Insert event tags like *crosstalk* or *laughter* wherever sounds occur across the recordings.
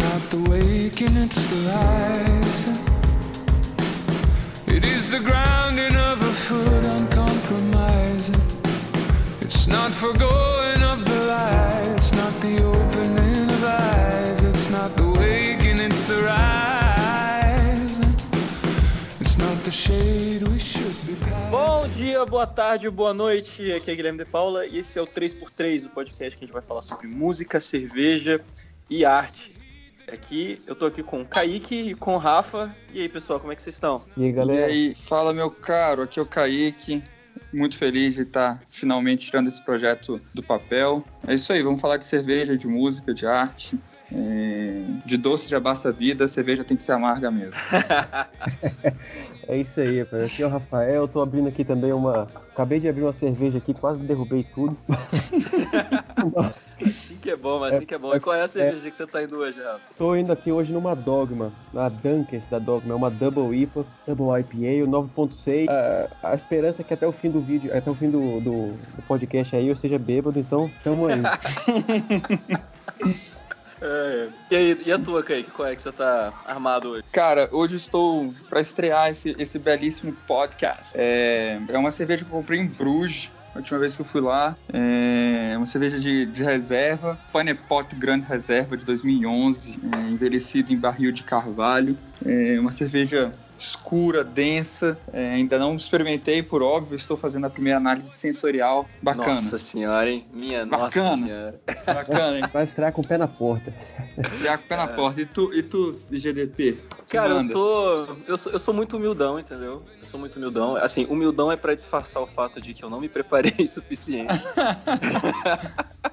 not the waking, it's the rising. It is the grounding of a foot uncompromising. It's not forgoing of the light, it's not the opening of eyes, it's not the waking, it's the rising. It's not the shade we should be passing. Bom dia, boa tarde, boa noite. Aqui é Guilherme de Paula e esse é o 3x3, o podcast que a gente vai falar sobre música, cerveja e arte. Aqui eu tô aqui com o Kaique e com o Rafa. E aí, pessoal, como é que vocês estão? E aí, E galera? aí, fala meu caro, aqui é o Kaique. Muito feliz de estar finalmente tirando esse projeto do papel. É isso aí, vamos falar de cerveja, de música, de arte. É, De doce já basta a vida, cerveja tem que ser amarga mesmo. *laughs* É isso aí, rapaz. Aqui é o Rafael, tô abrindo aqui também uma. Acabei de abrir uma cerveja aqui, quase derrubei tudo. *laughs* Assim que é bom, mas assim que é bom. E qual é a cerveja que você tá indo hoje, Rafa? Tô indo aqui hoje numa Dogma, na Dunkers da Dogma, é uma Double IPA, Double IPA, o 9.6. A, a esperança é que até o fim do vídeo, até o fim do, do, do podcast aí eu seja bêbado, então tamo aí. *laughs* É. E aí, e a tua, Kaique? Qual é que você tá armado hoje? Cara, hoje estou para estrear esse, esse belíssimo podcast. É, é uma cerveja que eu comprei em Bruges. A última vez que eu fui lá, é uma cerveja de, de reserva, Panepot Grande Reserva de 2011, é, envelhecido em barril de carvalho. É uma cerveja escura, densa. É, ainda não experimentei, por óbvio, estou fazendo a primeira análise sensorial. Bacana, Nossa senhora, hein? Minha Bacana. nossa senhora. bacana, hein? *laughs* Vai estrear com o pé na porta. Já com o pé na porta. E tu, e tu GDP? Cara, eu tô. Eu sou, eu sou muito humildão, entendeu? Eu sou muito humildão. Assim, humildão é pra disfarçar o fato de que eu não me preparei *laughs* o suficiente. *laughs*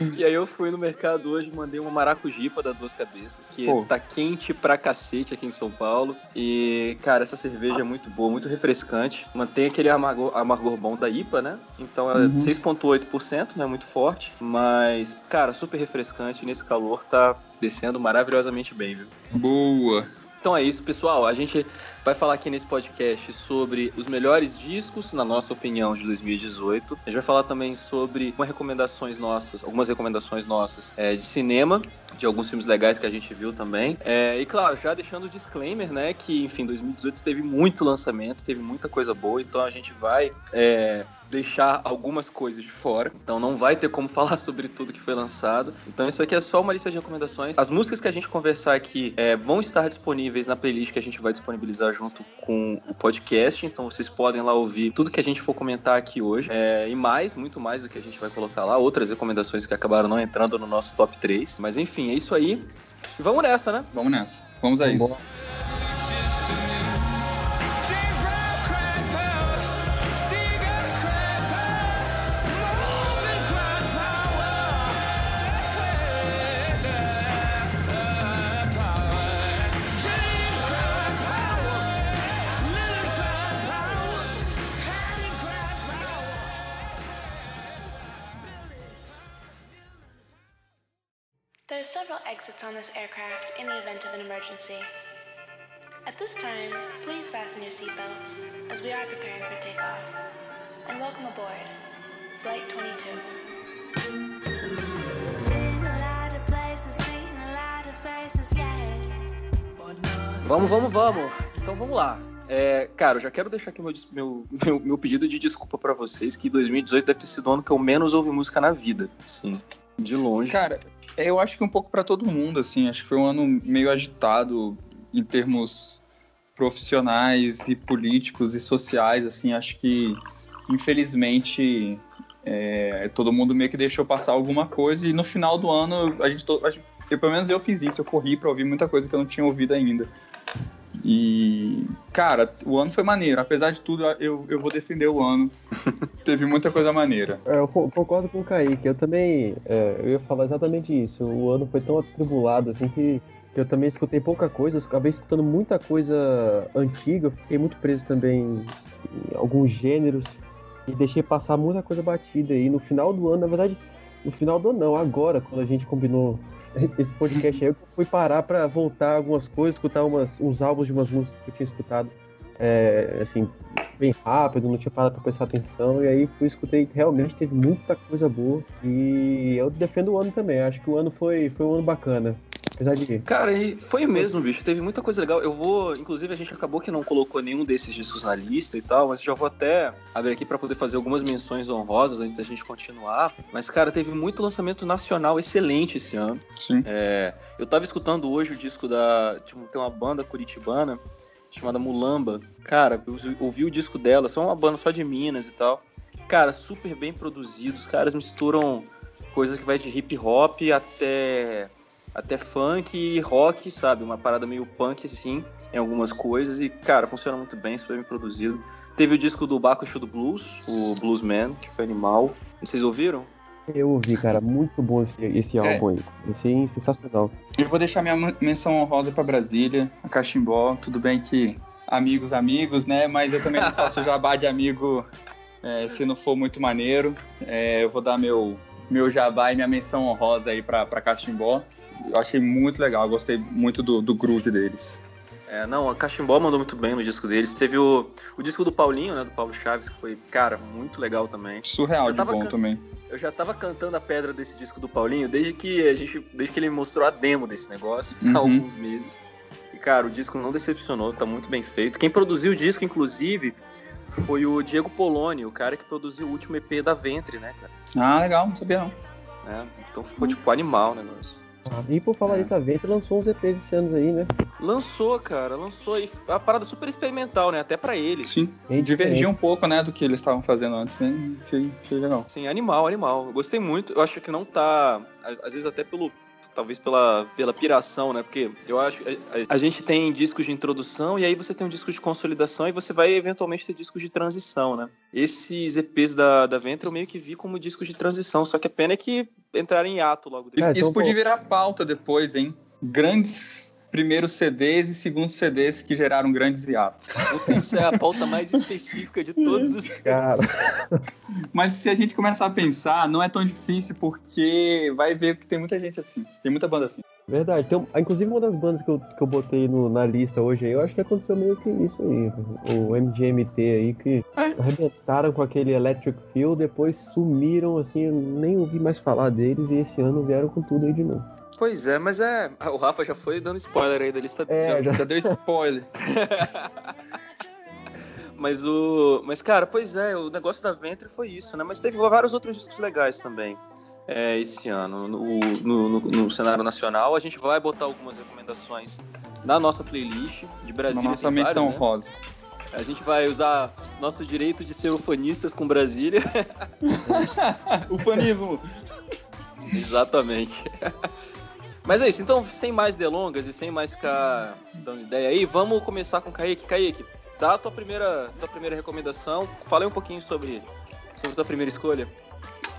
E aí eu fui no mercado hoje e mandei uma maracujipa da Duas Cabeças, que Pô. tá quente pra cacete aqui em São Paulo. E, cara, essa cerveja é muito boa, muito refrescante. Mantém aquele amargor, amargor bom da IPA, né? Então é Uhum. 6,8%, não é muito forte. Mas, cara, super refrescante. Nesse calor tá descendo maravilhosamente bem, viu? Boa. Então é isso, pessoal. A gente vai falar aqui nesse podcast sobre os melhores discos, na nossa opinião, de 2018. A gente vai falar também sobre recomendações nossas, algumas recomendações nossas é, de cinema, de alguns filmes legais que a gente viu também. É, e claro, já deixando o disclaimer, né, que, enfim, 2018 teve muito lançamento, teve muita coisa boa, então a gente vai é, deixar algumas coisas de fora. Então não vai ter como *laughs* falar sobre tudo que foi lançado. Então isso aqui é só uma lista de recomendações. As músicas que a gente conversar aqui é, vão estar disponíveis na playlist que a gente vai disponibilizar junto com o podcast. Então vocês podem lá ouvir tudo que a gente for comentar aqui hoje. É, e mais, muito mais do que a gente vai colocar lá. Outras recomendações que acabaram não entrando no nosso top 3. Mas enfim, é isso aí. E vamos nessa, né? Vamos nessa. Vamos a isso. On this aircraft in the event of an emergency. At this time, please fasten your seatbelts as we are preparing for takeoff. And welcome aboard, Flight 22. Been a lot of places, seen a lot of faces, yeah. But no Vamos, vamos, vamos. Então vamos lá. É, cara, eu já quero deixar aqui meu, meu, *laughs* meu, meu pedido de desculpa pra vocês, que 2018 deve ter sido o ano que eu menos ouvi música na vida. Sim, de longe. Cara, eu acho que um pouco pra todo mundo, assim. Acho que foi um ano meio agitado em termos profissionais e políticos e sociais, assim. Acho que, infelizmente, é, todo mundo meio que deixou passar alguma coisa e no final do ano a gente, to- eu, pelo menos eu fiz isso, eu corri pra ouvir muita coisa que eu não tinha ouvido ainda. E, cara, o ano foi maneiro. Apesar de tudo, eu, eu vou defender o ano. *laughs* Teve muita coisa maneira. É, Eu co- concordo com o Kaique. Eu também. é, eu ia falar exatamente isso. O ano foi tão atribulado assim que, que eu também escutei pouca coisa. Eu acabei escutando muita coisa antiga. Eu fiquei muito preso também em alguns gêneros. E deixei passar muita coisa batida. E no final do ano, na verdade, no final do ano não, agora, quando a gente combinou *laughs* esse podcast aí, eu fui parar pra voltar algumas coisas, escutar umas, uns álbuns de umas músicas que eu tinha escutado. é, assim, bem rápido, não tinha parado pra prestar atenção, e aí fui escutei, realmente teve muita coisa boa, e eu defendo o ano também, acho que o ano foi, foi um ano bacana. Apesar de. Cara, e foi mesmo, bicho. Teve muita coisa legal. Eu vou. Inclusive, a gente acabou que não colocou nenhum desses discos na lista e tal, mas já vou até abrir aqui pra poder fazer algumas menções honrosas antes da gente continuar. Mas, cara, teve muito lançamento nacional excelente esse ano. Sim. É, eu tava escutando hoje o disco da. Tipo, tem uma banda curitibana chamada Mulamba. Cara, eu ouvi o disco dela, só uma banda só de Minas e tal. Cara, super bem produzido. Os caras misturam coisa que vai de hip hop até até funk e rock, sabe? Uma parada meio punk assim, em algumas coisas e cara, funciona muito bem, super bem produzido. Teve o disco do Baco do Blues, o Bluesman, que foi animal. Vocês ouviram? Eu ouvi, cara, muito bom esse, esse É. álbum aí. Assim, sensacional. Eu vou deixar minha men- menção honrosa pra Brasília, a Cachimbó. Tudo bem que amigos, amigos, né? Mas eu também não *laughs* faço jabá de amigo é, se não for muito maneiro. É, eu vou dar meu, meu jabá e minha menção honrosa aí pra, pra Cachimbó. Eu achei muito legal, gostei muito do, do groove deles. É, não, a Cachimbó mandou muito bem no disco deles. Teve o, o disco do Paulinho, né? Do Paulo Chaves, que foi, cara, muito legal também. Surreal de bom can- também. Eu já tava cantando a pedra desse disco do Paulinho desde que a gente. Desde que ele me mostrou a demo desse negócio, Uhum. há alguns meses. E, cara, o disco não decepcionou, tá muito bem feito. Quem produziu o disco, inclusive, foi o Diego Poloni, o cara que produziu o último EP da Ventre, né, cara? Ah, legal, não sabia não. É, então ficou tipo animal o negócio. E por falar É. nisso, a Venta lançou uns EPs esse ano aí, né? Lançou, cara, lançou. É uma parada super experimental, né? Até pra eles. Sim, Bem divergia um pouco, né, do que eles estavam fazendo antes. Bem, achei, achei legal. Sim, animal, animal. Eu gostei muito. Eu acho que não tá. a- Às vezes até pelo. Talvez pela, pela piração, né? Porque eu acho. A, a gente tem discos de introdução e aí você tem um disco de consolidação e você vai eventualmente ter discos de transição, né? Esses EPs da, da Ventre eu meio que vi como discos de transição, só que a pena é que entraram em ato logo Isso, depois. É, isso então, podia pô. virar pauta depois, hein? Grandes primeiros CDs e segundos CDs que geraram grandes hiatos. Isso é a pauta mais específica de todos os. Cara, Mas se a gente começar a pensar, não é tão difícil porque vai ver que tem muita gente assim. Tem muita banda assim. verdade. Então, inclusive, uma das bandas que eu, que eu botei no- na lista hoje aí, eu acho que aconteceu meio que isso aí. O MGMT aí, que É. arrebentaram com aquele Electric Feel, depois sumiram, assim, eu nem ouvi mais falar deles e esse ano vieram com tudo aí de novo. Pois é, mas é. *laughs* O Rafa já foi dando spoiler aí da lista É, já, já- deu spoiler. *laughs* Mas o. Mas, cara, pois é, o negócio da Ventre foi isso, né? Mas teve vários outros discos legais também. é, esse ano no, no, no- no cenário nacional. A gente vai botar algumas recomendações na nossa playlist de Na Brasília. nossa tem várias, menção né? rosa. A gente vai usar nosso direito de ser ufanistas com Brasília. *laughs* o fanismo. Exatamente. Mas é isso, então, sem mais delongas e sem mais ficar dando ideia aí, vamos começar com o Kaique. Kaique, dá a tua primeira, tua primeira recomendação. Fala aí um pouquinho sobre, sobre a tua primeira escolha.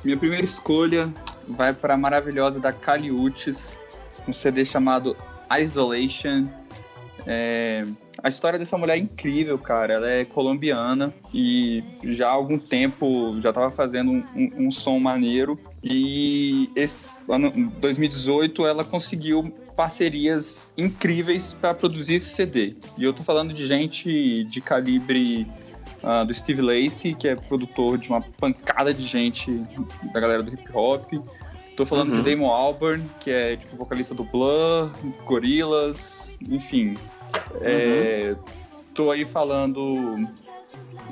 Minha primeira escolha vai para a maravilhosa da Caliutes, um CD chamado Isolation. É, A história dessa mulher é incrível, cara. Ela é colombiana e já há algum tempo já estava fazendo um, um- um som maneiro. E esse ano 2018 ela conseguiu parcerias incríveis para produzir esse CD. E eu tô falando de gente de calibre ah, do Steve Lacey, que é produtor de uma pancada de gente da galera do hip hop. Tô falando Uhum. de Damon Albarn, que é tipo vocalista do Blur, Gorillaz, enfim. É, tô aí falando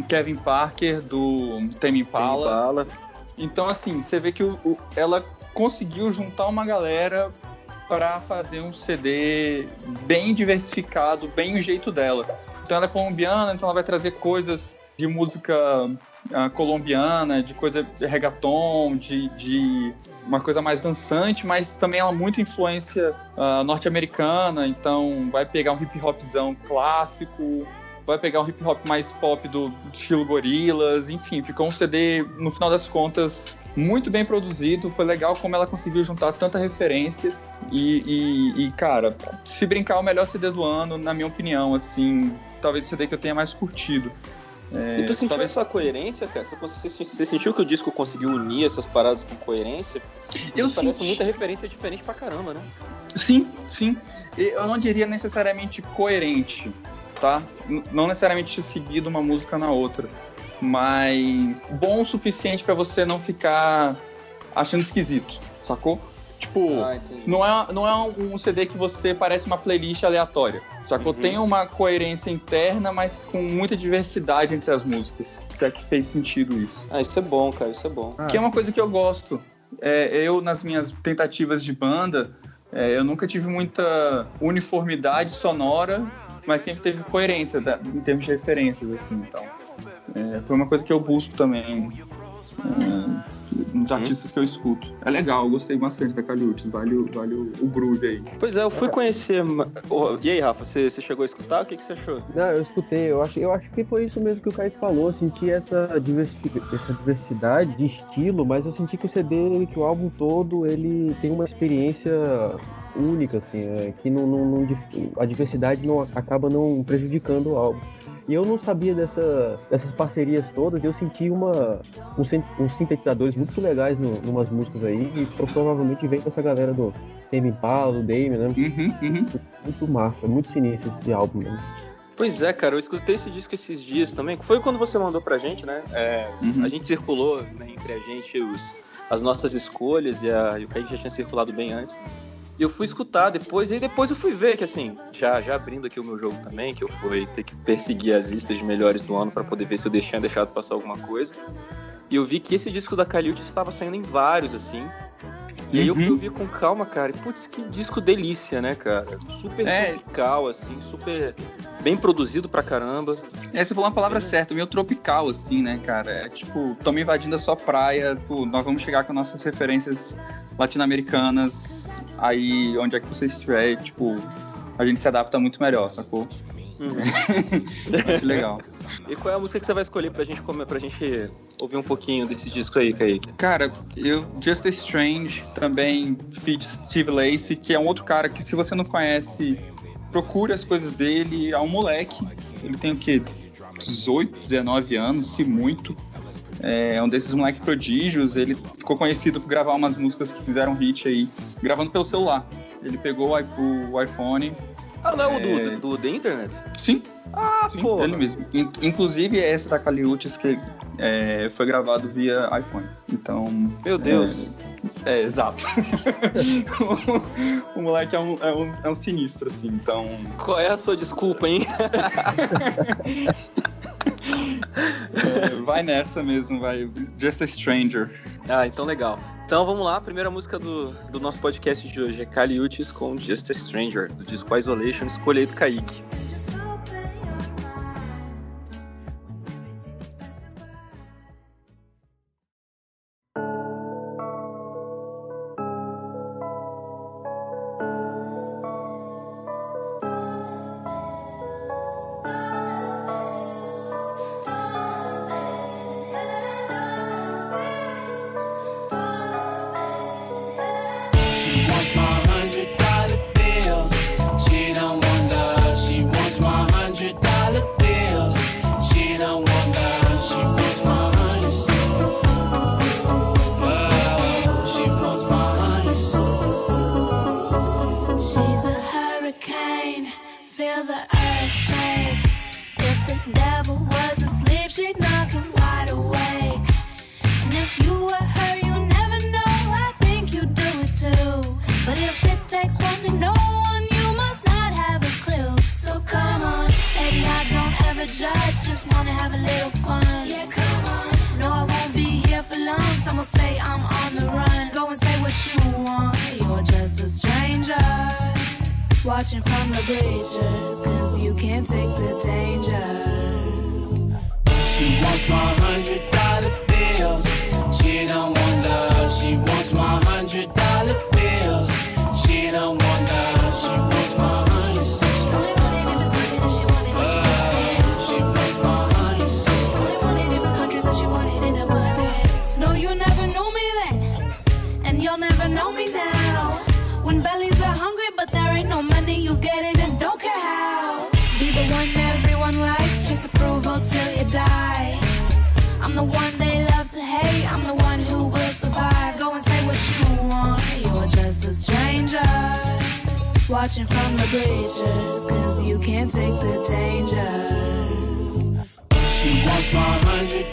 Kevin Parker do Tame Impala. Fala. Então, assim, você vê que o- o- ela conseguiu juntar uma galera para fazer um CD bem diversificado, bem o jeito dela. Então, ela é colombiana, então ela vai trazer coisas de música ah, colombiana, de coisa de reggaeton, de, de uma coisa mais dançante, mas também ela muito influência ah, norte-americana, então vai pegar um hip hopzão clássico, vai pegar um hip hop mais pop do estilo Gorillaz, enfim, ficou um CD, no final das contas, muito bem produzido. Foi legal como ela conseguiu juntar tanta referência. E, e- e, cara, se brincar, é o melhor CD do ano, na minha opinião, assim, talvez o CD que eu tenha mais curtido. É, E tu sentiu talvez- essa coerência, cara? Você, você- sentiu que o disco conseguiu unir essas paradas com coerência? Eu Me Parece senti- muita referência diferente pra caramba, né? Sim, sim. Eu não diria necessariamente coerente, tá? Não necessariamente seguido uma música na outra, mas bom o suficiente pra você não ficar achando esquisito, sacou? Tipo, Ah, não é, não é um CD que você parece uma playlist aleatória. Só que Uhum. tem uma coerência interna, mas com muita diversidade entre as músicas. Se é que fez sentido isso. Ah, isso é bom, cara, isso é bom. Ah, Que é uma coisa que eu gosto. É, eu, nas minhas tentativas de banda, é, eu nunca tive muita uniformidade sonora, mas sempre teve coerência da- em termos de referências, assim, então. É, foi uma coisa que eu busco também é, nos artistas que eu escuto. É legal, eu gostei bastante da Caliutes, vale, o- vale o, o groove aí. Pois é, eu fui conhecer. Ô, E aí, Rafa, você, você chegou a escutar? O que, que você achou? Não, eu escutei, eu acho, eu acho que foi isso mesmo que o Kaique falou, eu senti essa, diversifi- essa diversidade de estilo, mas eu senti que o CD, que o álbum todo, ele tem uma experiência única, assim, é, que não, não- não a diversidade não acaba não prejudicando o álbum. E eu não sabia dessa, dessas parcerias todas, eu senti uma, uns, uns sintetizadores muito legais no, numas músicas aí, e pro- provavelmente vem dessa galera do Tame Impala, do Damien, né? Uhum, uhum. Muito massa, muito sinistro esse álbum, né? Pois é, cara, eu escutei esse disco esses dias também. Foi quando você mandou pra gente, né? É, Uhum. A gente circulou né, entre a gente os, as nossas escolhas e, a, e o Kaique já tinha circulado bem antes. E eu fui escutar depois, e depois eu fui ver que, assim, já, já abrindo aqui o meu jogo também, que eu fui ter que perseguir as listas de melhores do ano pra poder ver se eu tinha deixado passar alguma coisa. E eu vi que esse disco da Khalil estava saindo em vários, assim. E aí eu fui Uhum. ouvir com calma, cara. E putz, que disco delícia, né, cara? Super É. tropical, assim, super bem produzido pra caramba. É, você falou uma palavra certa, meio tropical, assim, né, cara? É tipo, tamo invadindo a sua praia, pô, nós vamos chegar com nossas referências latino-americanas, aí onde é que você estiver, tipo, a gente se adapta muito melhor, sacou? Que *laughs* legal. E qual é a música que você vai escolher pra gente comer, pra gente ouvir um pouquinho desse disco aí, Kaique? Cara, eu Just a Strange também feat Steve Lacey, que é um outro cara que se você não conhece, procure as coisas dele, é um moleque, ele tem o quê? 18, 19 anos, se muito. É um desses moleque prodígios, ele ficou conhecido por gravar umas músicas que fizeram hit aí, gravando pelo celular. Ele pegou o iPhone, Ah, não, É. do, do, The Internet? sim, Ah, Sim, pô. ele mesmo. In- Inclusive, essa da Caliutes que é, foi gravado via iPhone. Então. Meu Deus. É, é, exato. o, *laughs* o moleque é um, é, um, é um sinistro, assim, então. Qual é a sua desculpa, hein? *laughs* *laughs* vai nessa mesmo, vai. Just a Stranger. Ah, então legal. Então vamos lá, primeira música do, do nosso podcast de hoje é Kali Uchis com Just a Stranger, do disco Isolation, escolha aí do Kaique. Watching from the bleachers, cause you can't take the danger. She wants my hundred dollar bills. She don't want love. She wants my Watching from the bleachers, cause you can't take the danger. She wants my hundred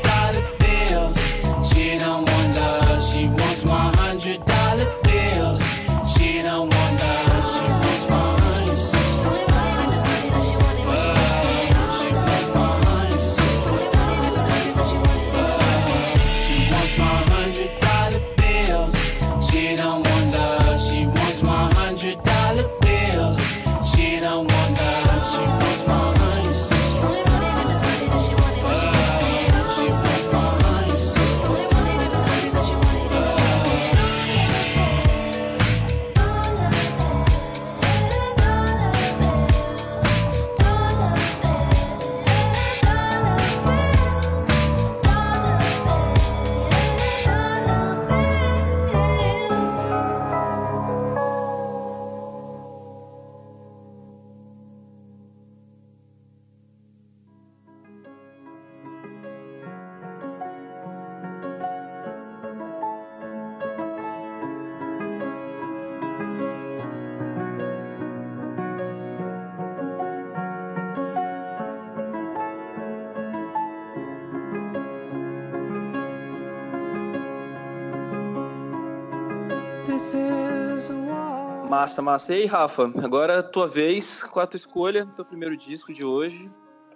Massa, massa. E aí, Rafa, agora é tua vez, com a tua escolha, teu primeiro disco de hoje.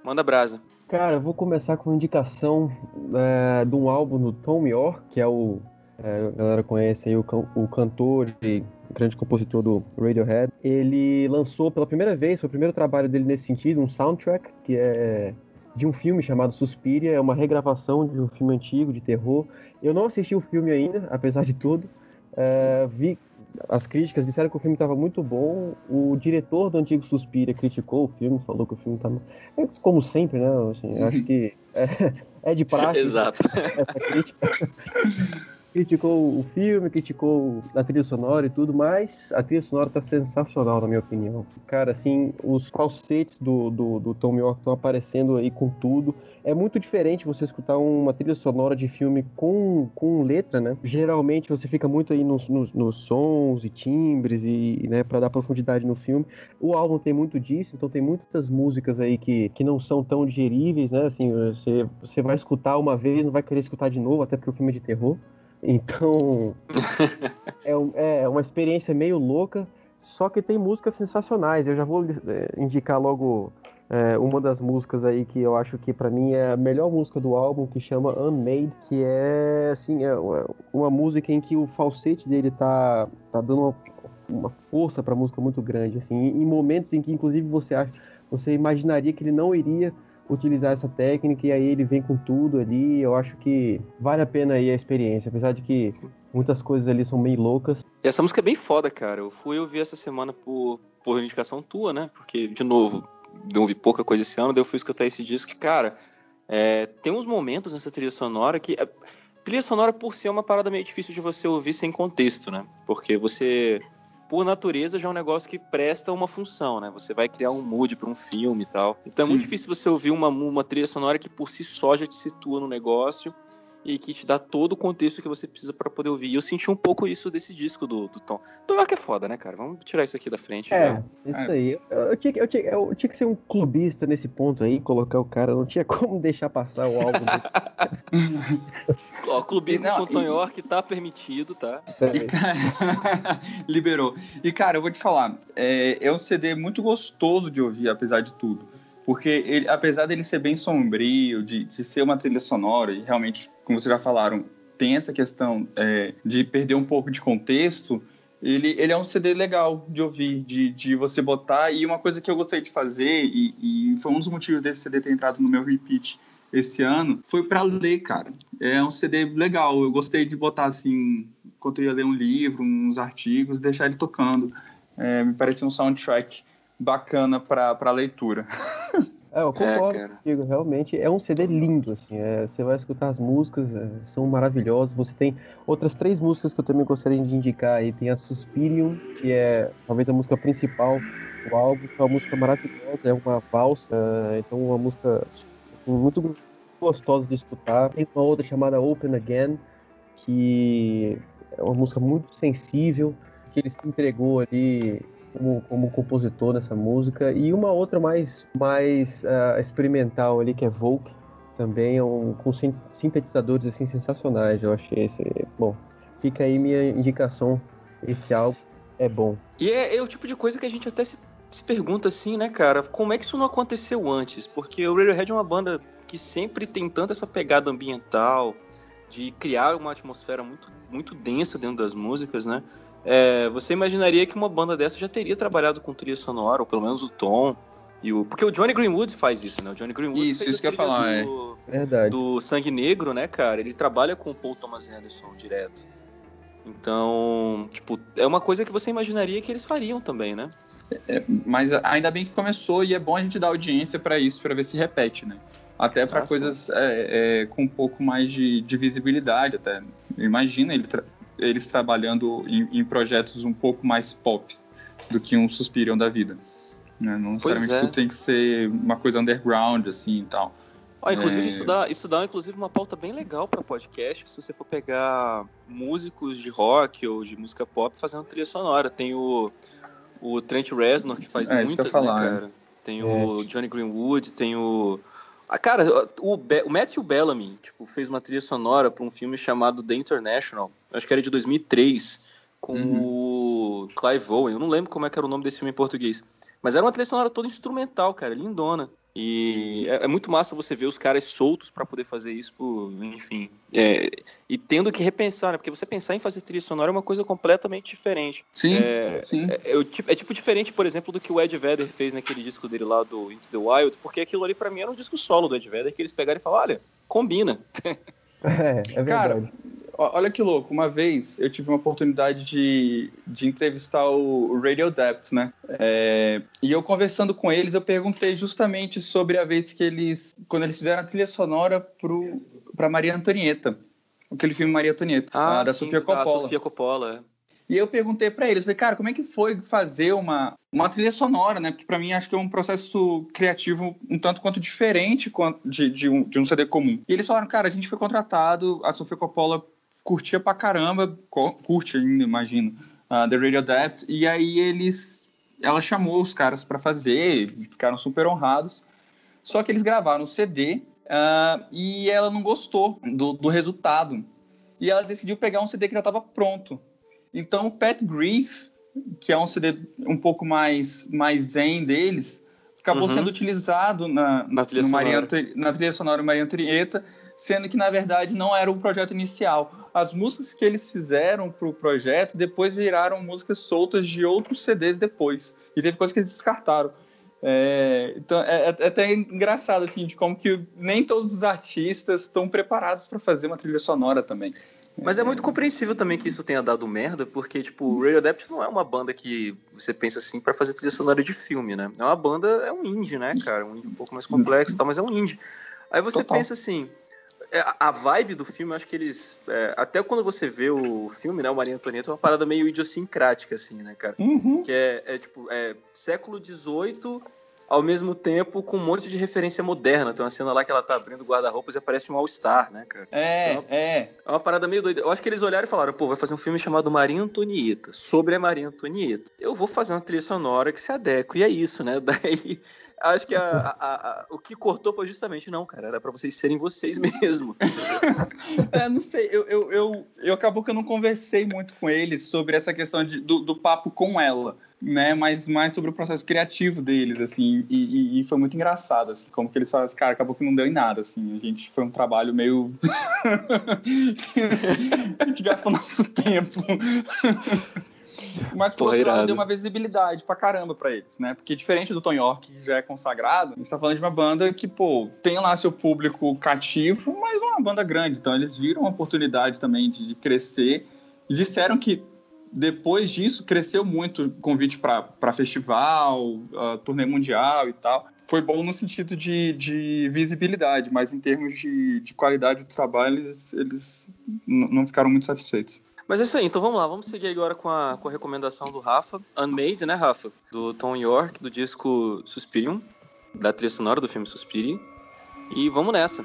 Manda brasa. Cara, eu vou começar com uma indicação é, de um álbum do Tom York, que é o. é, a galera conhece aí o, o cantor e grande compositor do Radiohead. Ele lançou pela primeira vez, foi o primeiro trabalho dele nesse sentido, um soundtrack, que é de um filme chamado Suspiria, é uma regravação de um filme antigo de terror. Eu não assisti o filme ainda, apesar de tudo. É, vi as críticas disseram que o filme estava muito bom. O diretor do antigo Suspiria criticou o filme, falou que o filme estava. É como sempre, né? Assim, acho *laughs* que é, é de praxe Exato. essa crítica. *laughs* criticou o filme, criticou a trilha sonora e tudo, mas a trilha sonora tá sensacional, na minha opinião. Cara, assim, os falsetes do, do, do Tom York estão aparecendo aí com tudo. É muito diferente você escutar uma trilha sonora de filme com, com letra, né? Geralmente você fica muito aí nos, nos, nos sons e timbres e, né, para dar profundidade no filme. O álbum tem muito disso, então tem muitas músicas aí que, que não são tão digeríveis, né? Assim, você, você vai escutar uma vez, não vai querer escutar de novo, até porque o filme é de terror. Então, *laughs* é, um- é uma experiência meio louca, só que tem músicas sensacionais. Eu já vou eh, indicar logo é, uma das músicas aí que eu acho que pra mim é a melhor música do álbum, que chama Unmade, que é assim, é uma- uma música em que o falsete dele tá, tá dando uma, uma força pra música muito grande, assim, em momentos em que inclusive você acha, você imaginaria que ele não iria utilizar essa técnica e aí ele vem com tudo ali. Eu acho que vale a pena aí a experiência, apesar de que muitas coisas ali são meio loucas. E essa música é bem foda, cara. Eu fui ouvir essa semana por, por indicação tua, né? Porque, de novo, não ouvi pouca coisa esse ano, daí eu fui escutar esse disco que, cara, é, tem uns momentos nessa trilha sonora que. é, trilha sonora por si é uma parada meio difícil de você ouvir sem contexto, né? Porque você, por natureza, já é um negócio que presta uma função, né? Você vai criar um mood pra um filme e tal. Então é muito Sim. difícil você ouvir uma, uma trilha sonora que por si só já te situa no negócio e que te dá todo o contexto que você precisa pra poder ouvir. E eu senti um pouco isso desse disco do, do Tom. Tom York é foda, né, cara? Vamos tirar isso aqui da frente. É, já. isso aí. Eu, eu tinha, que- eu, tinha, eu tinha que ser um clubista nesse ponto aí, colocar o cara, não tinha *laughs* como deixar passar o álbum *laughs* Ó, clubismo E não, com Tom e- York tá permitido, tá? dele. *laughs* Liberou. E, cara, eu vou te falar, é, é um CD muito gostoso de ouvir, apesar de tudo. Porque, ele, apesar dele ser bem sombrio, de, de ser uma trilha sonora, e realmente, como vocês já falaram, tem essa questão é, de perder um pouco de contexto, ele, ele é um CD legal de ouvir, de, de você botar. E uma coisa que eu gostei de fazer, e, e foi um dos motivos desse CD ter entrado no meu repeat esse ano, foi para ler, cara. É um CD legal. Eu gostei de botar assim, enquanto eu ia ler um livro, uns artigos, deixar ele tocando. É, me parecia um soundtrack bacana para leitura. É, eu concordo cara. contigo, realmente. É um CD lindo, assim. é, você vai escutar as músicas, é, são maravilhosas. Você tem outras três músicas que eu também gostaria de indicar aí. Tem a Suspirium, que é talvez a música principal do álbum, que é uma música maravilhosa, é uma valsa, é, então uma música assim, muito gostosa de escutar. Tem uma outra chamada Open Again, que é uma música muito sensível, que ele se entregou ali como, como compositor nessa música. E uma outra mais, mais ah, experimental ali, que é Volk, também é um, com sin- sintetizadores assim, sensacionais. Eu achei esse. Bom, fica aí minha indicação. Esse álbum é bom. E é, é o tipo de coisa que a gente até se, se pergunta assim, né, cara? Como é que isso não aconteceu antes? Porque o Radiohead é uma banda que sempre tem tanto essa pegada ambiental, de criar uma atmosfera muito, muito densa dentro das músicas, né? É, você imaginaria que uma banda dessa já teria trabalhado com trilha sonora, ou pelo menos o Tom. E o, porque o Johnny Greenwood faz isso, né? O Johnny Greenwood Isso, fez isso a que eu ia falar, é. do, Verdade. do Sangue Negro, né, cara? Ele trabalha com o Paul Thomas Anderson direto. Então, tipo, é uma coisa que você imaginaria que eles fariam também, né? Mas ainda bem que começou e é bom a gente dar audiência para isso, para ver se repete, né? Até para Ah, coisas é, é, com um pouco mais de, de visibilidade, até. Imagina ele tra- eles trabalhando em, em projetos um pouco mais pop do que um Suspirion da vida. Né? Não necessariamente é. tudo tem que ser uma coisa underground, assim, e tal. Ó, inclusive, É. isso, dá, isso dá, inclusive, uma pauta bem legal para podcast, se você for pegar músicos de rock ou de música pop fazendo trilha sonora. Tem o, o Trent Reznor, que faz É, isso que muitas, ia falar, né, é. cara? Tem o Johnny Greenwood, tem o... Ah, cara, o, Be o Matthew Bellamy, tipo, fez uma trilha sonora para um filme chamado The International, acho que era de 2003, com Uhum. o Clive Owen. Eu não lembro como é que era o nome desse filme em português. Mas era uma trilha sonora toda instrumental, cara, lindona. E é, é muito massa você ver os caras soltos pra poder fazer isso, por, enfim. é, e tendo que repensar, né? Porque você pensar em fazer trilha sonora é uma coisa completamente diferente. Sim, É, sim. é, tipo- é tipo diferente, por exemplo, do que o Ed Vedder fez naquele disco dele lá do Into the Wild, porque aquilo ali pra mim era um disco solo do Ed Vedder, que eles pegaram e falaram, olha, combina. *laughs* É, é Cara, verdade. Olha que louco, uma vez eu tive uma oportunidade de, de entrevistar o Radio Depth, né? É, e eu conversando com eles, eu perguntei justamente sobre a vez que eles, quando eles fizeram a trilha sonora pro, pra Maria Antonieta, aquele filme Maria Antonieta, a da sim, Sofia da Coppola. Sofia Coppola. E eu perguntei pra eles, falei, cara, como é que foi fazer uma, uma trilha sonora, né? Porque pra mim acho que é um processo criativo um tanto quanto diferente de, de, um, de um CD comum. E eles falaram, cara, a gente foi contratado, a Sofia Coppola curtia pra caramba, curte ainda, imagino, ah, The Radio Depth, e aí eles, ela chamou os caras pra fazer, ficaram super honrados. Só que eles gravaram o CD ah, e ela não gostou do, do resultado. E ela decidiu pegar um CD que já estava pronto. Então, o Pet Grief, que é um CD um pouco mais, mais zen deles, acabou Uhum. sendo utilizado na, Na trilha no Maria sonora. Ante- na trilha sonora Maria Antonieta, sendo que, na verdade, não era o projeto inicial. As músicas que eles fizeram para o projeto depois viraram músicas soltas de outros CDs depois. E teve coisas que eles descartaram. É, então, é, é até engraçado, assim, de como que nem todos os artistas estão preparados para fazer uma trilha sonora também. Mas é muito compreensível também que isso tenha dado merda, porque, tipo, o Radio Depth não é uma banda que você pensa assim pra fazer trilha sonora de filme, né? É uma banda, é um indie, né, cara? Um indie um pouco mais complexo e tal, mas é um indie. Aí você Total. pensa assim, é, a- vibe do filme, acho que eles. é, até quando você vê o filme, né, o Maria Antonieta, é uma parada meio idiosincrática, assim, né, cara? Uhum. Que é, é, tipo, é século XVIII, ao mesmo tempo com um monte de referência moderna. Tem uma cena lá que ela tá abrindo guarda-roupas e aparece um All-Star, né, cara? É, Então, é. É uma parada meio doida. Eu acho que eles olharam e falaram, pô, vai fazer um filme chamado Maria Antonieta, sobre a Maria Antonieta. Eu vou fazer uma trilha sonora que se adeque, e é isso, né? *laughs* Daí, acho que a- a- a- o que cortou foi justamente, não, cara, era pra vocês serem vocês *laughs* mesmo. É, não sei, eu, eu, eu, eu acabou que eu não conversei muito com eles sobre essa questão de, do, do papo com ela, né? Mas mais sobre o processo criativo deles, assim, e, e- e foi muito engraçado, assim, como que eles falaram, cara, acabou que não deu em nada, assim, a gente foi um trabalho meio. *laughs* a gente gastou nosso tempo. Mas por Porra, outro lado, deu uma visibilidade pra caramba pra eles, né? Porque diferente do Tom York, que já é consagrado, a gente tá falando de uma banda que, pô, tem lá seu público cativo, mas não é uma banda grande. Então eles viram uma oportunidade também de, de crescer. E disseram que depois disso cresceu muito o convite pra festival, ah, turnê mundial e tal. Foi bom no sentido de, de visibilidade, mas em termos de, de qualidade do trabalho, eles, eles não ficaram muito satisfeitos. Mas é isso aí, então vamos lá, vamos seguir agora com a, com a recomendação do Rafa, Unmade, né, Rafa? Do Tom York, do disco Suspirium, da trilha sonora do filme Suspirium. E vamos nessa.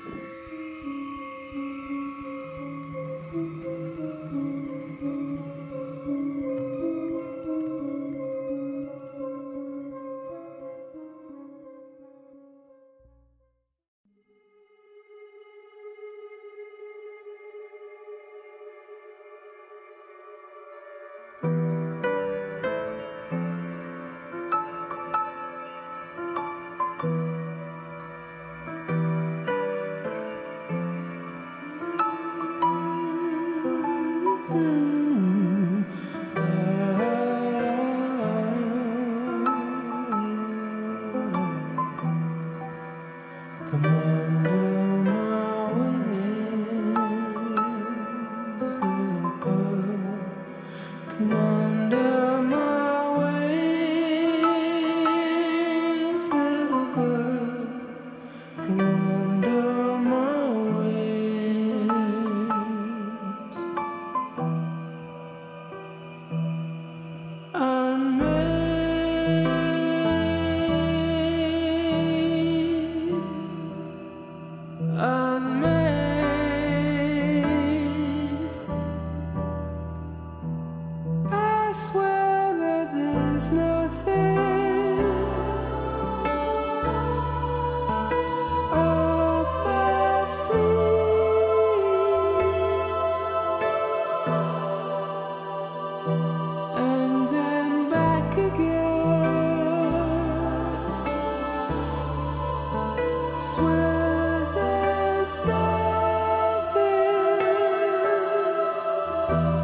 Unmade.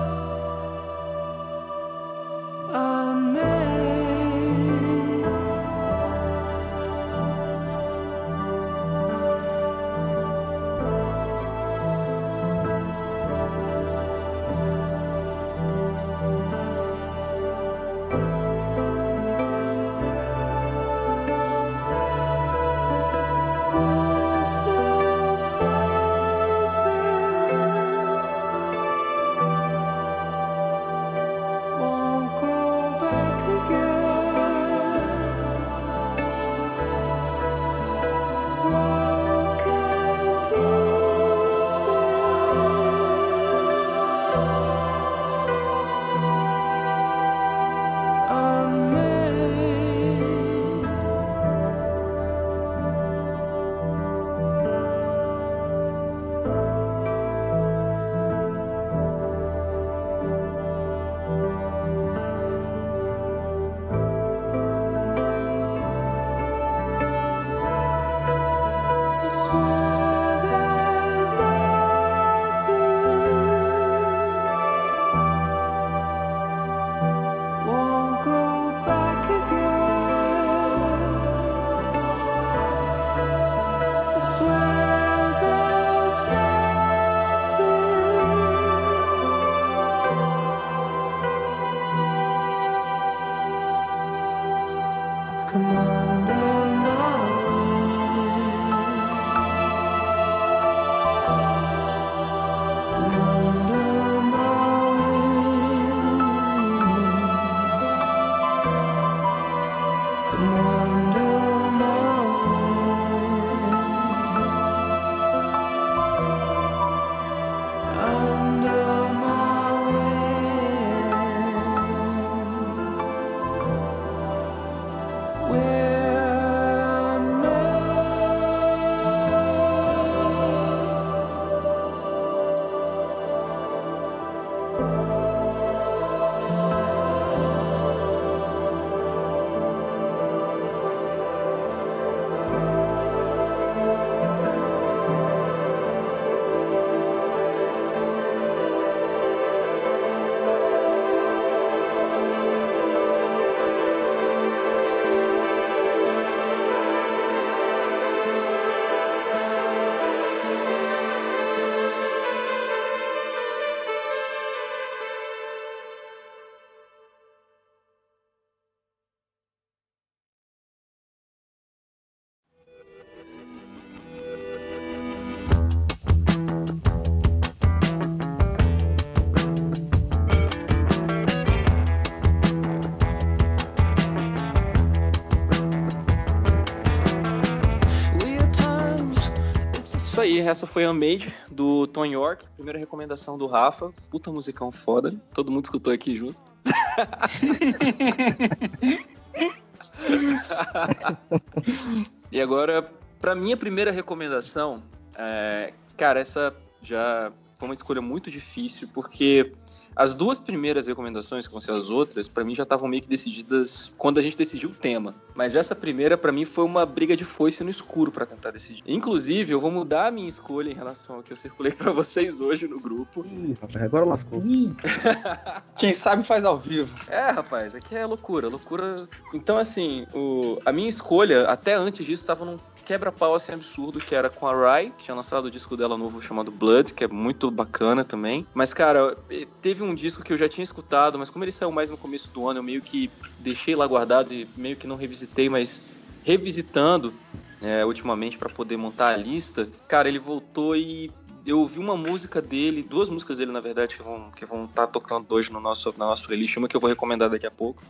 Aí, essa foi Unmade, do Tom York. Primeira recomendação do Rafa. Puta musicão foda. Todo mundo escutou aqui junto. *laughs* e agora, pra minha primeira recomendação, é, cara, essa já foi uma escolha muito difícil, porque as duas primeiras recomendações, que vão ser as outras, pra mim já estavam meio que decididas quando a gente decidiu o tema. Mas essa primeira, pra mim, foi uma briga de foice no escuro pra tentar decidir. Inclusive, eu vou mudar a minha escolha em relação ao que eu circulei pra vocês hoje no grupo. Ih, rapaz, agora lascou. *laughs* Quem sabe faz ao vivo. É, rapaz, aqui é loucura, loucura. Então, assim, o... a minha escolha, até antes disso, estava num quebra-pau assim absurdo, que era com a Rai, que tinha lançado o disco dela novo chamado Blood, que é muito bacana também. Mas, cara, teve um disco que eu já tinha escutado, mas como ele saiu mais no começo do ano, eu meio que deixei lá guardado e meio que não revisitei, mas revisitando é, ultimamente para poder montar a lista, cara, ele voltou e eu ouvi uma música dele, duas músicas dele, na verdade, que vão que vão estar tocando hoje no nosso, na nossa playlist, uma que eu vou recomendar daqui a pouco,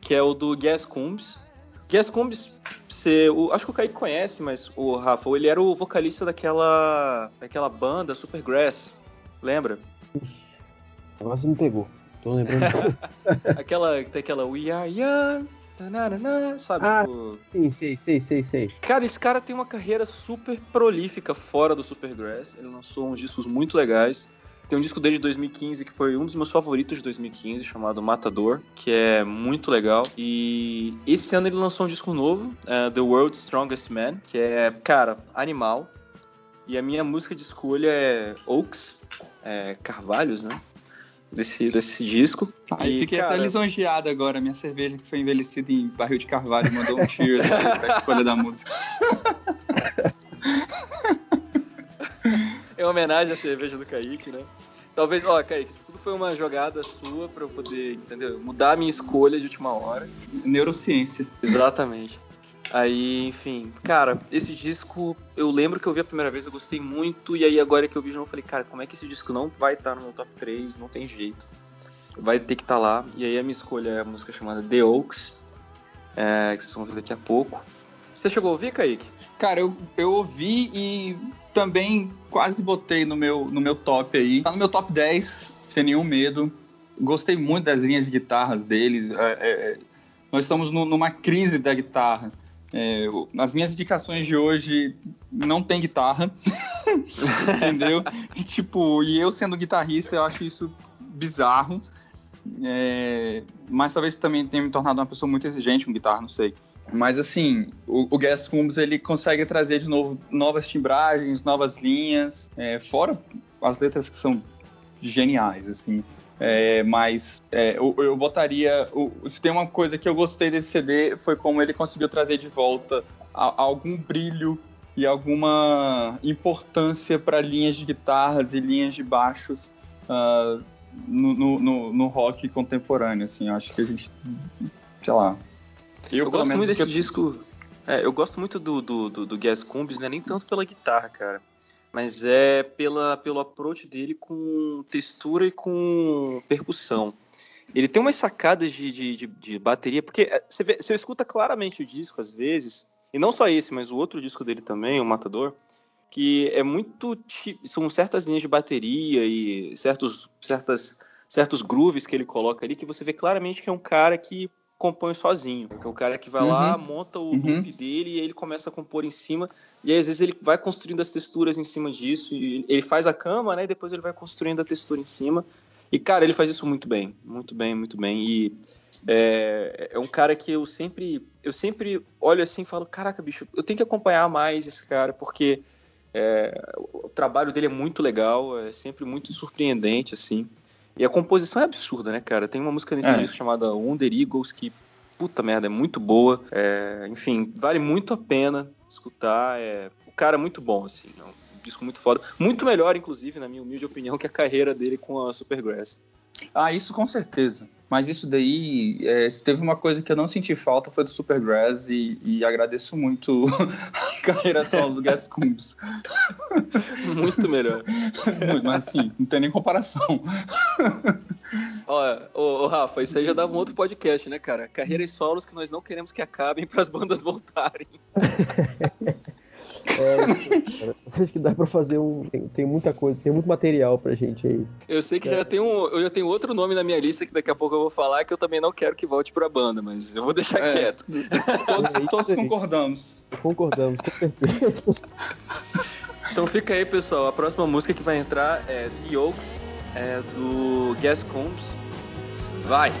que é o do Gas Combs. Gas Combs, você, o, acho que o Kaique conhece, mas o Rafa, ele era o vocalista daquela, daquela banda Supergrass, lembra? *laughs* Agora você me pegou. Tô lembrando. *laughs* aquela, tem aquela We Are Young, tananana, sabe? Ah. Tipo, sim, sei, sei, sei, sei. Cara, esse cara tem uma carreira super prolífica fora do Supergrass. Ele lançou uns discos muito legais. Tem um disco dele de 2015 que foi um dos meus favoritos de 2015, chamado Matador, que é muito legal. E esse ano ele lançou um disco novo, é, The World's Strongest Man, que é, cara, animal. E a minha música de escolha é Oaks, é, Carvalhos, né? desse, desse disco. Aí E, fiquei cara, até lisonjeado agora. Minha cerveja que foi envelhecida em barril de carvalho mandou um cheers pra escolha da música. *laughs* É uma homenagem à cerveja do Kaique, né? Talvez, ó, Kaique, isso tudo foi uma jogada sua pra eu poder, entendeu? Mudar a minha escolha de última hora. Neurociência. Exatamente. Aí, enfim, cara, esse disco, eu lembro que eu vi a primeira vez, eu gostei muito, e aí agora que eu vi de novo, eu falei, cara, como é que esse disco não vai estar no meu top 3? Não tem jeito. Vai ter que estar lá. E aí a minha escolha é a música chamada The Oaks, é, que vocês vão ver daqui a pouco. Você chegou a ouvir, Kaique? Cara, eu, eu ouvi e também quase botei no meu, no meu top aí. Tá no meu top 10, sem nenhum medo. Gostei muito das linhas de guitarras dele. É, é, nós estamos nu- numa crise da guitarra. É, nas minhas indicações de hoje não tem guitarra, *laughs* entendeu? E, tipo, e eu sendo guitarrista, eu acho isso bizarro. É, mas talvez também tenha me tornado uma pessoa muito exigente com guitarra, não sei. Mas assim, o, o Gas ele consegue trazer de novo novas timbragens, novas linhas, é, fora as letras que são geniais, assim. É, mas é, eu, eu botaria. o- se tem uma coisa que eu gostei desse CD foi como ele conseguiu trazer de volta a- algum brilho e alguma importância para linhas de guitarras e linhas de baixo ah, no, no, no- no rock contemporâneo. Assim, eu acho que a gente, sei lá. Eu, pelo gosto muito desse eu- disco. É, eu gosto muito do, do, do, do Gas Combs, né? Nem tanto pela guitarra, cara. Mas é pela, pelo approach dele com textura e com percussão. Ele tem umas sacadas de, de, de, de bateria, porque é, você, vê, você escuta claramente o disco às vezes, e não só esse, mas o outro disco dele também, o Matador, que é muito. São certas linhas de bateria e certos, certas, certos grooves que ele coloca ali, que você vê claramente que é um cara que compõe sozinho. Que é o cara que vai lá, Uhum. monta o Uhum. loop dele e ele começa a compor em cima. E aí, às vezes, ele vai construindo as texturas em cima disso. E ele faz a cama, né? E depois ele vai construindo a textura em cima. E, cara, ele faz isso muito bem. Muito bem, muito bem. E é, é um cara que eu sempre, eu sempre olho assim e falo: caraca, bicho, eu tenho que acompanhar mais esse cara, porque é, o trabalho dele é muito legal, é sempre muito surpreendente, assim. E a composição é absurda, né, cara? Tem uma música nesse É. disco chamada Wonder Eagles que, puta merda, é muito boa. É, enfim, vale muito a pena escutar. É, o cara é muito bom, assim. É um disco muito foda. Muito melhor, inclusive, na minha humilde opinião, que a carreira dele com a Supergrass. Ah, isso com certeza. Mas isso daí, é, se teve uma coisa que eu não senti falta foi do Supergrass e, e agradeço muito *laughs* a carreira solo do Gas Combs. Muito melhor. Muito, Mas assim, não tem nem comparação. *laughs* Ó, ô, ô, Rafa, isso aí já dava um outro podcast, né, cara? Carreiras solos que nós não queremos que acabem para as bandas voltarem. *laughs* É, cara, acho que dá pra fazer um. Tem, tem muita coisa, tem muito material pra gente aí. Eu sei que já tem um, eu já tenho outro nome na minha lista que daqui a pouco eu vou falar que eu também não quero que volte pra banda, mas eu vou deixar É. quieto. Todos, todos concordamos. Concordamos, com certeza. *laughs* Então fica aí, pessoal. A próxima música que vai entrar é The Oaks, é do Gas Combs. Vai!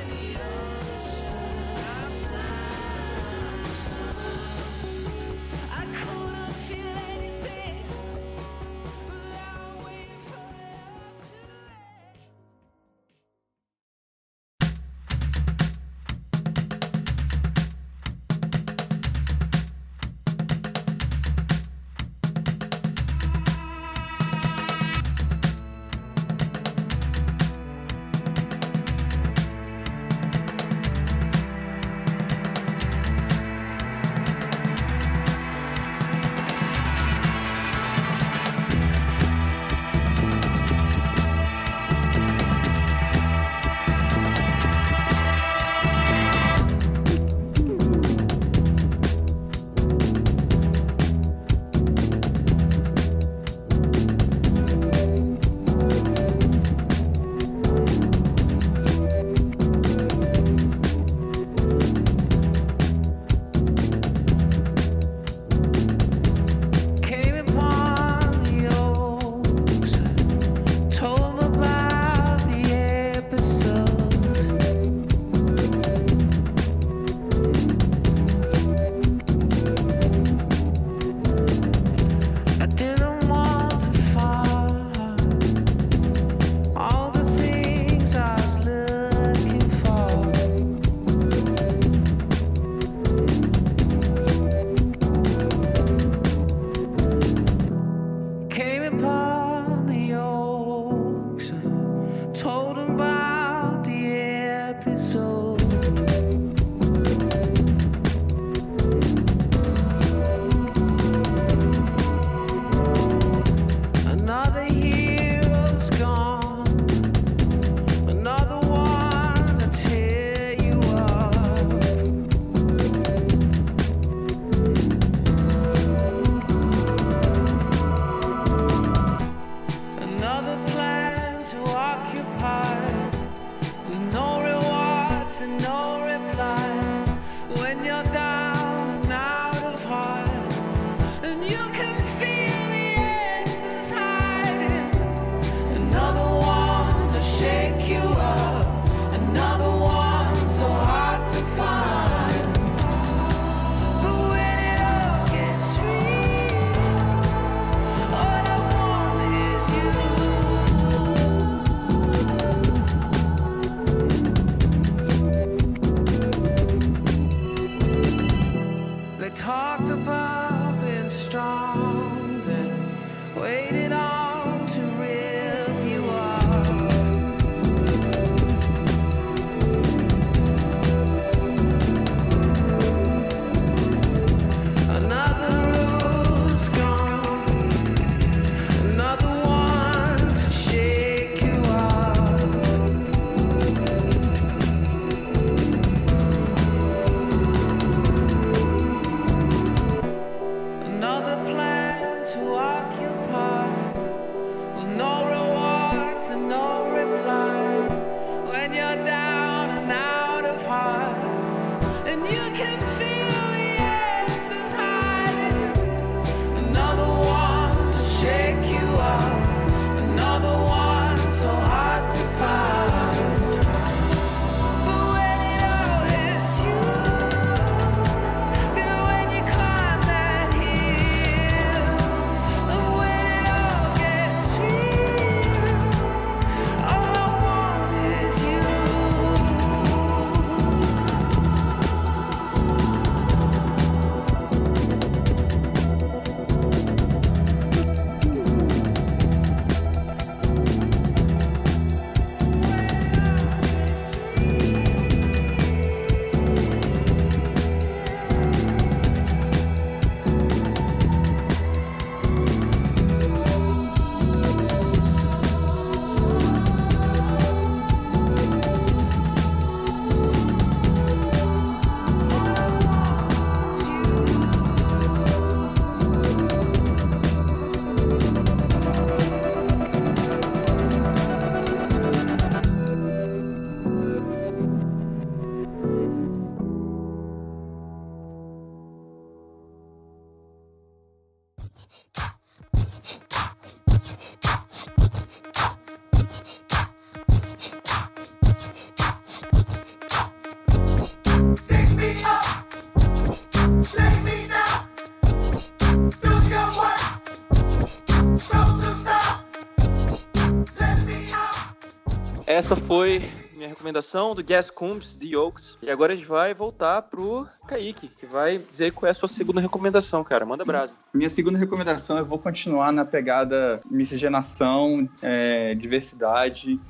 Essa foi minha recomendação do Gas Combs, The Oaks. E agora a gente vai voltar pro Kaique, que vai dizer qual é a sua segunda recomendação, cara. Manda brasa. Minha segunda recomendação, eu vou continuar na pegada miscigenação, é, diversidade,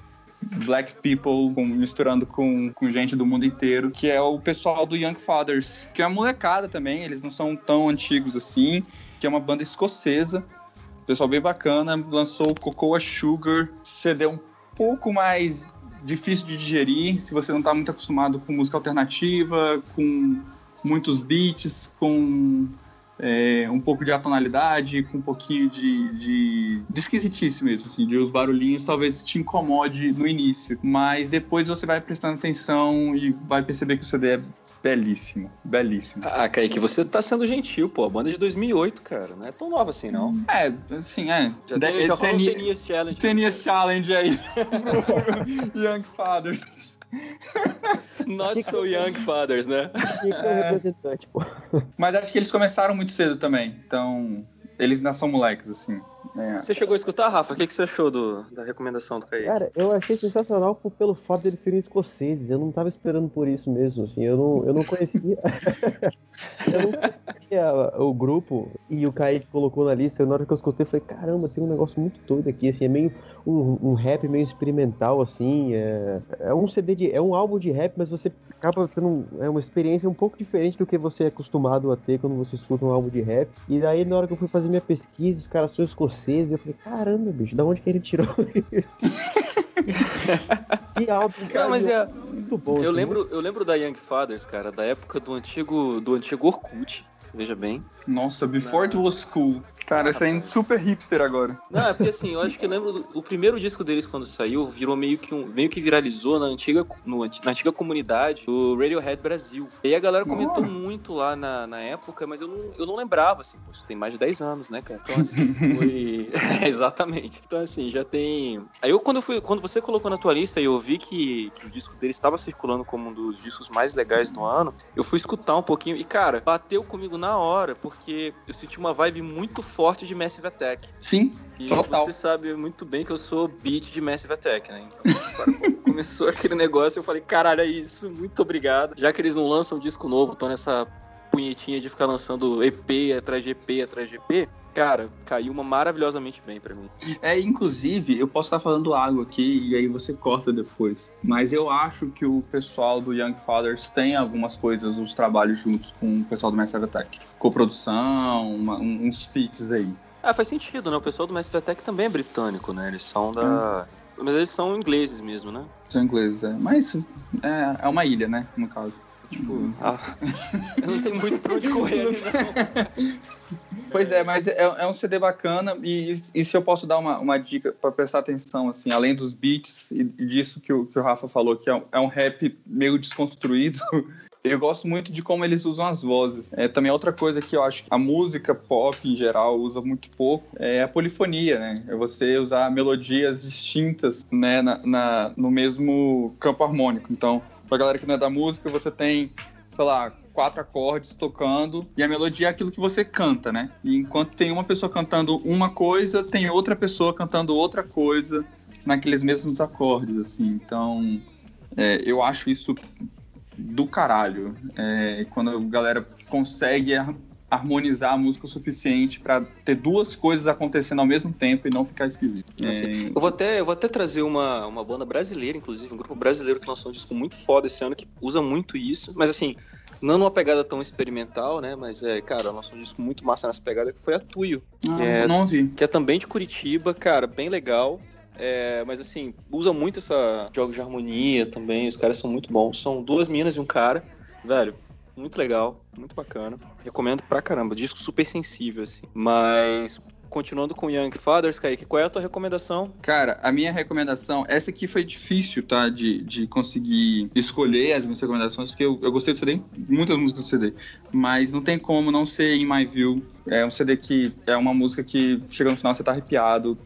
black people com- misturando com, com gente do mundo inteiro, que é o pessoal do Young Fathers, que é uma molecada também, eles não são tão antigos assim, que é uma banda escocesa, pessoal bem bacana, lançou Cocoa Sugar, CD um pouco mais difícil de digerir, se você não tá muito acostumado com música alternativa, com muitos beats, com é, um pouco de atonalidade, com um pouquinho de, de, de esquisitice mesmo, assim, de os barulhinhos talvez te incomode no início, mas depois você vai prestando atenção e vai perceber que o CD é belíssimo, belíssimo. Ah, Kaique, você tá sendo gentil, pô. A banda é de 2008, cara. Não é tão nova assim, não. É, assim, é. Já, De- tem, já rolou Teni- Tenias Challenge. Tenias Challenge aí. *laughs* Young Fathers. Not so young fathers, né? Pô. Mas acho que eles começaram muito cedo também. Então, eles ainda são moleques, assim. É, Você chegou a escutar, Rafa? O que, que você achou do, da recomendação do Kaique? Cara, eu achei sensacional por- pelo fato deles serem escoceses. Eu não tava esperando por isso mesmo, assim. Eu não, eu não conhecia. *laughs* eu não conhecia o grupo e o Kaique colocou na lista. Na hora que eu escutei, eu falei: caramba, tem um negócio muito doido aqui. Assim, é meio um, um rap meio experimental, assim. É, é um CD de. É um álbum de rap, mas você acaba sendo. um- é uma experiência um pouco diferente do que você é acostumado a ter quando você escuta um álbum de rap. E daí, na hora que eu fui fazer minha pesquisa, os caras são escoceses. Eu falei: caramba, bicho, da onde que ele tirou *laughs* isso? *laughs* que álbum, Cara, mas é. muito bom. Eu assim, lembro, eu lembro da Young Fathers, cara, da época do antigo, do antigo Orkut. Veja bem. Nossa, Before It Was Cool. Cara, esse aí é super hipster agora. Não, é porque assim, eu acho que eu lembro o primeiro disco deles quando saiu, virou meio que um, meio que viralizou na antiga, no na antiga comunidade do Radiohead Brasil. E aí a galera comentou muito lá na, na época, mas eu não, eu não lembrava, assim, pô, isso tem mais de 10 anos, né, cara? Então assim, *laughs* foi. *laughs* Exatamente. Então assim, já tem. Aí eu quando eu fui, quando você colocou na tua lista e eu vi que, que o disco dele estava circulando como um dos discos mais legais do ano, eu fui escutar um pouquinho e, cara, bateu comigo na hora, porque eu senti uma vibe muito forte de Massive Attack. Sim, E Total. você sabe muito bem que eu sou beat de Massive Attack, né? Então, cara, *laughs* começou aquele negócio, eu falei, caralho, é isso, muito obrigado. Já que eles não lançam disco novo, estão nessa punhetinha de ficar lançando EP atrás de EP atrás de EP, cara, caiu uma maravilhosamente bem pra mim. É, inclusive, eu posso estar falando algo aqui e aí você corta depois. Mas eu acho que o pessoal do Young Fathers tem algumas coisas, uns trabalhos juntos com o pessoal do Massive Attack. Coprodução, uma- um- uns feats aí. Ah, faz sentido, né? O pessoal do Massive Attack também é britânico, né? Eles são da... Mas eles são ingleses mesmo, né? São ingleses, é. Mas é, é uma ilha, né? No caso. Tipo. Ah, *laughs* eu não tenho muito pra onde correr não. *laughs* Pois é, mas é, é um CD bacana e, e se eu posso dar uma, uma dica para prestar atenção, assim, além dos beats e disso que o, que o Rafa falou, que é um, é um rap meio desconstruído, *laughs* eu gosto muito de como eles usam as vozes. É, também outra coisa que eu acho que a música pop em geral usa muito pouco é a polifonia, né? É você usar melodias distintas, né, na, na- no mesmo campo harmônico. Então, pra galera que não é da música, você tem sei lá, quatro acordes tocando e a melodia é aquilo que você canta, né? E enquanto tem uma pessoa cantando uma coisa, tem outra pessoa cantando outra coisa naqueles mesmos acordes, assim. Então, é, eu acho isso do caralho. É, quando a galera consegue har- harmonizar a música o suficiente pra ter duas coisas acontecendo ao mesmo tempo e não ficar esquisito. Assim, É, Eu vou até, eu vou até trazer uma, uma banda brasileira, inclusive, um grupo brasileiro que lançou um disco muito foda esse ano, que usa muito isso, mas assim, não numa pegada tão experimental, né? Mas é, cara, lançou um disco muito massa nessa pegada, que foi a Tuyo, ah, é- não ouvi. que é também de Curitiba, cara, bem legal. É, mas assim, usa muito essa jogos de harmonia também, os caras são muito bons. São duas meninas e um cara, velho, muito legal, muito bacana. Recomendo pra caramba, disco super sensível, assim. Mas, continuando com Young Fathers, Kaique, qual é a tua recomendação? Cara, a minha recomendação, essa aqui foi difícil, tá? De, de conseguir escolher as minhas recomendações, porque eu, eu gostei do CD, muitas músicas do CD. Mas não tem como não ser In My View. É um CD que é uma música que chega no final você tá arrepiado.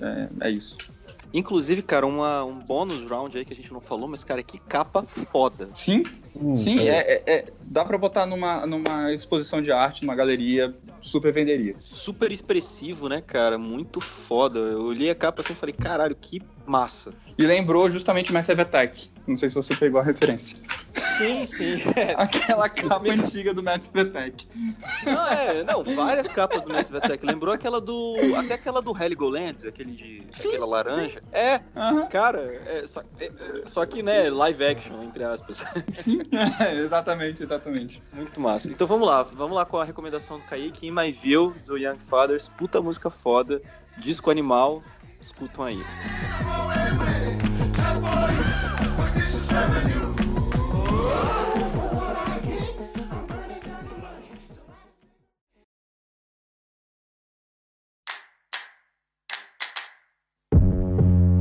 É, é isso. Inclusive, cara, uma, um bônus round aí que a gente não falou, mas, cara, que capa foda. Sim, Hum, sim, é. é, é- dá pra botar numa, numa exposição de arte, numa galeria, super venderia. Super expressivo, né, cara? Muito foda. Eu olhei a capa assim e falei, caralho, que massa. E lembrou justamente Massive Attack. Não sei se você pegou a referência. Sim, sim. *laughs* Aquela capa antiga do Massive Attack. Não, é, não, várias capas do Massive Attack. Lembrou aquela do. Até aquela do Heligoland, aquele de. aquela laranja. É, Aham, cara, é, só, é, só que, né, live action, entre aspas. sim, é, *laughs* exatamente, exatamente. Muito massa. Então vamos lá, vamos lá com a recomendação do Kaique, In My View, do Young Fathers. Puta música foda, disco animal. Escutam aí.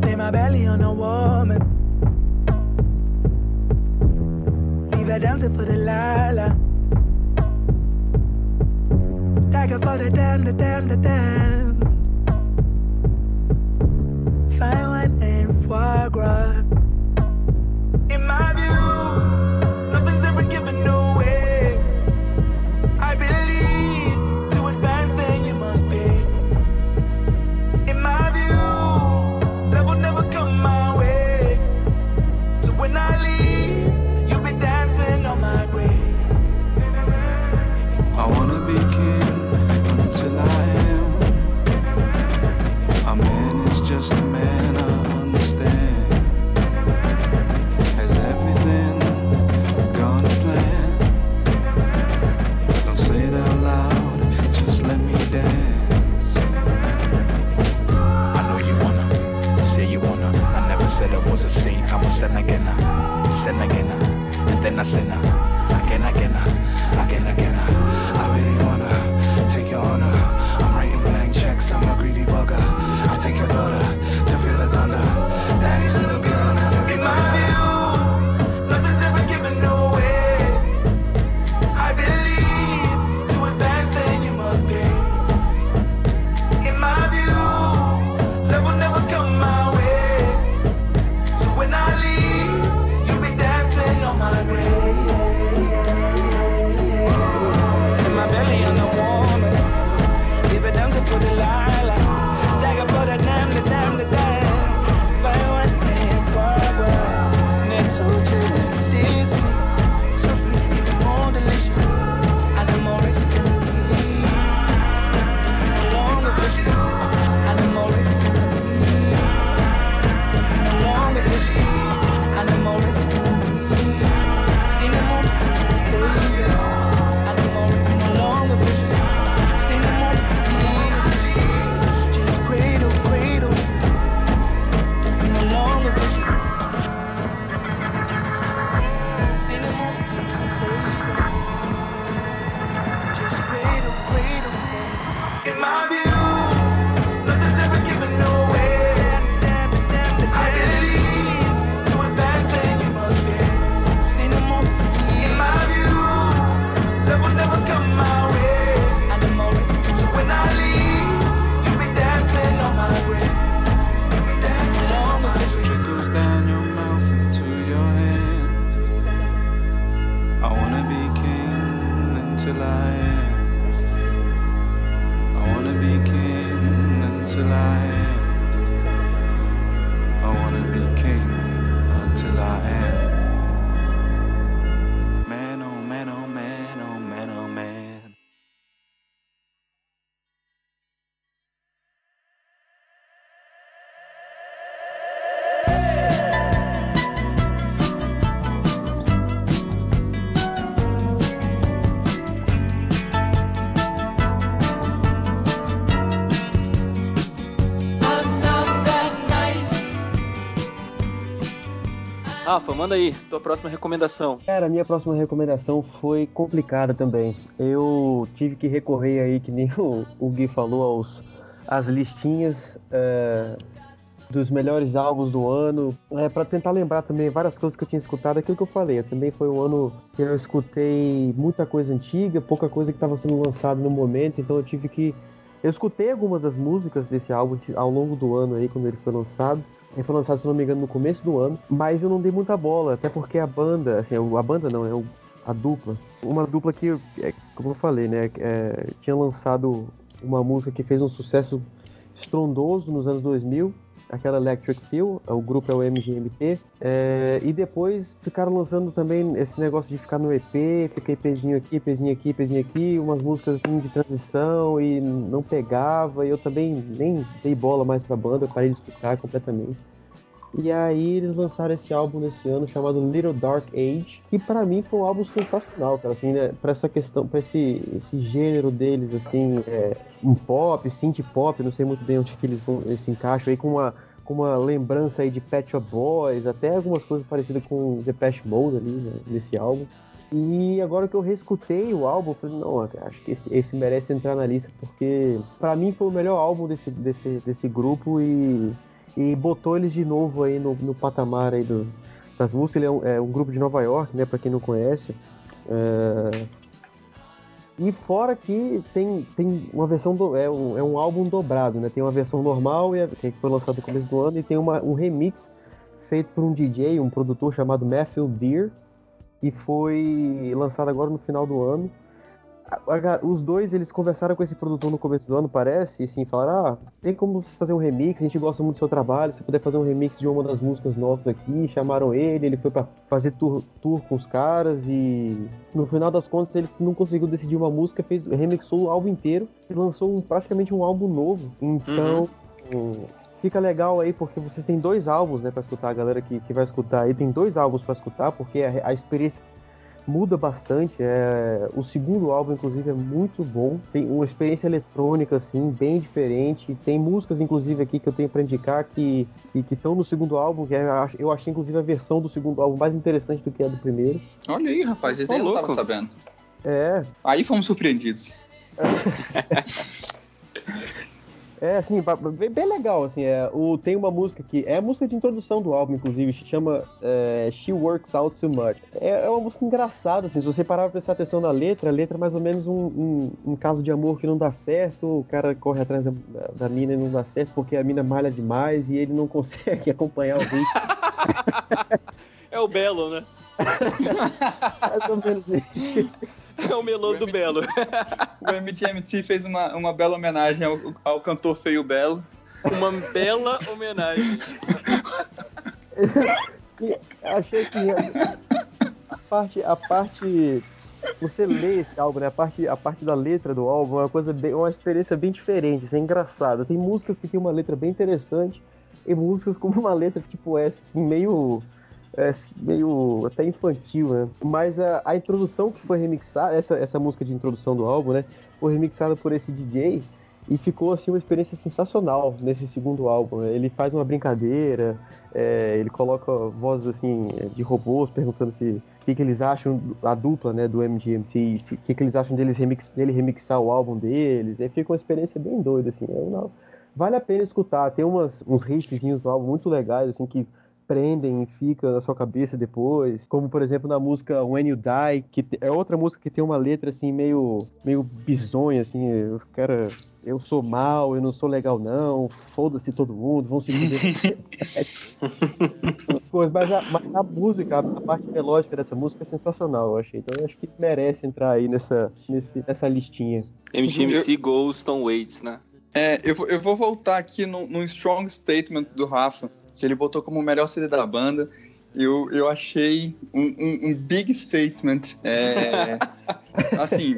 Lay my belly on a woman. Leave her dancing for the lala. Dagger for the damn, the damn, the damn. Fine wine and foie gras. den agenda den agenda eta den manda aí, tua próxima recomendação. Cara, minha próxima recomendação foi complicada também. Eu tive que recorrer aí, que nem *laughs* o, o Gui falou, aos, às listinhas é, dos melhores álbuns do ano, é, para tentar lembrar também várias coisas que eu tinha escutado, aquilo que eu falei. Também foi um ano que eu escutei muita coisa antiga, pouca coisa que estava sendo lançada no momento, então eu tive que. Eu escutei algumas das músicas desse álbum ao longo do ano aí, quando ele foi lançado. Ele foi lançado, se não me engano, no começo do ano, mas eu não dei muita bola, até porque a banda, assim, a banda não, é a dupla. Uma dupla que, é, como eu falei, né, é, tinha lançado uma música que fez um sucesso estrondoso nos anos 2000, aquela Electric Feel, o grupo é o MGMT, é, e depois ficaram lançando também esse negócio de ficar no EP, fica EPzinho aqui, EPzinho aqui, EPzinho aqui, umas músicas assim de transição e não pegava, e eu também nem dei bola mais pra banda, parei de escutar completamente. E aí eles lançaram esse álbum nesse ano chamado Little Dark Age, que pra mim foi um álbum sensacional, cara, assim, né, pra essa questão, pra esse, esse gênero deles, assim, é, um pop, synth pop, não sei muito bem onde que eles, vão, eles se encaixam aí, com uma, com uma lembrança aí de Pet Shop Boys, até algumas coisas parecidas com The Pest Mode ali, né, nesse álbum. E agora que eu reescutei o álbum, eu falei, não, acho que esse, esse merece entrar na lista, porque pra mim foi o melhor álbum desse, desse, desse grupo e, e botou eles de novo aí no, no patamar aí do, das músicas. Ele é um, é um grupo de Nova York, né, pra quem não conhece. É, E fora que tem, tem uma versão do, é, um, é um álbum dobrado, né? Tem uma versão normal e que foi lançada no começo do ano e tem uma, um remix feito por um DJ, um produtor chamado Matthew Deer, e foi lançado agora no final do ano. Os dois, eles conversaram com esse produtor no começo do ano, parece, e assim, falaram, ah, tem como você fazer um remix, a gente gosta muito do seu trabalho, se puder fazer um remix de uma das músicas nossas aqui, chamaram ele, ele foi pra fazer tour, tour com os caras, e no final das contas ele não conseguiu decidir uma música, fez, remixou o álbum inteiro, e lançou um- praticamente um álbum novo, então... Fica legal aí porque vocês têm dois álbuns, né, pra escutar, a galera que, que vai escutar aí tem dois álbuns pra escutar, porque a, a experiência muda bastante. É... O segundo álbum, inclusive, é muito bom. Tem uma experiência eletrônica, assim, bem diferente. Tem músicas, inclusive, aqui que eu tenho para indicar que estão no segundo álbum, que é, eu achei, inclusive, a versão do segundo álbum mais interessante do que a do primeiro. Olha aí, rapaz, eu não tava sabendo. É. Aí fomos surpreendidos. *laughs* É, assim, bem, legal, assim, é, o, tem uma música que é a música de introdução do álbum, inclusive, se chama é, She Works Out Too Much. É, é, uma música engraçada, assim, se você parar pra prestar atenção na letra, a letra é mais ou menos um, um, um caso de amor que não dá certo, o cara corre atrás da, da mina e não dá certo porque a mina malha demais e ele não *laughs* consegue acompanhar o ritmo. *laughs* é o Belo, né? *laughs* mais ou menos isso. É o melô do Belo. *laughs* O MGMT fez uma, uma bela homenagem ao, ao cantor Feio Belo. Uma bela homenagem. Achei que a parte, a parte. Você lê esse álbum, né? A parte, a parte da letra do álbum é uma coisa bem, uma experiência bem diferente, isso é engraçado. Tem músicas que tem uma letra bem interessante e músicas com uma letra tipo essa, assim, meio é, meio até infantil, né? Mas a, a, introdução que foi remixada, essa, essa música de introdução do álbum, né? Foi remixada por esse DJ e ficou assim uma experiência sensacional nesse segundo álbum. Né? Ele faz uma brincadeira, é, ele coloca vozes assim de robôs perguntando se o que, que, eles acham a dupla, né, do MGMT, o que, que eles acham deles remix, dele remixar o álbum deles. Aí fica uma experiência bem doida assim. Não, vale a pena escutar. Tem umas, uns riffzinhos do álbum muito legais assim que prendem e fica na sua cabeça depois. Como, por exemplo, na música When You Die, que é outra música que tem uma letra assim meio, meio bizonha, assim, o cara, eu sou mal, eu não sou legal não, foda-se todo mundo, vão se fuder. *laughs* mas, a, mas a música, a parte melódica dessa música é sensacional, eu achei. Então eu acho que merece entrar aí nessa, nesse, nessa listinha. MGMT Goes Tom Waits, né? É, eu, eu vou voltar aqui no, no strong statement do Rafa que ele botou como o melhor CD da banda. Eu, eu achei um, um, um big statement. É, *laughs* assim,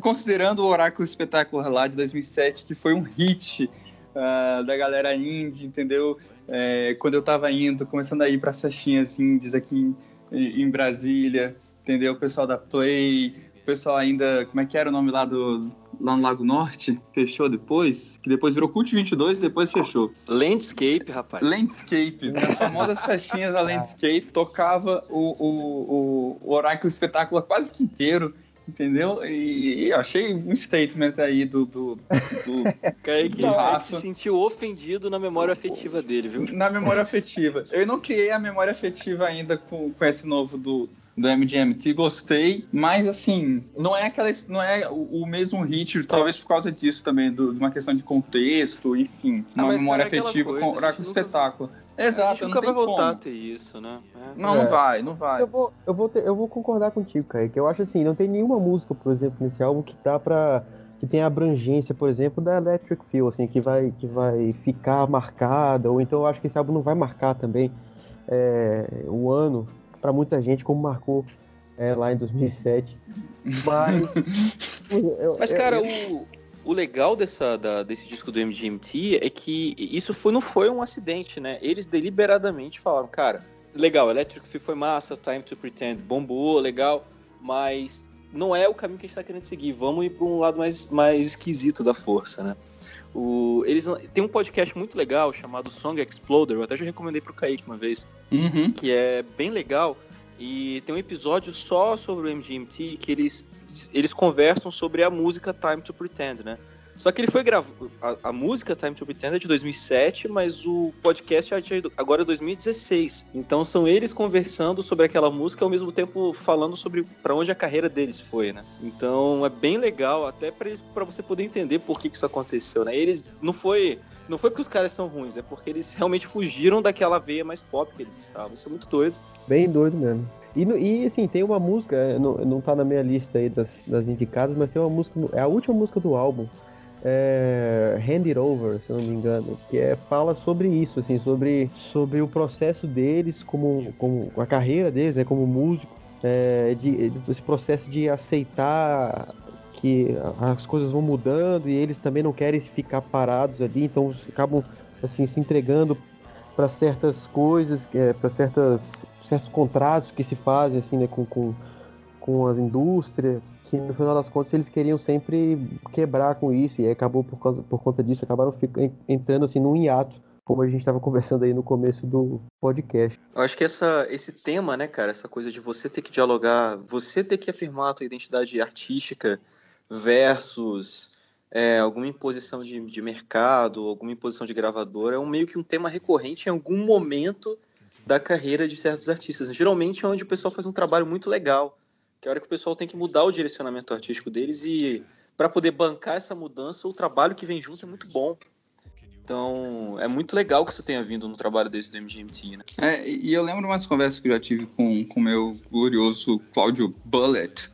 considerando o Oráculo Espetacular lá de 2007, que foi um hit uh, da galera indie, entendeu? É, quando eu tava indo, começando a ir para as festinhas indies aqui em, em Brasília, entendeu? O pessoal da Play, pessoal ainda. Como é que era o nome lá do, lá no Lago Norte, fechou depois, que depois virou Cult 22 e depois fechou. Landscape, rapaz. Landscape, nas famosas festinhas da *laughs* Landscape, tocava o, o, o Oráculo Espetáculo quase que inteiro, entendeu? E, e achei um statement aí do. do, do *laughs* Kaique do se sentiu ofendido na memória afetiva dele, viu? Na memória afetiva. Eu não criei a memória afetiva ainda com, com esse novo do, do MGMT, gostei, mas assim, não é aquela, não é o, o mesmo hit, talvez por causa disso também, do, de uma questão de contexto, enfim, ah, uma memória afetiva coisa, com o espetáculo. Exato, a gente nunca vai voltar como. a ter isso, né? É. Não, não vai, não vai. Eu vou, eu vou, ter, eu vou concordar contigo, cara, que eu acho assim, não tem nenhuma música, por exemplo, nesse álbum que tá pra que tem a abrangência, por exemplo, da Electric Feel, assim, que vai, que vai ficar marcada, ou então eu acho que esse álbum não vai marcar também é, o ano para muita gente, como marcou é, lá em 2007. Mas, *laughs* Mas cara. O, o legal dessa, da, desse disco do MGMT é que isso foi, não foi um acidente, né? Eles deliberadamente falaram, cara, legal, Electric Feel foi massa, Time to Pretend bombou, legal, mas não é o caminho que a gente está querendo seguir. Vamos ir para um lado mais, mais esquisito da força, né? O, eles tem um podcast muito legal chamado Song Exploder, eu até já recomendei pro Kaique uma vez, uhum. que é bem legal. E tem um episódio só sobre o MGMT que eles, eles conversam sobre a música Time to Pretend, né? Só que ele foi gravado. A, música Time to Pretend é de 2007, mas o podcast é agora é 2016. Então são eles conversando sobre aquela música ao mesmo tempo falando sobre para onde a carreira deles foi, né? Então é bem legal, até para você poder entender por que, que isso aconteceu, né? Eles não foi. Não foi porque os caras são ruins, é porque eles realmente fugiram daquela veia mais pop que eles estavam. Isso é muito doido. Bem doido mesmo. E, e assim, tem uma música, não, não tá na minha lista aí das, das indicadas, mas tem uma música, é a última música do álbum, é, Hand It Over, se não me engano, que é, fala sobre isso, assim, sobre, sobre o processo deles, como, como a carreira deles, né, como músico, é, de, esse processo de aceitar que as coisas vão mudando e eles também não querem ficar parados ali, então acabam assim se entregando para certas coisas, é, para certas certos contratos que se fazem assim, né, com, com com as indústrias, que no final das contas eles queriam sempre quebrar com isso, e acabou por, causa, por conta disso, acabaram fic- en- entrando assim num hiato, como a gente estava *laughs* conversando aí no começo do podcast. Eu acho que essa, esse tema, né, cara, essa coisa de você ter que dialogar, você ter que afirmar a tua identidade artística versus é, alguma imposição de, de mercado, alguma imposição de gravadora, é um meio que um tema recorrente em algum momento da carreira de certos artistas. Geralmente é onde o pessoal faz um trabalho muito legal, que é a hora que o pessoal tem que mudar o direcionamento artístico deles e para poder bancar essa mudança, o trabalho que vem junto é muito bom. Então, é muito legal que isso tenha vindo no trabalho desse do MGMT, né? É, e eu lembro umas conversas que eu já tive com o meu glorioso Cláudio Bullet.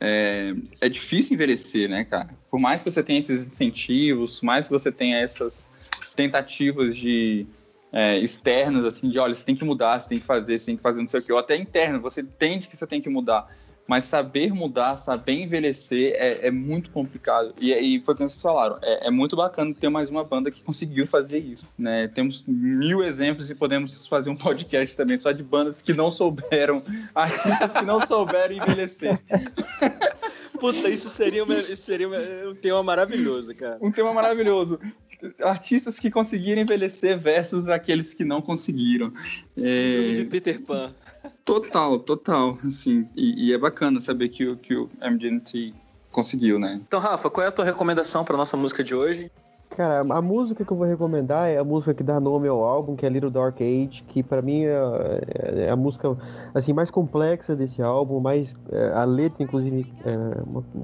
É, é difícil envelhecer, né, cara? Por mais que você tenha esses incentivos, mais que você tenha essas tentativas de é, externas, assim, de olha, você tem que mudar, você tem que fazer, você tem que fazer não sei o quê, ou até interno, você entende que você tem que mudar. Mas saber mudar, saber envelhecer é, é muito complicado. E, e foi o que vocês falaram. É, é muito bacana ter mais uma banda que *laughs* conseguiu fazer isso. Né? Temos mil exemplos e podemos fazer um podcast também só de bandas que não souberam, *laughs* artistas que não souberam envelhecer. *laughs* Puta, isso seria, uma, isso seria uma- um tema maravilhoso, cara. Um tema maravilhoso. Artistas que conseguiram envelhecer versus aqueles que não conseguiram. Síndrome de É, Peter Pan. Total, total. Assim, e, e é bacana saber que, o- que o MGMT conseguiu, né? Então, Rafa, qual é a tua recomendação para nossa música de hoje? Cara, a música que eu vou recomendar é a música que dá nome ao álbum, que é Little Dark Age, que pra mim é, é a música assim mais complexa desse álbum, mais é, a letra inclusive é,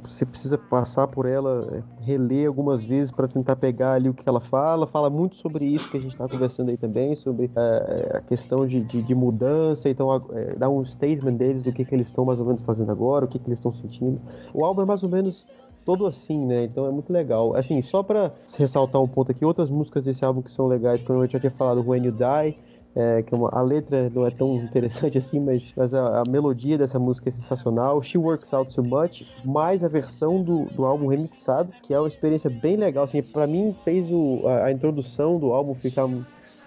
você precisa passar por ela, é, reler algumas vezes para tentar pegar ali o que ela fala. Fala muito sobre isso que a gente tá conversando aí também, sobre é, a questão de, de, de mudança, então é, dá um statement deles do que, que eles estão mais ou menos fazendo agora, o que, que eles estão sentindo. O álbum é mais ou menos todo assim, né? Então é muito legal. Assim, só pra ressaltar um ponto aqui, outras músicas desse álbum que são legais, como eu já tinha falado, When You Die, é, que é uma- a letra não é tão interessante assim, mas, mas a, a melodia dessa música é sensacional. She Works Out Too Much, mais a versão do, do álbum remixado, que é uma experiência bem legal. Assim, pra mim fez o, a, a introdução do álbum ficar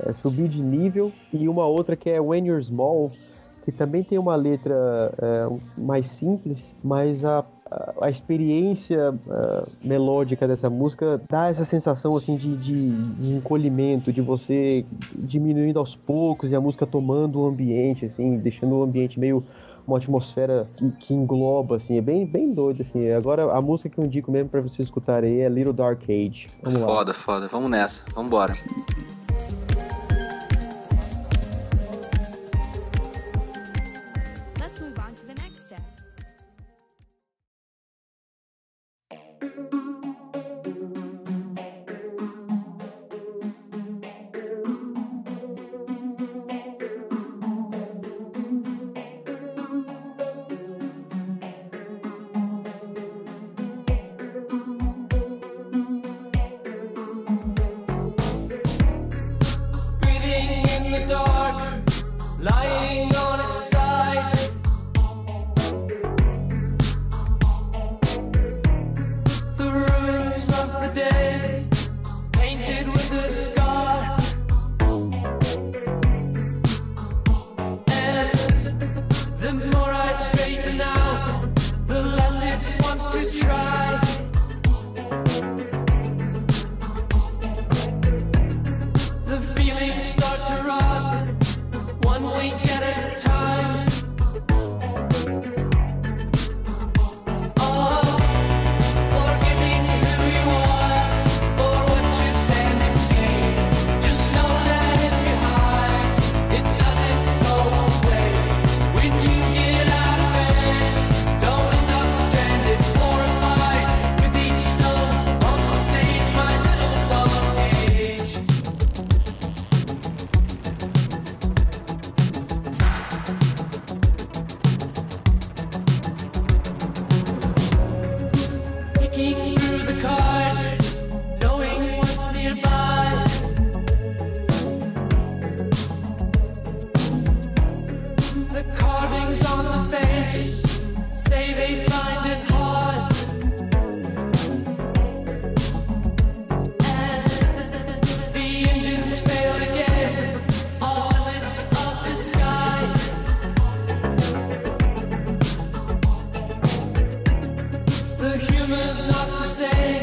é, subir de nível. E uma outra que é When You're Small, que também tem uma letra é, mais simples, mas a, a, experiência é, melódica dessa música dá essa sensação assim de, de, de encolhimento, de você diminuindo aos poucos e a música tomando o ambiente, assim, deixando o ambiente meio uma atmosfera que, que engloba, assim, é bem, bem doido, assim. Agora, a música que eu indico mesmo pra vocês escutarem é Little Dark Age. Vamos lá. Foda, foda. Vamos nessa. Vamos summer's not the same.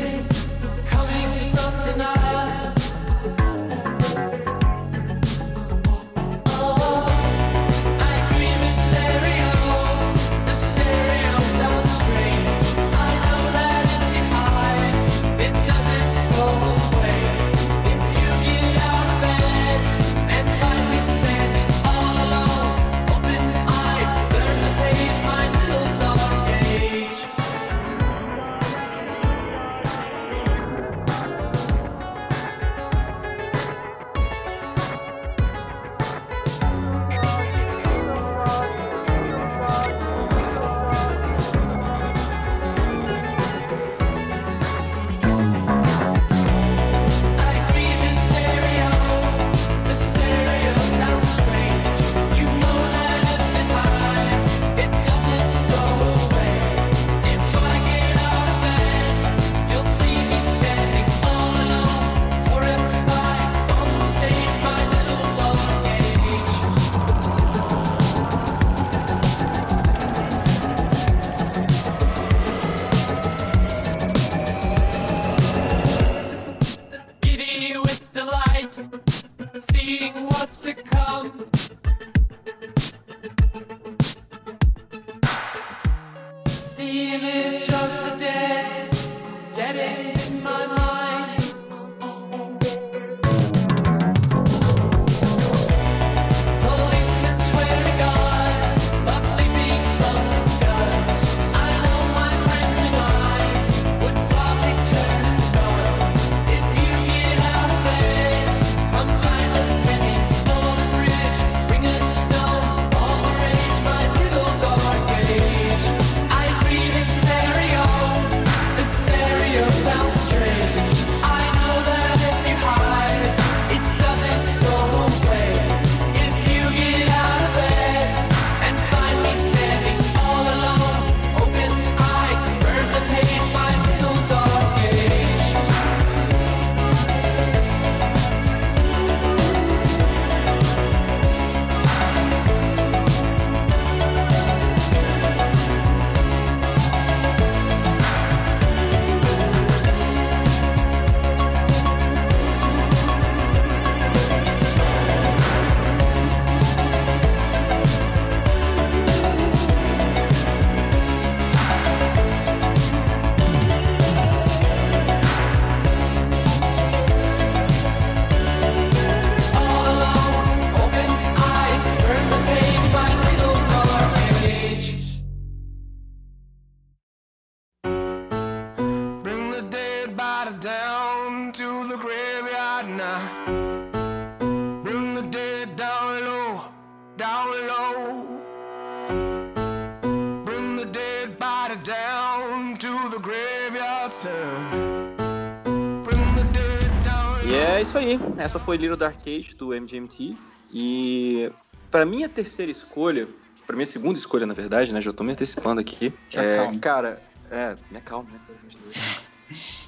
Essa foi Little Dark Age do MGMT. E pra minha terceira escolha, pra minha segunda escolha, na verdade, né? Já tô me antecipando aqui. É, cara, é, me acalma, né?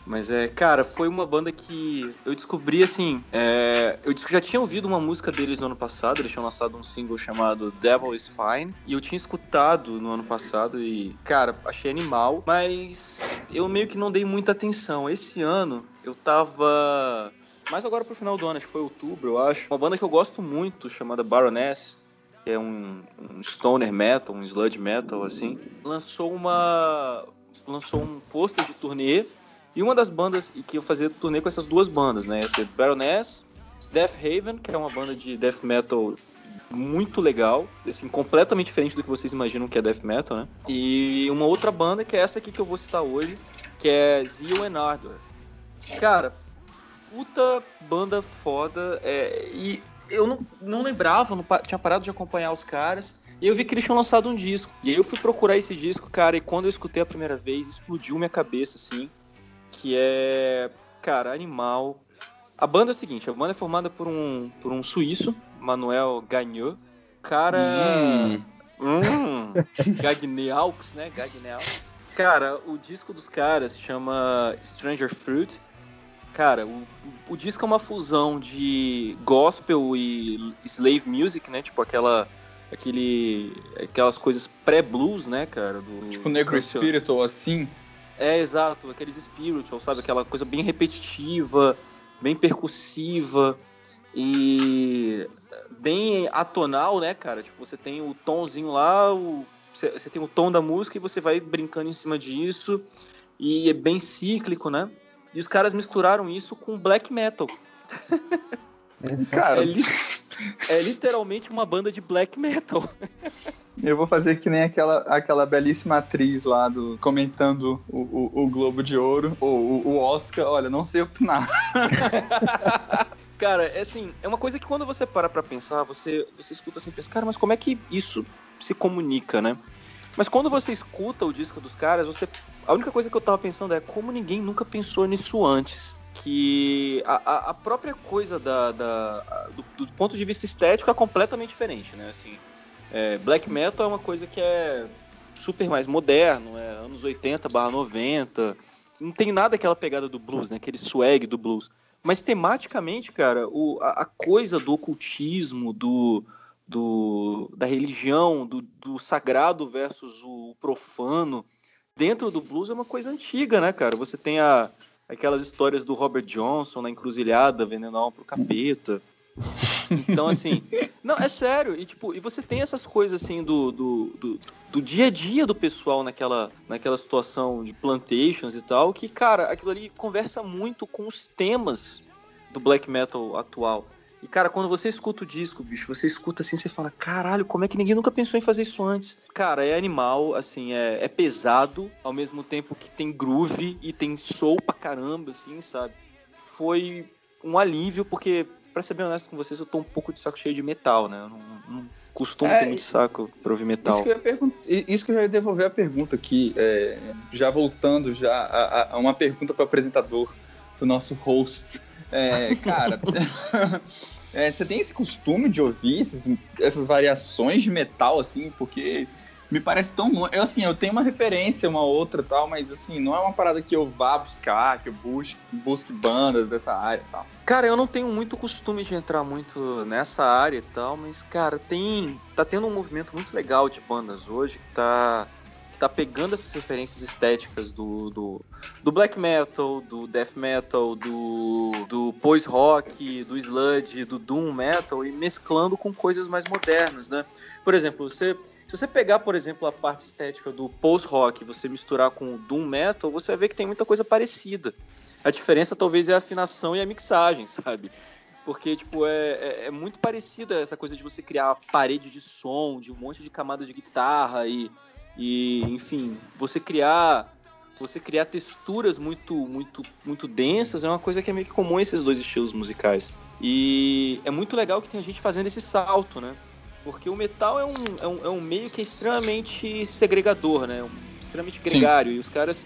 Mas é, cara, foi uma banda que eu descobri assim. é, eu já tinha ouvido uma música deles no ano passado, eles tinham lançado um single chamado Devil is Fine. E eu tinha escutado no ano passado e, cara, achei animal, mas eu meio que não dei muita atenção. Esse ano eu tava. Mais agora pro final do ano, acho que foi outubro, eu acho. Uma banda que eu gosto muito, chamada Baroness, que é um, um stoner metal, um sludge metal, assim, lançou uma. lançou um pôster de turnê. E uma das bandas e que eu fazia turnê com essas duas bandas, né? Ia ser Baroness, Death Haven, que é uma banda de death metal muito legal, assim, completamente diferente do que vocês imaginam que é death metal, né? E uma outra banda que é essa aqui que eu vou citar hoje, que é Zio and Ardor. Cara, puta banda foda, é, e eu não, não lembrava, não tinha parado de acompanhar os caras, e eu vi que eles tinham lançado um disco. E aí eu fui procurar esse disco, cara, e quando eu escutei a primeira vez, explodiu minha cabeça, assim, que é, cara, animal. A banda é a seguinte, a banda é formada por um, por um suíço, Manuel Gagneux. Cara... Hum. Hum, Gagneaux, né? Gagneaux. Cara, o disco dos caras chama Stranger Fruit. Cara, o, o disco é uma fusão de gospel e slave music, né? Tipo aquela aquele aquelas coisas pré-blues, né, cara, do Tipo Negro Spiritual, assim. É, exato, aqueles spiritual, sabe? Aquela coisa bem repetitiva, bem percussiva e bem atonal, né, cara? Tipo, você tem o tomzinho lá, o, você, você tem o tom da música e você vai brincando em cima disso e é bem cíclico, né? E os caras misturaram isso com black metal. Cara, É, li- é literalmente uma banda de black metal. eu vou fazer que nem aquela, aquela belíssima atriz lá do comentando o, o, o Globo de Ouro, ou o, o Oscar. Olha, não sei opinar. *laughs* Cara, é assim, é uma coisa que quando você para pra pensar, você, você escuta assim, pensa, cara, mas como é que isso se comunica, né? Mas quando você escuta o disco dos caras, você. A única coisa que eu tava pensando é como ninguém nunca pensou nisso antes. Que a, a- própria coisa da, da- do, do ponto de vista estético é completamente diferente, né? Assim, é, black metal é uma coisa que é super mais moderno, é anos 80 barra 90. Não tem nada aquela pegada do blues, né? Aquele swag do blues. Mas tematicamente, cara, o, a, a coisa do ocultismo, do, do, da religião, do, do sagrado versus o profano, dentro do blues é uma coisa antiga, né, cara? Você tem a, aquelas histórias do Robert Johnson na encruzilhada, vendendo alma pro capeta. Então, assim, *laughs* não, é sério. E, tipo, e você tem essas coisas, assim, do, do, do, do dia a dia do pessoal naquela, naquela situação de plantations e tal, que, cara, aquilo ali conversa muito com os temas do black metal atual. E, cara, quando você escuta o disco, bicho, você escuta assim, você fala, caralho, como é que ninguém nunca pensou em fazer isso antes? Cara, é animal, assim, é, é pesado, ao mesmo tempo que tem groove e tem soul pra caramba, assim, sabe? Foi um alívio, porque, pra ser bem honesto com vocês, eu tô um pouco de saco cheio de metal, né? Eu não, não costumo É, ter muito saco pra ouvir metal. Isso que, eu ia pergun- isso que eu ia devolver a pergunta aqui, é, já voltando já a, a- uma pergunta para o apresentador, do nosso host. É, cara, *laughs* é, você tem esse costume de ouvir esses- essas variações de metal, assim, porque me parece tão. Eu, assim, eu tenho uma referência, uma outra tal, mas, assim, não é uma parada que eu vá buscar, que eu busque, busque bandas dessa área e tal. Cara, eu não tenho muito costume de entrar muito nessa área e tal, mas, cara, tem. Tá tendo um movimento muito legal de bandas hoje que tá. Tá pegando essas referências estéticas do, do, do black metal, do death metal, do, do post-rock, do sludge, do doom metal e mesclando com coisas mais modernas, né? Por exemplo, você. Se você pegar, por exemplo, a parte estética do post-rock você misturar com o doom metal, você vai ver que tem muita coisa parecida. A diferença talvez é a afinação e a mixagem, *laughs* sabe? Porque, tipo, é, é, é muito parecida essa coisa de você criar uma parede de som, de um monte de camadas de guitarra e, e enfim, você criar você criar texturas muito muito muito densas é uma coisa que é meio que comum esses dois estilos musicais. E é muito legal que tem gente fazendo esse salto, né? Porque o metal é um, é um, é um meio que é extremamente segregador, né? Um- extremamente gregário. E os caras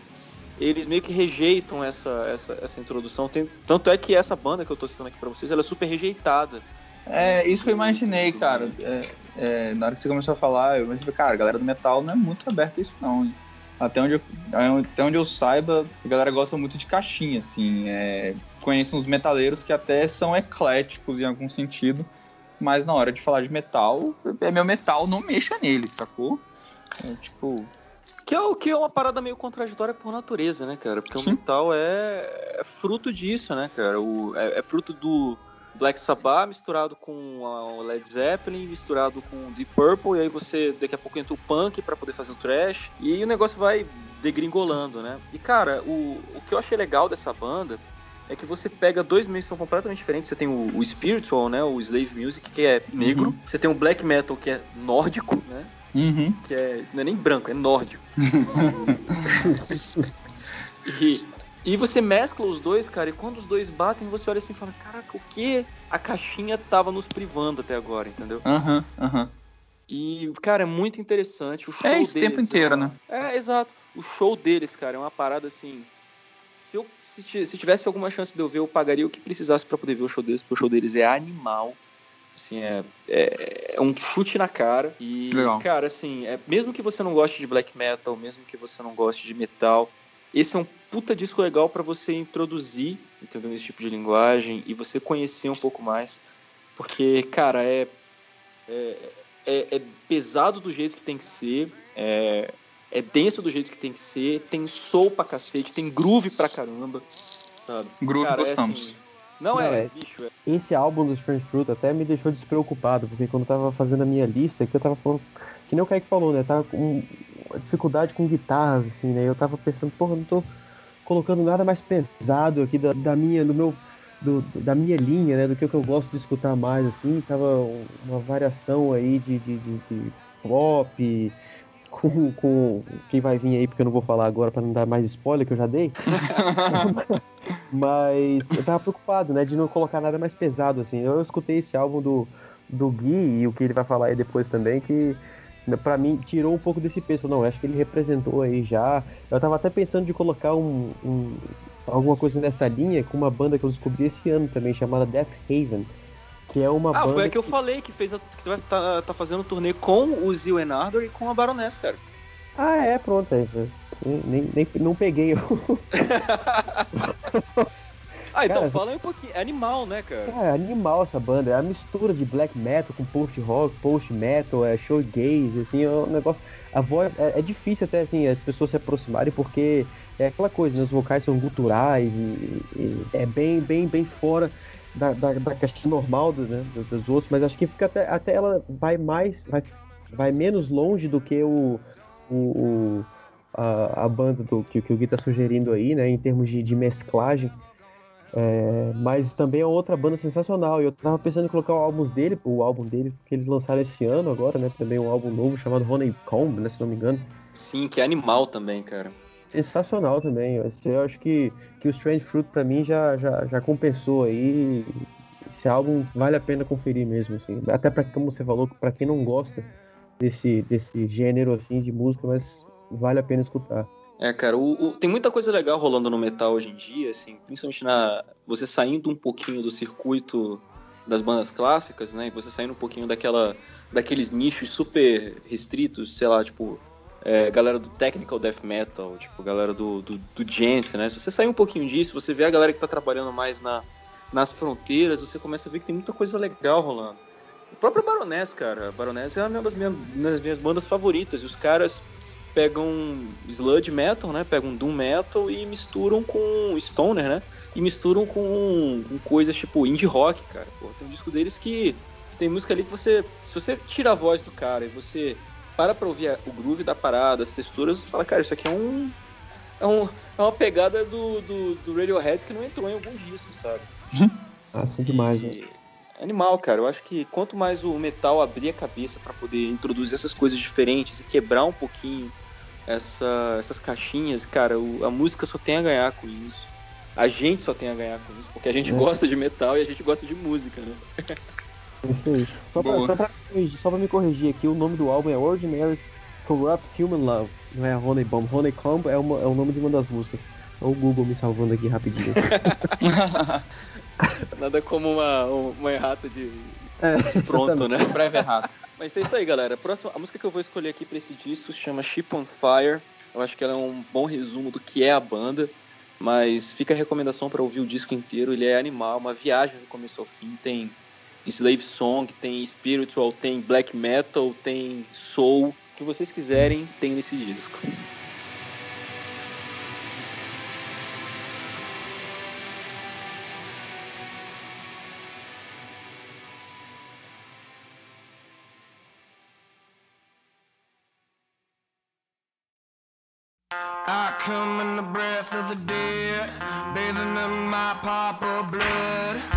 eles meio que rejeitam essa, essa, essa introdução. Tem- tanto é que essa banda que eu tô citando aqui pra vocês, ela é super rejeitada. É, isso que eu imaginei, cara. É, é, na hora que você começou a falar, eu imaginei, cara, a galera do metal não é muito aberta a isso, não. hein? Até onde, eu, até onde eu saiba, a galera gosta muito de caixinha, assim. É, conheço uns metaleiros que até são ecléticos em algum sentido, mas na hora de falar de metal, é meu metal, não mexa nele, sacou? É, tipo, Que é, que é uma parada meio contraditória por natureza, né, cara? Porque Sim. o metal é, é fruto disso, né, cara? O, é, é fruto do Black Sabbath misturado com a- o Led Zeppelin, misturado com o Deep Purple, e aí você daqui a pouco entra o punk pra poder fazer o trash, e aí o negócio vai degringolando, né? E, cara, o, o que eu achei legal dessa banda é que você pega dois meios que são completamente diferentes. Você tem o, o spiritual, né? O slave music, que é negro. Uhum. Você tem o black metal, que é nórdico, né? uhum. que é, não é nem branco, é nórdico. *laughs* e, e você mescla os dois, cara, e quando os dois batem, você olha assim e fala, caraca, o que a caixinha tava nos privando até agora, entendeu? Aham, aham. E, cara, é muito interessante. O show É isso o deles tempo inteiro, é né? É, exato. O show deles, cara, é uma parada assim. Se eu se, ti- se tivesse alguma chance de eu ver, eu pagaria o que precisasse pra poder ver o show deles, porque o show deles é animal. Assim, é, é, é um chute na cara. E, Legal. cara, assim, é, mesmo que você não goste de black metal, mesmo que você não goste de metal, esse é um puta disco legal pra você introduzir, entendeu? Esse tipo de linguagem e você conhecer um pouco mais. Porque, cara, é, é, é, é pesado do jeito que tem que ser. É, é denso do jeito que tem que ser, tem soul pra cacete, tem groove pra caramba, sabe? Groove Cara, é gostamos. assim, não, Não, é, é. bicho, é. Esse álbum do Strange Fruit até me deixou despreocupado, porque quando eu tava fazendo a minha lista, que eu tava falando, que nem o Kaique falou, né? Tava com dificuldade com guitarras, assim, né? Eu tava pensando, porra, não tô colocando nada mais pesado aqui da, da minha, do meu, do, da minha linha, né? Do que eu gosto de escutar mais, assim. Tava um- uma variação aí de, de, de, de pop, com, com quem vai vir aí, porque eu não vou falar agora pra não dar mais spoiler que eu já dei. *laughs* Mas eu tava preocupado, né, de não colocar nada mais pesado, assim. Eu escutei esse álbum do, do Gui e o que ele vai falar aí depois também, que né, pra mim tirou um pouco desse peso. Não, acho que ele representou aí já. Eu tava até pensando de colocar um, um- alguma coisa nessa linha com uma banda que eu descobri esse ano também, chamada Death Haven. Que é uma Ah, banda. foi a que eu falei, que fez a, que vai tá, tá fazendo turnê com o Zio Enardor e com a Baroness, cara. Ah, é, pronto. É, nem, nem, nem- não peguei. *laughs* *laughs* *laughs* Ah, então Cara, fala aí um pouquinho. É animal, né, cara? É animal essa banda, é a mistura de black metal com post rock, post metal, é shoegaze, assim, é um negócio. A voz é, é difícil até assim as pessoas se aproximarem porque é aquela coisa, né? Os vocais são guturais e, e é bem, bem, bem fora da, da, da caixinha normal dos, né, dos outros, mas acho que fica até, até ela vai mais, vai, vai menos longe do que o, o, o- a, a banda do, que, que o Gui tá sugerindo aí, né? Em termos de, de mesclagem. É, mas também é outra banda sensacional. E eu tava pensando em colocar o álbum dele, o álbum deles, porque eles lançaram esse ano agora, né? Também um álbum novo chamado Honeycomb, né? Se não me engano. Sim, que é animal também, cara. Sensacional também. Eu acho que, que o Strange Fruit pra mim já, já, já compensou aí. Esse álbum vale a pena conferir mesmo, assim. Até pra, como você falou, pra quem não gosta desse, desse gênero assim de música, mas vale a pena escutar. É, cara, o, o- tem muita coisa legal rolando no metal hoje em dia, assim, principalmente na. Você saindo um pouquinho do circuito das bandas clássicas, né? E você saindo um pouquinho daquela. daqueles nichos super restritos, sei lá, tipo. é, galera do technical death metal, tipo, galera do, do, do gent, né? Se você sair um pouquinho disso, você vê a galera que tá trabalhando mais na, nas fronteiras, você começa a ver que tem muita coisa legal rolando. O próprio Baroness, cara, Baroness é uma das minhas, das minhas bandas favoritas, e os caras pegam sludge metal, né? Pegam doom metal e misturam com stoner, né? E misturam com, com coisas tipo indie rock, cara. Pô, tem um disco deles que tem música ali que você, se você tira a voz do cara e você para pra ouvir o groove da parada, as texturas, você fala, cara, isso aqui é um é, um, é uma pegada do, do, do Radiohead que não entrou em algum disco, sabe? *laughs* Assim demais, né? Animal, cara. Eu acho que quanto mais o metal abrir a cabeça pra poder introduzir essas coisas diferentes e quebrar um pouquinho essa- essas caixinhas, cara, o- a música só tem a ganhar com isso. A gente só tem a ganhar com isso, porque a gente É. gosta de metal e a gente gosta de música, né? É Isso aí. Só pra, só, pra me corrigir, só pra me corrigir aqui, o nome do álbum é Ordinary Corrupt Human Love. Não é Honeybomb. Honeycomb é, uma- é o nome de uma das músicas. Olha o Google me salvando aqui rapidinho. *laughs* *laughs* *laughs* Nada como uma, uma errata de É, pronto, né? Breve errado. *laughs* Mas é isso aí, galera. A, próxima, a música que eu vou escolher aqui pra esse disco se chama Ship on Fire. Eu acho que ela é um bom resumo do que é a banda. Mas fica a recomendação pra ouvir o disco inteiro. Ele é animal, uma viagem do começo ao fim. Tem slave song, tem spiritual, tem black metal, tem soul. O que vocês quiserem tem nesse disco. Come in the breath of the dead, bathing in my papa blood,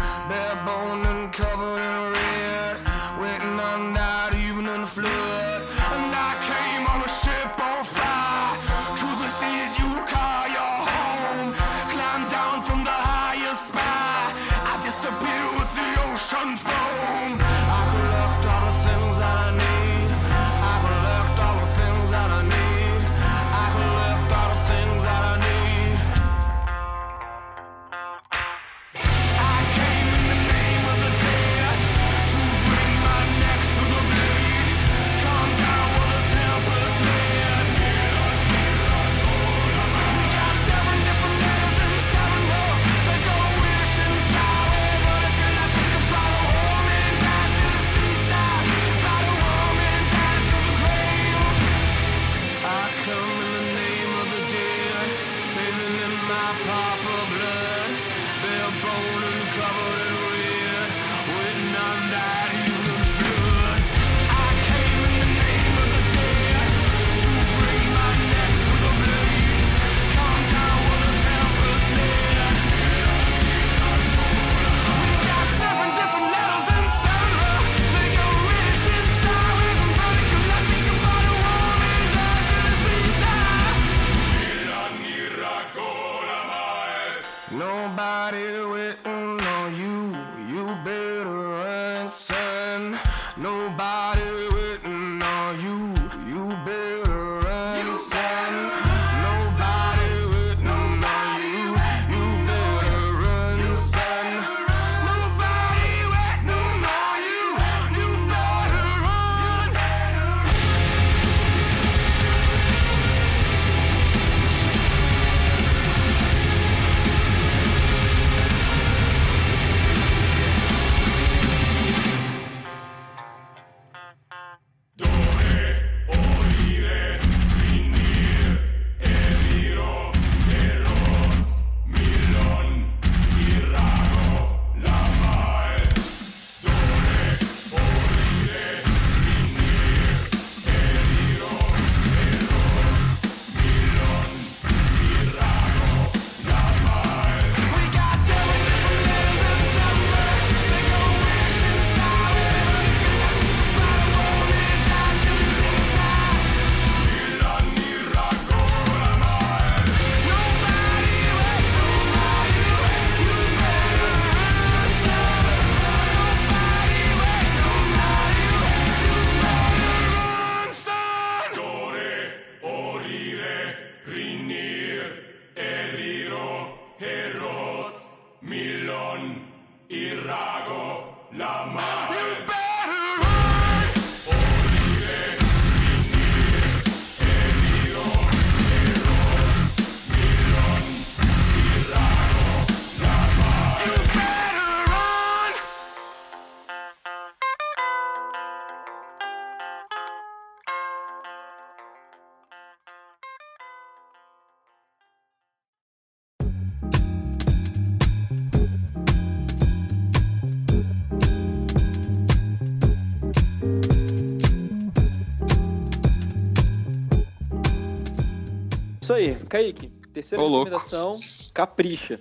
Isso aí, Kaique. Terceira Ô, louco. recomendação, capricha.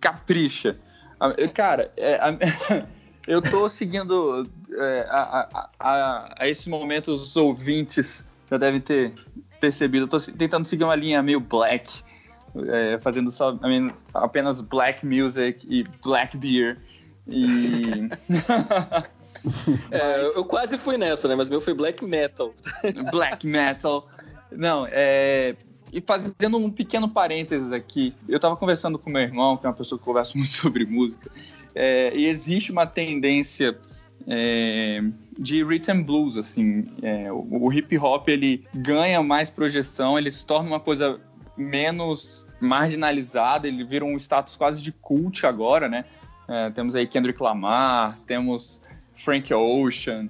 Capricha. Ah, Cara, é, a- *laughs* eu tô seguindo é, a, a- a- esse momento os ouvintes já devem ter percebido. Eu tô tentando seguir uma linha meio black, é, fazendo só apenas black music e black beer. E *laughs* É, eu quase fui nessa, né? Mas meu foi black metal. *laughs* black metal. Não, é. E fazendo um pequeno parênteses aqui, eu tava conversando com meu irmão, que é uma pessoa que conversa *laughs* muito sobre música, é, e existe uma tendência é, de rhythm blues, assim, é, o, o hip hop ele ganha mais projeção, ele se torna uma coisa menos marginalizada, ele vira um status quase de cult agora, né? É, temos aí Kendrick Lamar, temos Frank Ocean,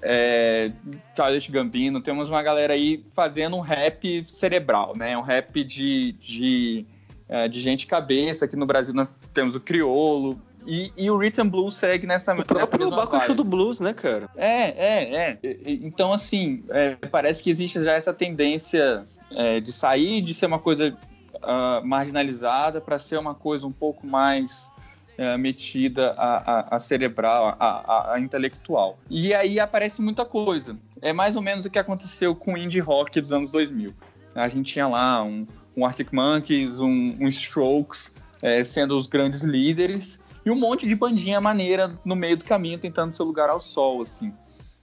é, Childish Gambino, temos uma galera aí fazendo um rap cerebral, né? Um rap de, de, é, de gente cabeça. Aqui no Brasil nós temos o Criolo. E, e o Rhythm Blues segue nessa, O próprio Bakushu do Blues, né, cara? É, é, é. Então, assim, é, parece que existe já essa tendência é, de sair de ser uma coisa ah, marginalizada para ser uma coisa um pouco mais é, metida a, a- a cerebral, a, a- intelectual. E aí aparece muita coisa. É mais ou menos o que aconteceu com o indie rock dos anos 2000. A gente tinha lá um, um Arctic Monkeys, um, um Strokes, é, sendo os grandes líderes, e um monte de bandinha maneira no meio do caminho tentando seu lugar ao sol, assim.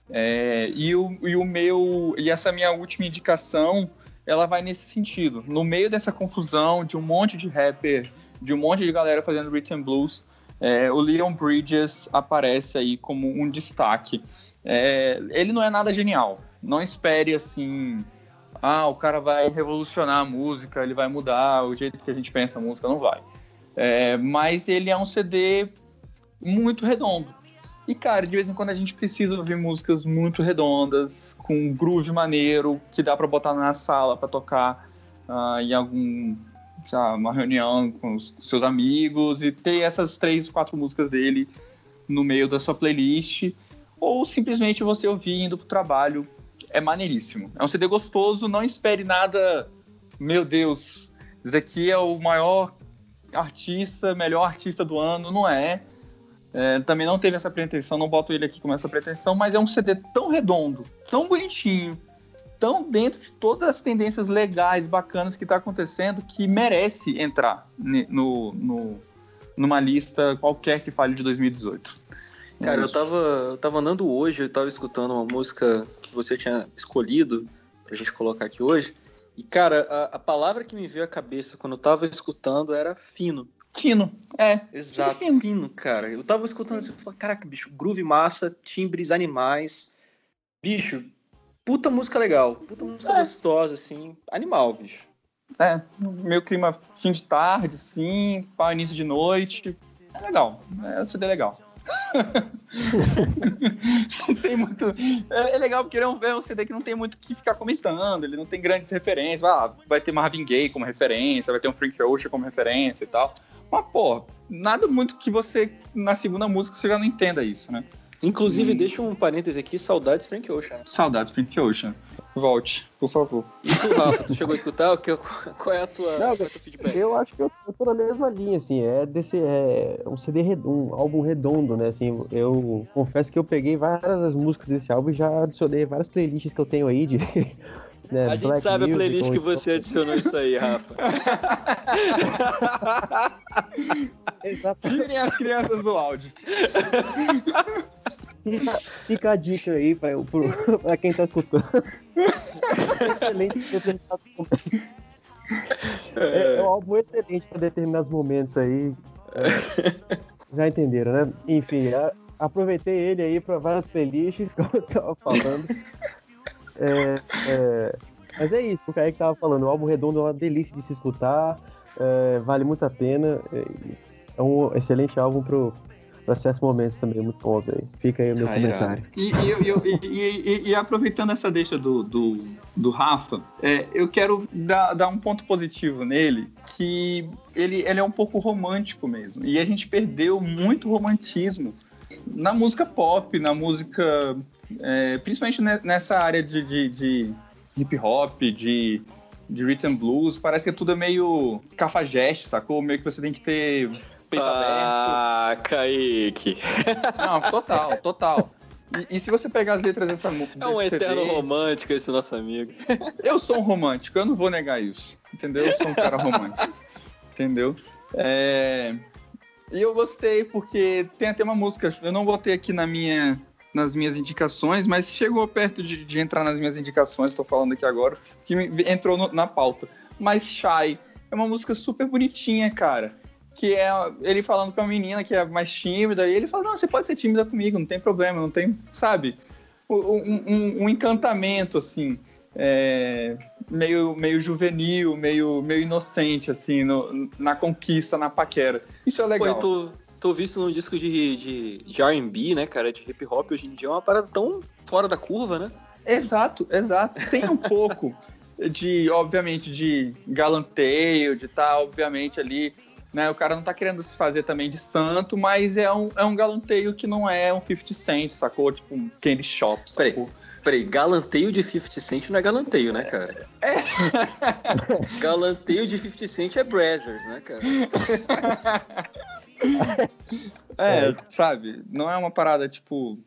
É, e, o, e o meu e essa minha última indicação, ela vai nesse sentido. No meio dessa confusão de um monte de rapper, de um monte de galera fazendo rhythm blues, é, o Leon Bridges aparece aí como um destaque. É, ele não é nada genial. Não espere assim, ah, o cara vai revolucionar a música, ele vai mudar o jeito que a gente pensa a música, não vai. É, mas ele é um CD muito redondo. E, cara, de vez em quando a gente precisa ouvir músicas muito redondas, com um groove maneiro, que dá pra botar na sala pra tocar ah, em algum, uma reunião com os seus amigos e ter essas três, quatro músicas dele no meio da sua playlist, ou simplesmente você ouvir indo pro trabalho. É maneiríssimo. É um CD gostoso, não espere nada. Meu Deus, esse aqui é o maior artista, melhor artista do ano, não é. É, também não teve essa pretensão, não boto ele aqui com essa pretensão, mas é um CD tão redondo, tão bonitinho, tão dentro de todas as tendências legais, bacanas que tá acontecendo, que merece entrar no, no- numa lista qualquer que fale de 2018. Cara, É eu isso. tava, eu tava andando hoje, eu tava escutando uma música que você tinha escolhido pra gente colocar aqui hoje. E, cara, a, a palavra que me veio à cabeça quando eu tava escutando era fino. Fino, é. Exato, Fino. fino, cara. Eu tava escutando assim, eu falei, caraca, bicho, groove massa, timbres animais. Bicho, puta música legal, puta música É. gostosa, assim, animal, bicho. É, meu clima fim de tarde, sim, pá, início de noite. É legal, é um CD legal. *laughs* não tem muito. É, é legal porque ele é um, é um CD que não tem muito o que ficar comentando, ele não tem grandes referências. Ah, vai ter Marvin Gaye como referência, vai ter um Frank Ocean como referência e tal. Mas, pô, nada muito que você, na segunda música, você já não entenda isso, né? Inclusive, Hum. deixa um parêntese aqui, saudades Frank Ocean. Saudades, Frank Ocean. Volte, por favor. E tu, Rafa, tu chegou a escutar? O que- Qual é a tua, Não, é feedback? Eu acho que eu, eu tô na mesma linha, assim, é desse é um CD red- um álbum redondo, né? Assim, eu confesso que eu peguei várias das músicas desse álbum e já adicionei várias playlists que eu tenho aí de né, A gente Black sabe a Music, playlist ou que você adicionou isso aí, Rafa. *laughs* Tirem as crianças do áudio. Fica, fica a dica aí pra, pro- pra quem tá escutando. excelente pra determinados momentos. É, é um álbum excelente pra determinados momentos aí. É, já entenderam, né? Enfim, a- aproveitei ele aí pra várias playlists, como eu tava falando. É, é, mas é isso, o Kaique tava falando, o álbum redondo é uma delícia de se escutar, é, vale muito a pena. É, é um excelente álbum pro, certos momentos também, muito bons aí. Fica aí o meu Ah, comentário. E, e, e- e- e- e aproveitando essa deixa do, do, do Rafa, é, eu quero dar, dar um ponto positivo nele, que ele, ele é um pouco romântico mesmo. E a gente perdeu muito romantismo na música pop, na música. É, principalmente ne- nessa área de, de, de hip hop, de, de rhythm blues, parece que tudo é meio cafajeste, sacou? Meio que você tem que ter peito Ah, Kaique. aberto. *laughs* Não, total, total. E, e se você pegar as letras dessa música. É um eterno romântico esse nosso amigo. *laughs* Eu sou um romântico, eu não vou negar isso. Entendeu? Eu sou um cara romântico. entendeu? É, E eu gostei porque tem até uma música, eu não botei aqui na minha, nas minhas indicações, mas chegou perto de, de entrar nas minhas indicações, tô falando aqui agora, que entrou no- na pauta. Mas Shy é uma música super bonitinha, cara. Que é ele falando com a menina que é mais tímida, e ele fala: Não, você pode ser tímida comigo, não tem problema, não tem, sabe? Um, um- um encantamento, assim, é, meio, meio juvenil, meio, meio inocente, assim, no- na conquista, na paquera. Isso é Pô, legal. eu tô, tô visto num disco de, de, de R&B, né, cara, de hip hop hoje em dia, é uma parada tão fora da curva, né? Exato, exato. Tem um pouco de, obviamente, de galanteio, de estar, obviamente, ali. Né? O cara não tá querendo se fazer também de santo, mas é um, é um galanteio que não é um 50 Cent, sacou? Tipo um candy shop, Peraí. sacou? Peraí, galanteio de 50 Cent não é galanteio, né, cara? É. galanteio de 50 Cent é Brazzers, né, cara? *laughs* *laughs* É, sabe? Não é uma parada, tipo,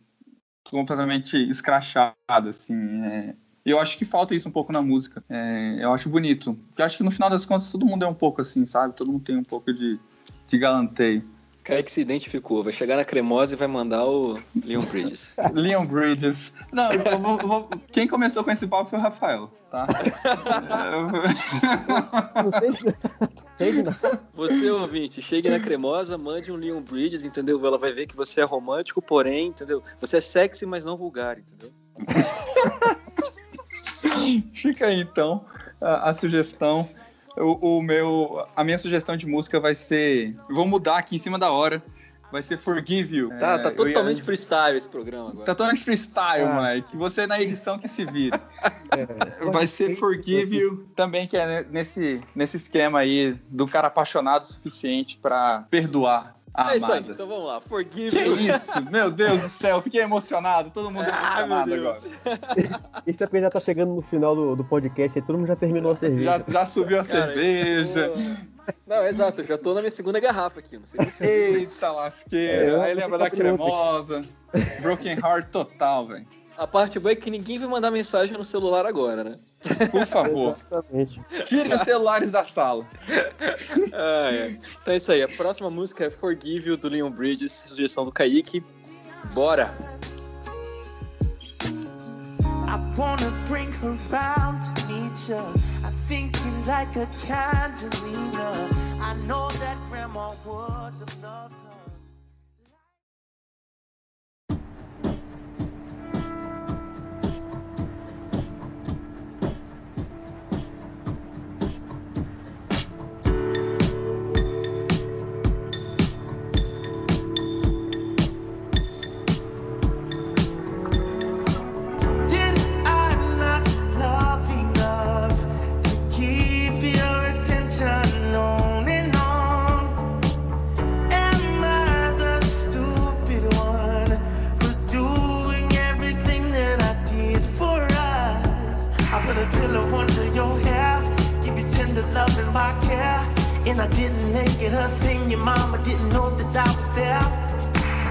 completamente escrachada, assim. é. Eu acho que falta isso um pouco na música. É, eu acho bonito. Porque eu acho que no final das contas todo mundo é um pouco assim, sabe? Todo mundo tem um pouco de, de galanteio. Kaique se identificou, vai chegar na cremosa e vai mandar o Leon Bridges. *laughs* Leon Bridges. Não, eu vou- vou- quem começou com esse papo foi o Rafael, tá? *laughs* Você, ouvinte, chegue na cremosa, mande um Leon Bridges, entendeu? Ela vai ver que você é romântico, porém, entendeu? Você é sexy, mas não vulgar, entendeu? *laughs* Fica aí então a, a sugestão. O, o meu, a minha sugestão de música vai ser. Vou mudar aqui em cima da hora. Vai ser Forgive You. Tá, É, tá eu ia- totalmente freestyle esse programa agora. Tá totalmente freestyle, Ah. Mike. Você na edição que se vira. *laughs* É. Vai ser Forgive You também, que é nesse, nesse esquema aí do cara apaixonado o suficiente pra perdoar a É isso aí, amada. então vamos lá. Forgive Que isso? Meu Deus do céu, fiquei emocionado. Todo mundo Ah, meu emocionado Deus. *laughs* Esse AP já tá chegando no final do, do podcast, aí todo mundo já terminou a agora. cerveja. Já, já subiu a Cara, cerveja. tô- Não, exato, eu já tô na minha segunda garrafa aqui, não sei se Eita lasqueira. É, Aí lembra da pronto. cremosa. Broken Heart total, velho. A parte boa é que ninguém vai mandar mensagem no celular agora, né? Por favor, Exatamente. tirem os celulares da sala. Ah, é. Então é isso aí. A próxima música é Forgive You, do Leon Bridges, sugestão do Kaique. Bora! I wanna bring her round to meet ya. I think you like a candelina. I know that grandma would have loved and I didn't make it a thing. Your mama didn't know that I was there.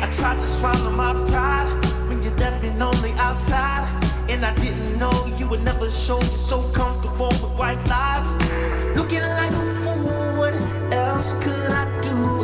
I tried to swallow my pride when you left me lonely outside. And I didn't know you would never show you so comfortable with white lies. Looking like a fool, what else could I do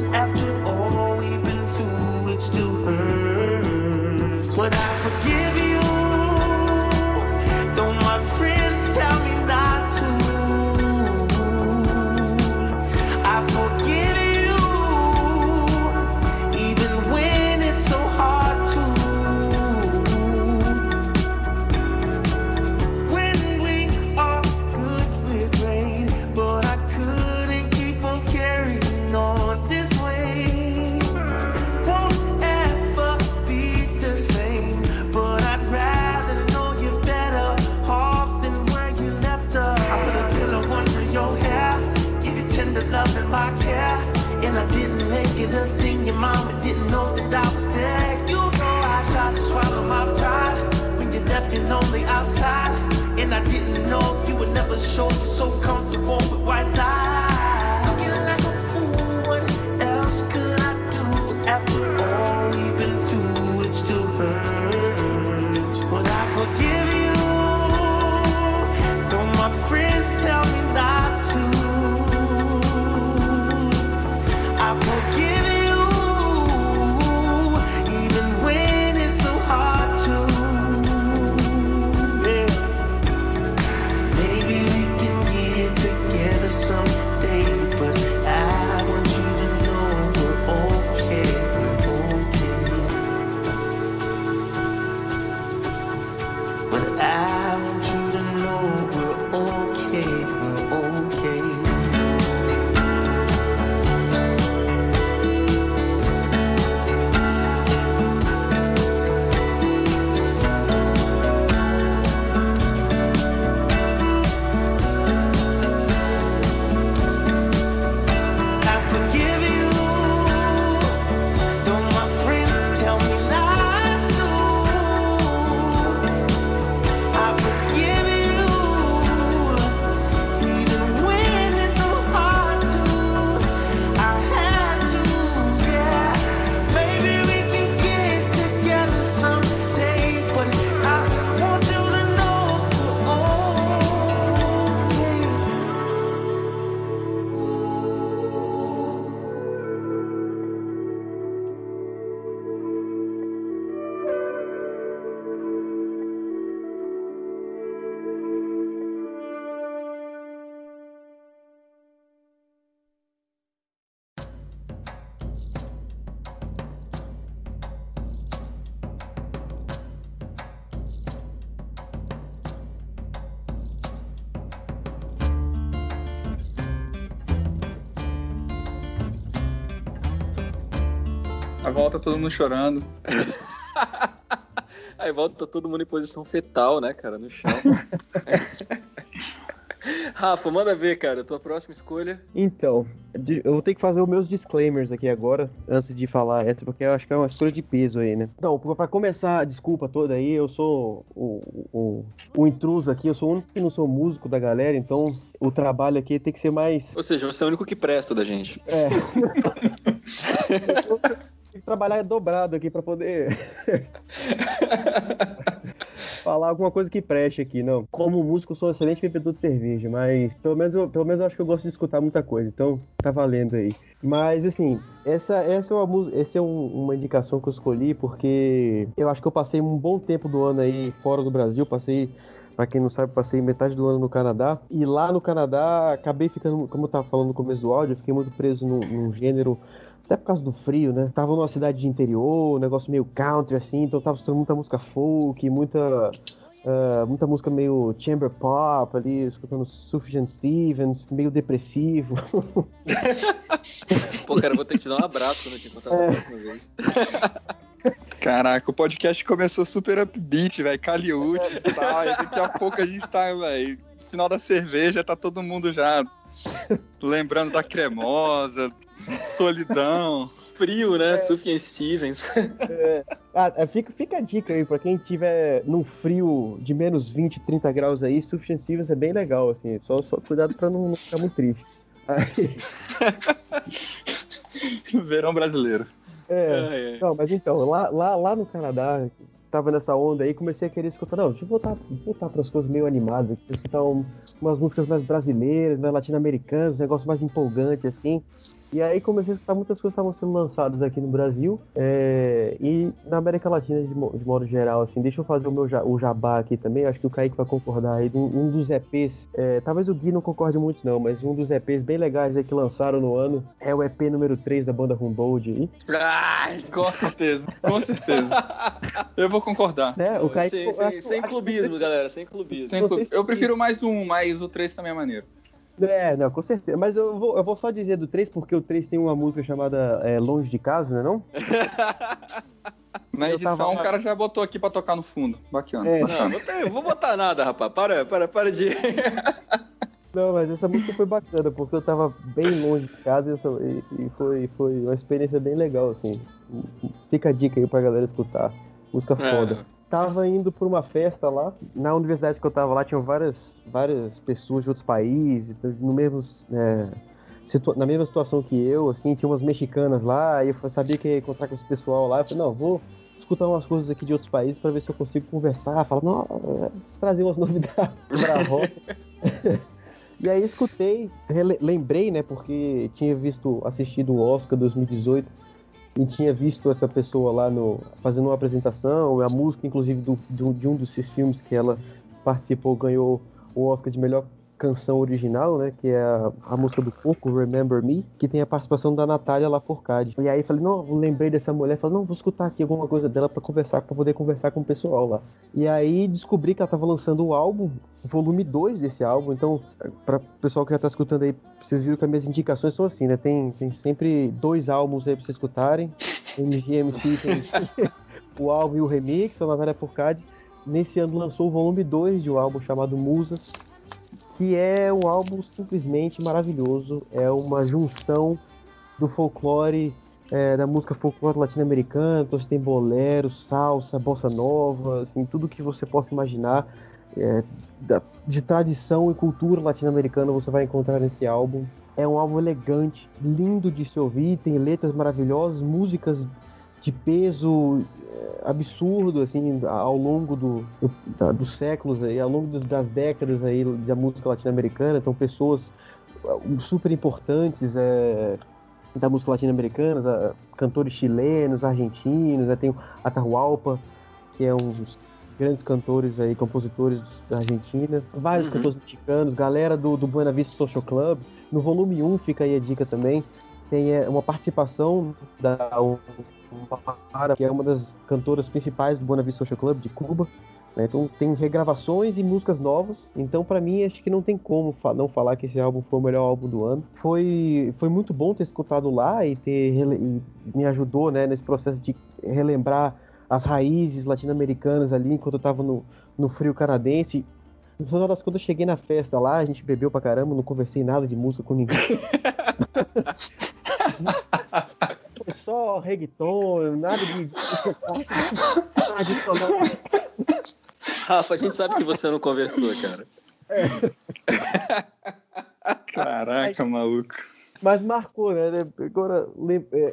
the shoulder, so comfortable with white lies. Volta todo mundo chorando. *laughs* Aí volta todo mundo em posição fetal, né, cara, no chão. *laughs* Rafa, manda ver, cara, tua próxima escolha. Então, eu vou ter que fazer os meus disclaimers aqui agora, antes de falar essa, porque eu acho que é uma escolha de peso aí, né? Então, pra começar a desculpa toda aí, eu sou o, o, o intruso aqui, eu sou o único que não sou músico da galera, então o trabalho aqui tem que ser mais. Ou seja, você é o único que presta da gente. É. *laughs* Tem que trabalhar dobrado aqui pra poder *laughs* falar alguma coisa que preste aqui, não. Como músico, eu sou um excelente bebedor de cerveja, mas pelo menos, eu, pelo menos eu acho que eu gosto de escutar muita coisa, então tá valendo aí. Mas assim, essa, essa é, uma, essa é um- uma indicação que eu escolhi porque eu acho que eu passei um bom tempo do ano aí fora do Brasil, passei. Pra quem não sabe, passei metade do ano no Canadá. E lá no Canadá, acabei ficando, como eu tava falando no começo do áudio, eu fiquei muito preso num, num gênero até por causa do frio, né? Tava numa cidade de interior, um negócio meio country, assim, então tava escutando muita música folk, muita. ah, muita música meio chamber pop ali, escutando Sufjan Stevens, meio depressivo. *laughs* Pô, cara, eu vou ter que te dar um abraço quando eu te encontrar da próxima vez. *laughs* Caraca, o podcast começou super upbeat, velho, Caliute e tal, e daqui a pouco a gente tá, velho, final da cerveja, tá todo mundo já lembrando da cremosa, solidão. Frio, né? Sufjan Stevens. Ah, é, fica, fica a dica aí, pra quem tiver num frio de menos 20, 30 graus aí, Sufjan Stevens é bem legal, assim, só, só cuidado pra não, não ficar muito triste. Aí, *laughs* Verão brasileiro. É, não, mas então, lá, lá, lá no Canadá, tava nessa onda aí, comecei a querer escutar, não, deixa eu voltar, voltar para as coisas meio animadas, aqui, escutar um- umas músicas mais brasileiras, mais latino-americanas, um negócio mais empolgante, assim. E aí comecei a escutar muitas coisas que estavam sendo lançadas aqui no Brasil é, e na América Latina de, de modo geral, assim. Deixa eu fazer o meu o jabá aqui também, acho que o Kaique vai concordar aí. Um, um dos EPs, é, talvez o Gui não concorde muito não, mas um dos EPs bem legais aí que lançaram no ano é o EP número 3 da banda Humboldt aí. Com certeza, com certeza. Eu vou concordar. Né? O Kaique, sem, sem, sem clubismo, galera, sem clubismo. Sem clube. Eu prefiro mais um, mas o 3 também é maneiro. É, não, com certeza. Mas eu vou, eu vou só dizer do 3, porque o 3 tem uma música chamada é, Longe de Casa, não é não? *laughs* Na Eu edição, tava- o cara já botou aqui pra tocar no fundo. Bacana. É. Não, não tem- vou botar nada, rapaz. Para, para, para de. *laughs* Não, mas essa música foi bacana, porque eu tava bem longe de casa e, essa- e- e foi, foi uma experiência bem legal, assim. Fica a dica aí pra galera escutar. Música foda. Tava indo por uma festa lá. Na universidade que eu tava lá, tinham várias, várias pessoas de outros países, no mesmo, é, na mesma situação que eu, assim, tinha umas mexicanas lá, e eu sabia que ia encontrar com esse pessoal lá. Eu falei, não, vou escutar umas coisas aqui de outros países para ver se eu consigo conversar, falar, não, é, trazer umas *laughs* novidades pra rock. *laughs* E aí escutei, lembrei, né, porque tinha visto, assistido o Oscar 2018 e tinha visto essa pessoa lá no fazendo uma apresentação, a música, inclusive, do, do- de um dos seus filmes que ela participou, ganhou o Oscar de melhor canção original, né, que é a, a música do Coco, Remember Me, que tem a participação da Natália Lafourcade. E aí falei, não, lembrei dessa mulher, falei, não, vou escutar aqui alguma coisa dela para conversar, para poder conversar com o pessoal lá. E aí descobri que ela tava lançando o álbum, volume 2 desse álbum, então, para o pessoal que já tá escutando aí, vocês viram que as minhas indicações são assim, né? Tem, tem sempre dois álbuns aí pra vocês escutarem. MGMT tem *laughs* o álbum e o remix, a Natália Porcade. Nesse ano lançou o volume 2 de um álbum chamado Musas, que é um álbum simplesmente maravilhoso. É uma junção do folclore, é, da música folclore latino-americana, então você tem bolero, salsa, bossa nova, assim, tudo que você possa imaginar é, da- de tradição e cultura latino-americana você vai encontrar nesse álbum. É um álbum elegante, lindo de se ouvir, tem letras maravilhosas, músicas de peso é, absurdo assim ao longo do, do- da- dos séculos aí, ao longo dos- das décadas aí da música latino-americana, então pessoas uh, super importantes é, da música latino-americana, cantores chilenos, argentinos, né, tem Atahualpa, que é um dos grandes cantores aí, compositores da Argentina, vários Uhum. cantores mexicanos, galera do, do Buena Vista Social Club. No volume 1 fica aí a dica também, tem é, uma participação da Mara, que é uma das cantoras principais do Buena Social Club de Cuba. né? Então tem regravações e músicas novas. Então para mim acho que não tem como não falar que esse álbum foi o melhor álbum do ano. Foi, foi muito bom ter escutado lá e ter e me ajudou né, nesse processo de relembrar as raízes latino-americanas ali enquanto eu tava no, no frio canadense. No final das contas, eu cheguei na festa lá, a gente bebeu pra caramba, não conversei nada de música com ninguém. *laughs* Só reggaeton, nada de. Rafa, a gente sabe que você não conversou, cara. Caraca, maluco. Mas marcou, né? Agora, é,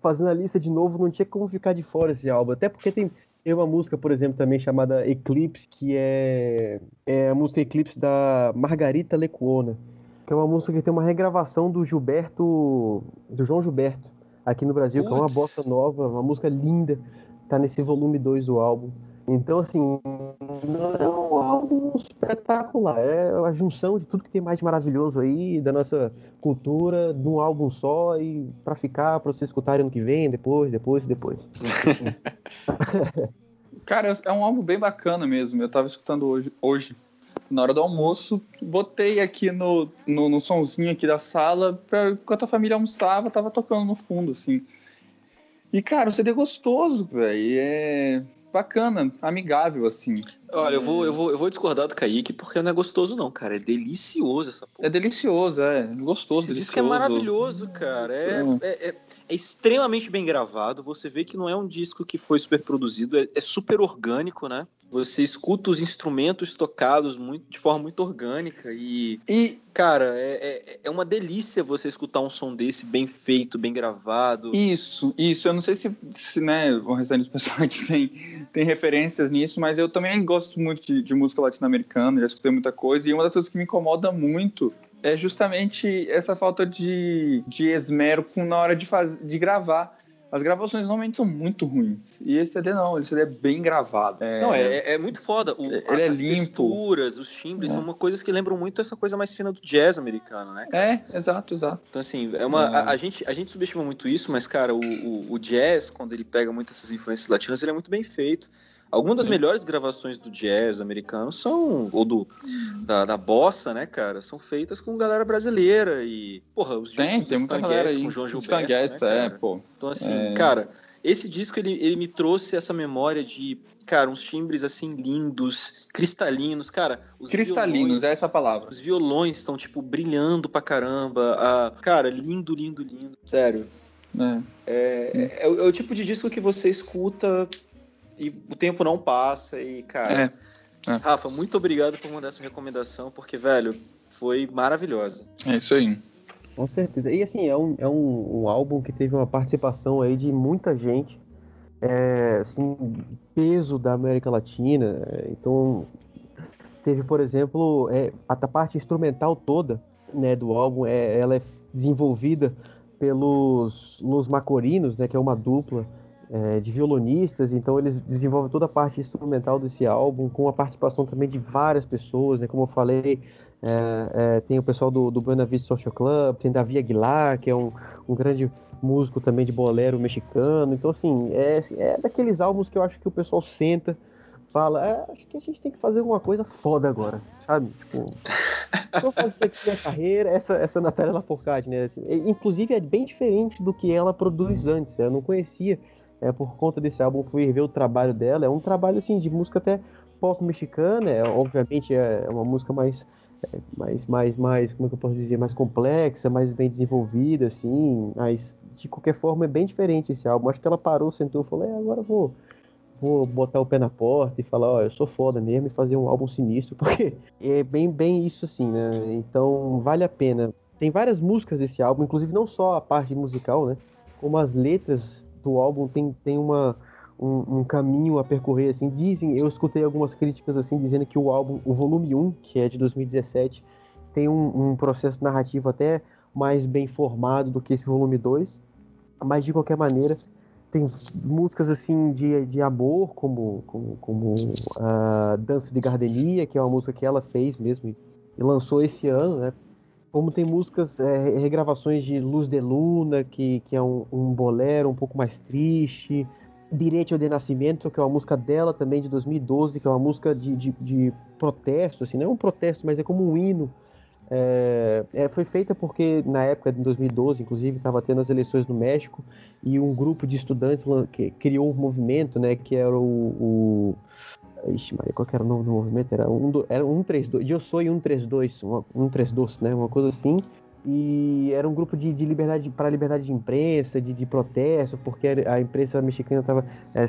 fazendo a lista de novo, não tinha como ficar de fora esse álbum. Até porque tem, tem uma música, por exemplo, também chamada Eclipse, que é, é a música Eclipse da Margarita Lecuona. Que é uma música que tem uma regravação do Gilberto. do João Gilberto, aqui no Brasil, que é uma bossa nova, uma música linda. Tá nesse volume 2 do álbum. Então, assim, é um álbum espetacular. É a junção de tudo que tem mais maravilhoso aí, da nossa cultura, num álbum só e pra ficar, pra vocês escutarem ano que vem, depois, depois, depois. *laughs* Cara, é um álbum bem bacana mesmo. Eu tava escutando hoje, hoje na hora do almoço, botei aqui no, no, no somzinho aqui da sala, pra, enquanto a família almoçava, tava tocando no fundo, assim. E, cara, o CD é gostoso, velho. É bacana, amigável, assim. Olha, eu vou, eu, vou, eu vou discordar do Kaique porque não é gostoso, não, cara. É delicioso essa porra. É delicioso, é. Gostoso, Esse disco delicioso. é maravilhoso, cara. É, Hum. é, é- é extremamente bem gravado. Você vê que não é um disco que foi super produzido, é, é super orgânico, né? Você escuta os instrumentos tocados muito, de forma muito orgânica e, E cara, é, é, é uma delícia você escutar um som desse bem feito, bem gravado. Isso, isso. Eu não sei se, se né, o restante do pessoal *laughs* aqui tem, tem referências nisso, mas eu também gosto muito de, de música latino-americana, já escutei muita coisa, e uma das coisas que me incomoda muito é justamente essa falta de, de esmero com, na hora de, faz, de gravar. As gravações normalmente são muito ruins. E esse CD não, esse CD é bem gravado. É, Não, é, é muito foda. O, Ele é as limpo. texturas, os timbres, É. são uma coisas que lembram muito essa coisa mais fina do jazz americano, né? É, exato, exato. Então, assim, é uma, É. a, a gente, a gente subestima muito isso, mas, cara, o, o, o jazz, quando ele pega muitas essas influências latinas, ele é muito bem feito. Algumas das Sim. melhores gravações do jazz americano são, ou do, da, da bossa, né, cara, são feitas com galera brasileira e, porra, os Tem, discos tem muita galera aí. com João Os Gilberto, Tanguetes, né, é, pô. Então, assim, É. cara, esse disco, ele, ele me trouxe essa memória de, cara, uns timbres, assim, lindos, cristalinos, cara, os Cristalinos, violões- é essa palavra. os violões estão, tipo, brilhando pra caramba. Ah, cara, lindo, lindo, lindo. Sério. É. É, é, o- é o tipo de disco que você escuta e o tempo não passa e, cara. É, é. Rafa, muito obrigado por mandar essa recomendação, porque, velho, foi maravilhosa. É isso aí. Com certeza. E assim, é um, é um, um álbum que teve uma participação aí de muita gente. É, assim, peso da América Latina. é, Então, teve, por exemplo, é, a parte instrumental toda né, do álbum, é, ela é desenvolvida pelos Los Macorinos, né, que é uma dupla é, de violonistas. Então, eles desenvolvem toda a parte instrumental desse álbum, com a participação também de várias pessoas, né, como eu falei. é, é, tem o pessoal do, do Buena Vista Social Club, tem Davi Aguilar, que é um, um grande músico também de bolero mexicano. Então, assim, é, é daqueles álbuns que eu acho que o pessoal senta, fala, "É, acho que a gente tem que fazer alguma coisa foda agora, sabe? Tipo, fazer aqui minha carreira, essa, essa Natália Lafourcade, né? assim, inclusive é bem diferente do que ela produz antes, né? eu não conhecia, é, por conta desse álbum, fui ver o trabalho dela, é um trabalho, assim, de música até pop mexicana, é, obviamente é uma música mais é, mais, mais, mais, como é que eu posso dizer, mais complexa, mais bem desenvolvida, assim, mas de qualquer forma é bem diferente esse álbum. Acho que ela parou, sentou e falou, é, agora eu vou, vou botar o pé na porta e falar, ó, eu sou foda mesmo e fazer um álbum sinistro, *laughs* porque é bem, bem isso assim, né? Então vale a pena. Tem várias músicas desse álbum, inclusive não só a parte musical, né? Como as letras do álbum tem, tem uma, um, um caminho a percorrer, assim. Dizem, eu escutei algumas críticas, assim, dizendo que o álbum, o volume 1, que é de 2017, tem um, um processo narrativo até mais bem formado do que esse volume 2. Mas, de qualquer maneira, tem músicas, assim, de, de amor, como, como, como a Dança de Gardenia, que é uma música que ela fez mesmo e e lançou esse ano, né? Como tem músicas, é, regravações de Luz de Luna, que, que é um, um bolero um pouco mais triste. Direito de Nascimento, que é uma música dela também de 2012, que é uma música de, de, de protesto, assim, não é um protesto, mas é como um hino. É, é, foi feita porque na época de 2012, inclusive, estava tendo as eleições no México e um grupo de estudantes criou um movimento, né, que era o, o Ixi, Maria, qual que era o nome do movimento? Era um, do- era um 132, Eu Sou 132, uma, 132, né? Uma coisa assim. E era um grupo de, de liberdade para liberdade de imprensa, de, de protesto, porque a imprensa mexicana estava,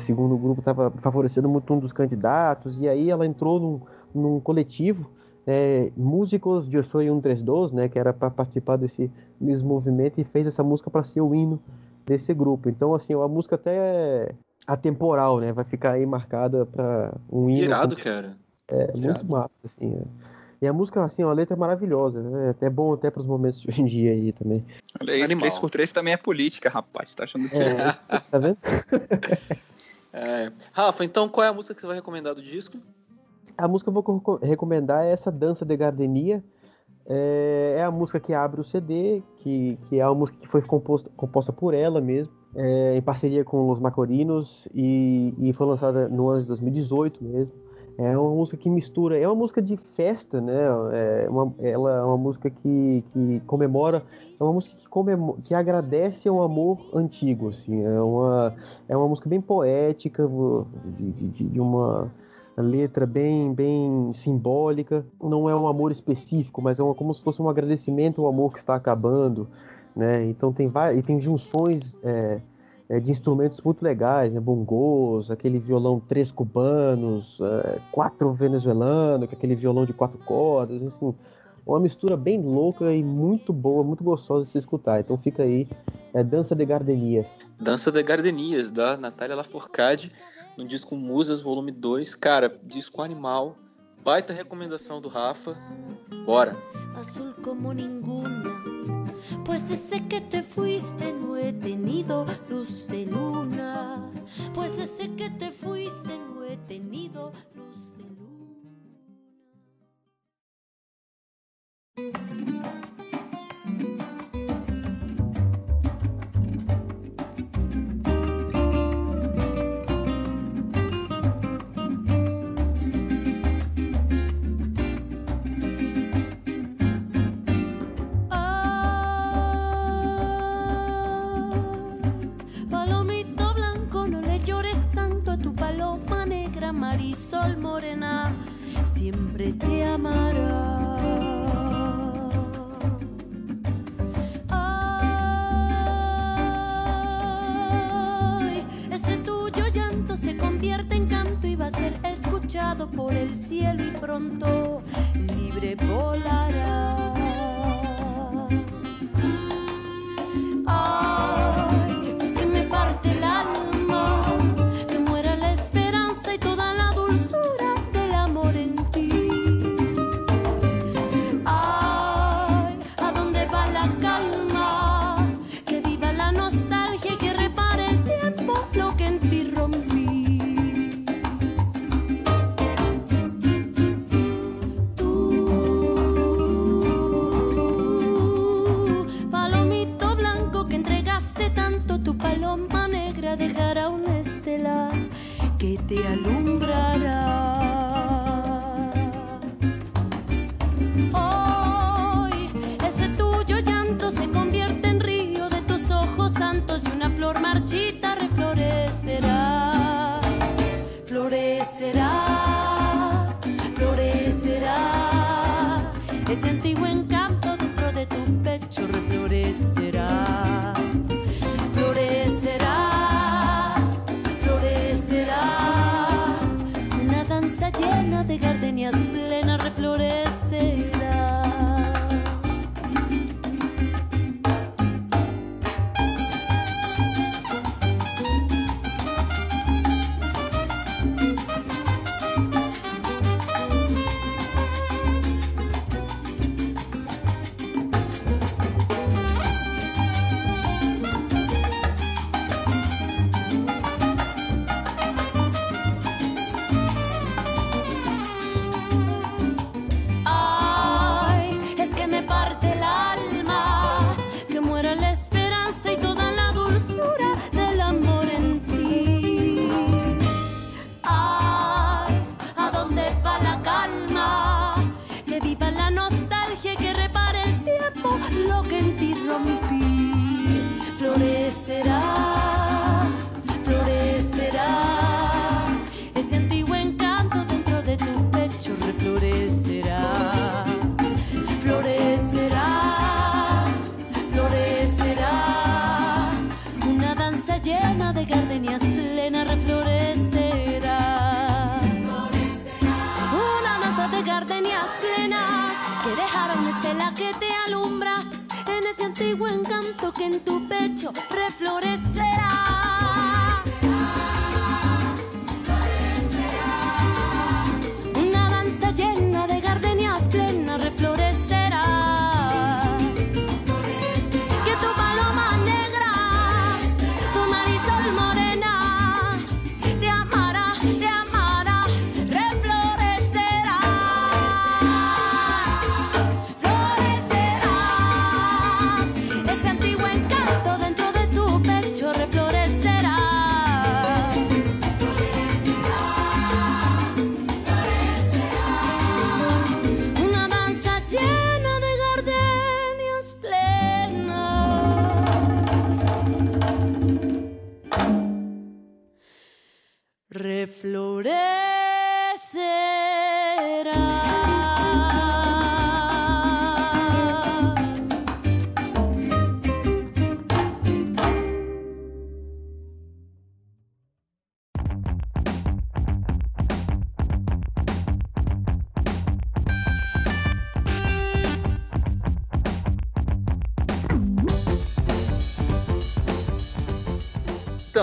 segundo o grupo, estava favorecendo muito um dos candidatos. E aí ela entrou num, num coletivo, é, Músicos de Eu Sou 132, né? Que era para participar desse mesmo movimento e fez essa música para ser o hino desse grupo. Então, assim, é uma música até atemporal, né? Vai ficar aí marcada para um hino. Irado, cara. É Irado. muito massa, assim. é. E a música, assim, a letra é maravilhosa, né? É até bom até para os momentos de hoje em dia aí também. Olha isso, Animal. 3x3 também é política, rapaz. Tá achando que É, tá vendo? *laughs* É. Rafa, então qual é a música que você vai recomendar do disco? A música que eu vou co- recomendar é essa Dança de Gardenia. É, é a música que abre o CD, que, que é uma música que foi composta, composta por ela mesmo, é, em parceria com os Macorinos, e, e foi lançada no ano de 2018 mesmo. É uma música que mistura, é uma música de festa, né? É uma, ela é uma música que, que comemora, é uma música que, comemo- que agradece ao amor antigo, assim. É uma, é uma música bem poética, de, de- de uma letra bem, bem simbólica. Não é um amor específico, mas é uma, como se fosse um agradecimento ao amor que está acabando, né? Então tem várias, e tem junções é, é, de instrumentos muito legais, né? Bongos, aquele violão três cubanos, é, quatro venezuelano, aquele violão de quatro cordas, assim, uma mistura bem louca e muito boa, muito gostosa de se escutar. Então fica aí, é Dança de Gardenias. Dança de Gardenias, da Natália Lafourcade, no disco Musas, volume 2. Cara, disco animal. Baita recomendação do Rafa. Bora! azul como ninguna. Pues desde que te fuiste no he tenido luz de luna. Pues desde que te fuiste no he tenido luz de luna. Marisol Morena siempre te amará. Ay, ese tuyo llanto se convierte en canto y va a ser escuchado por el cielo y pronto libre volarás.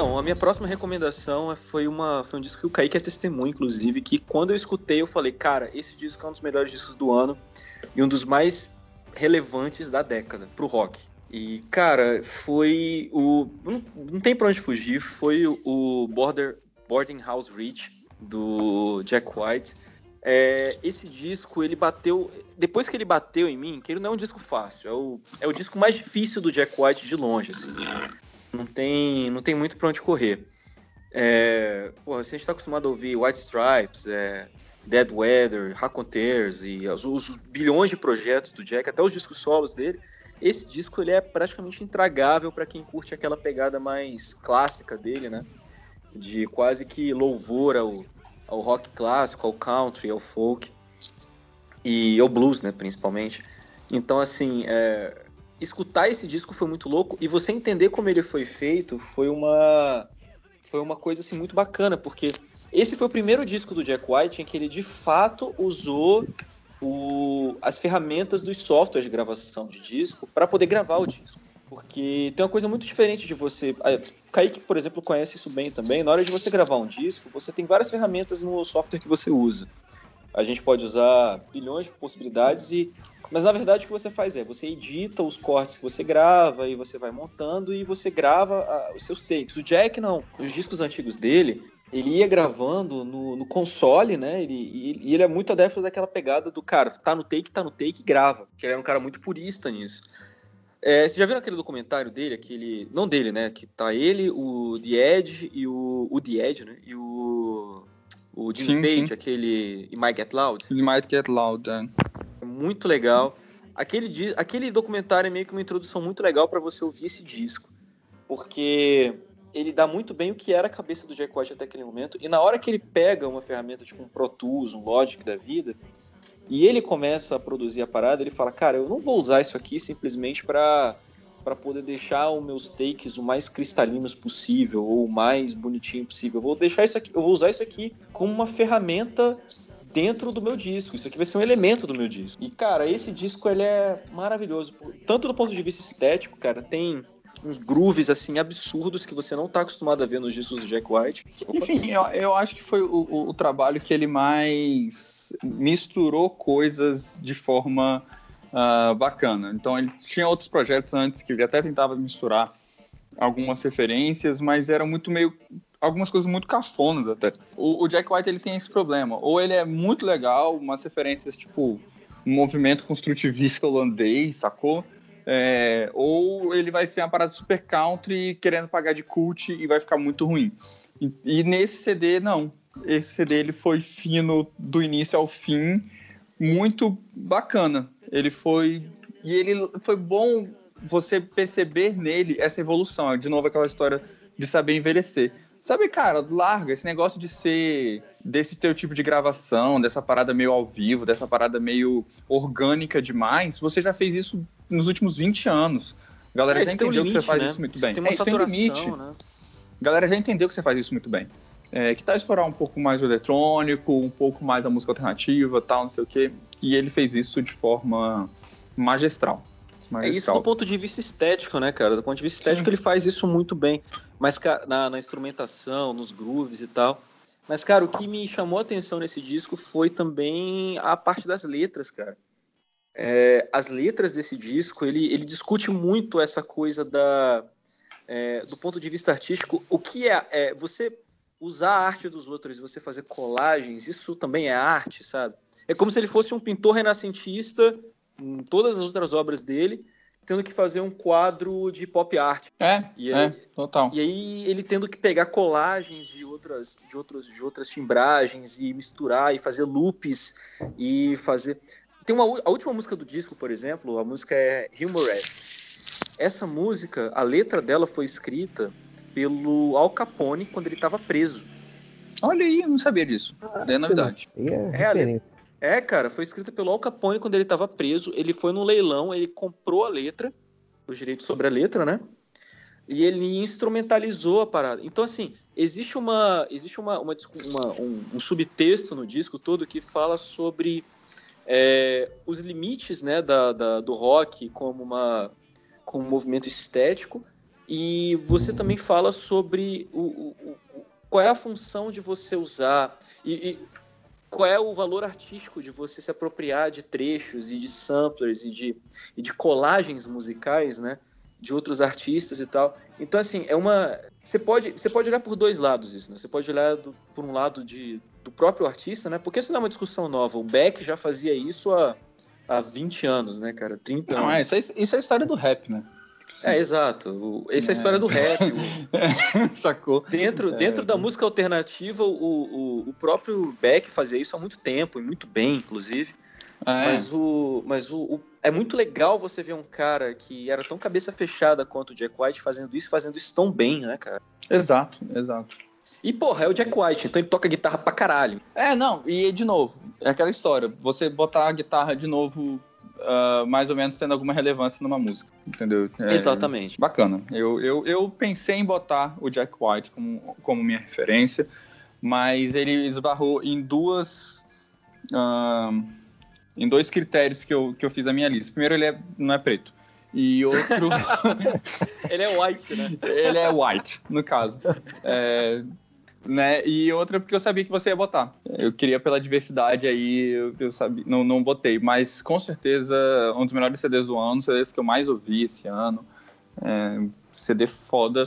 Então, a minha próxima recomendação foi, uma, foi um disco que o Kaique é testemunho, inclusive, que quando eu escutei eu falei, cara, esse disco é um dos melhores discos do ano e um dos mais relevantes da década pro rock. E, cara, foi o. Não, não tem pra onde fugir, foi o, o Border, Boarding House Reach do Jack White. É, esse disco, ele bateu. Depois que ele bateu em mim, que ele não é um disco fácil, é o, é o disco mais difícil do Jack White de longe, assim. Não tem, não tem muito pra onde correr. É, porra, se a gente tá acostumado a ouvir White Stripes, é, Dead Weather, Raconteurs e os, os bilhões de projetos do Jack, até os discos solos dele, esse disco ele é praticamente intragável para quem curte aquela pegada mais clássica dele, né? De quase que louvor ao, ao rock clássico, ao country, ao folk e ao blues, né, principalmente. Então, assim, é, escutar esse disco foi muito louco e você entender como ele foi feito foi uma foi uma coisa assim muito bacana, porque Esse foi o primeiro disco do Jack White em que ele de fato usou o- as ferramentas dos softwares de gravação de disco para poder gravar o disco. Porque tem uma coisa muito diferente de você. Kaique, por exemplo, conhece isso bem também. Na hora de você gravar um disco, você tem várias ferramentas no software que você usa. A gente pode usar bilhões de possibilidades e. Mas na verdade o que você faz é, você edita os cortes que você grava e você vai montando e você grava ah, os seus takes. O Jack não. Os discos antigos dele, ele ia gravando no, no console, né? Ele, e, ele é muito adepto daquela pegada do cara, tá no take, tá no take, grava. Que ele era um cara muito purista nisso. É, vocês já viram aquele documentário dele, aquele. Não dele, né? Que tá ele, o The Edge e o. O The Edge, né? E o. O Jimmy Sim, Page, sim. aquele. E Mike Get Loud. It might get loud. é. É muito legal. Aquele, aquele documentário é meio que uma introdução muito legal para você ouvir esse disco. Porque ele dá muito bem o que era a cabeça do Jack White até aquele momento. E na hora que ele pega uma ferramenta tipo um Pro Tools, um Logic da vida, e ele começa a produzir a parada, ele fala: Cara, eu não vou usar isso aqui simplesmente para para poder deixar os meus takes o mais cristalinos possível ou o mais bonitinho possível. Eu vou deixar isso aqui, eu vou usar isso aqui como uma ferramenta dentro do meu disco. Isso aqui vai ser um elemento do meu disco. E cara, esse disco ele é maravilhoso, tanto do ponto de vista estético, cara, tem uns grooves assim absurdos que você não tá acostumado a ver nos discos do Jack White. Opa. Enfim, eu, eu acho que foi o, o- o trabalho que ele mais misturou coisas de forma ah, bacana. Então ele tinha outros projetos antes que ele até tentava misturar algumas referências, mas era muito meio algumas coisas muito cafonas até. O, o Jack White ele tem esse problema, ou ele é muito legal, umas referências tipo um movimento construtivista holandês, sacou? É, ou ele vai ser uma parada super country querendo pagar de cult e vai ficar muito ruim. E, e nesse CD, não. Esse CD ele foi fino do início ao fim, muito bacana. Ele foi. E ele foi bom você perceber nele essa evolução. De novo, aquela história de saber envelhecer. Sabe, cara, larga esse negócio de ser desse teu tipo de gravação, dessa parada meio ao vivo, dessa parada meio orgânica demais. Você já fez isso nos últimos 20 anos. A galera É, já tem um entendeu que você limite, faz né? isso muito bem. tem uma É, isso tem saturação, limite. né? A galera já entendeu que você faz isso muito bem. É, que tá explorar um pouco mais o eletrônico, um pouco mais a música alternativa, tal, não sei o quê. E ele fez isso de forma magistral. É isso magistral. do ponto de vista estético, né, cara? Do ponto de vista estético, ele faz isso muito bem. Mas, cara, na, na instrumentação, nos grooves e tal. Mas, cara, o que me chamou a atenção nesse disco foi também a parte das letras, cara. É, as letras desse disco, ele, ele discute muito essa coisa da. é, do ponto de vista artístico, o que é, é você usar a arte dos outros e você fazer colagens, isso também é arte, sabe? É como se ele fosse um pintor renascentista em todas as outras obras dele, tendo que fazer um quadro de pop art. É, E é, aí- total. E aí ele tendo que pegar colagens de outras, de outros, de outras timbragens e misturar e fazer loops e fazer. Tem uma a última música do disco, por exemplo, a música é Humoresque. Essa música, a letra dela foi escrita pelo Al Capone quando ele estava preso. Olha aí, eu não sabia disso. é novidade. É, É. É, cara, foi escrita pelo Al Capone quando ele estava preso. Ele foi no leilão, ele comprou a letra, os direitos sobre a letra, né? E ele instrumentalizou a parada. Então, assim, existe uma, existe uma, uma uma- um, um subtexto no disco todo que fala sobre é, os limites, né, da, da- do rock como uma como um movimento estético. E você também fala sobre o, o- o- qual é a função de você usar e- e qual é o valor artístico de você se apropriar de trechos e de samplers e de, e de colagens musicais, né? De outros artistas e tal. Então, assim, é uma. Você pode, você pode olhar por dois lados isso, né? Você pode olhar do- por um lado de, do próprio artista, né? Porque isso não é uma discussão nova. O Beck já fazia isso há, há 20 anos, né, cara? 30 Não, anos. é, isso, é, isso é a história do rap, né? É, exato. Essa é a história do rap. O- *laughs* Sacou? Dentro, É. dentro da música alternativa, o, o, o próprio Beck fazia isso há muito tempo, e muito bem, inclusive. É. Mas, o, mas o, o- é muito legal você ver um cara que era tão cabeça fechada quanto o Jack White fazendo isso, fazendo isso tão bem, né, cara? Exato, exato. E, porra, é o Jack White, então ele toca guitarra pra caralho. É, não, e de novo, é aquela história. Você botar a guitarra de novo, ah, mais ou menos tendo alguma relevância numa música, entendeu? É, Exatamente. Bacana. Eu, eu, eu pensei em botar o Jack White como, como minha referência, mas ele esbarrou em duas. ahn, em dois critérios que eu, que eu fiz a minha lista. Primeiro, ele é, não é preto. E outro. *laughs* Ele é white, né? ele é white, no caso. É, né? E outra porque eu sabia que você ia botar. Eu queria pela diversidade aí, eu, eu sabia, não, não botei. Mas com certeza, um dos melhores CDs do ano, CDs que eu mais ouvi esse ano. É, CD foda.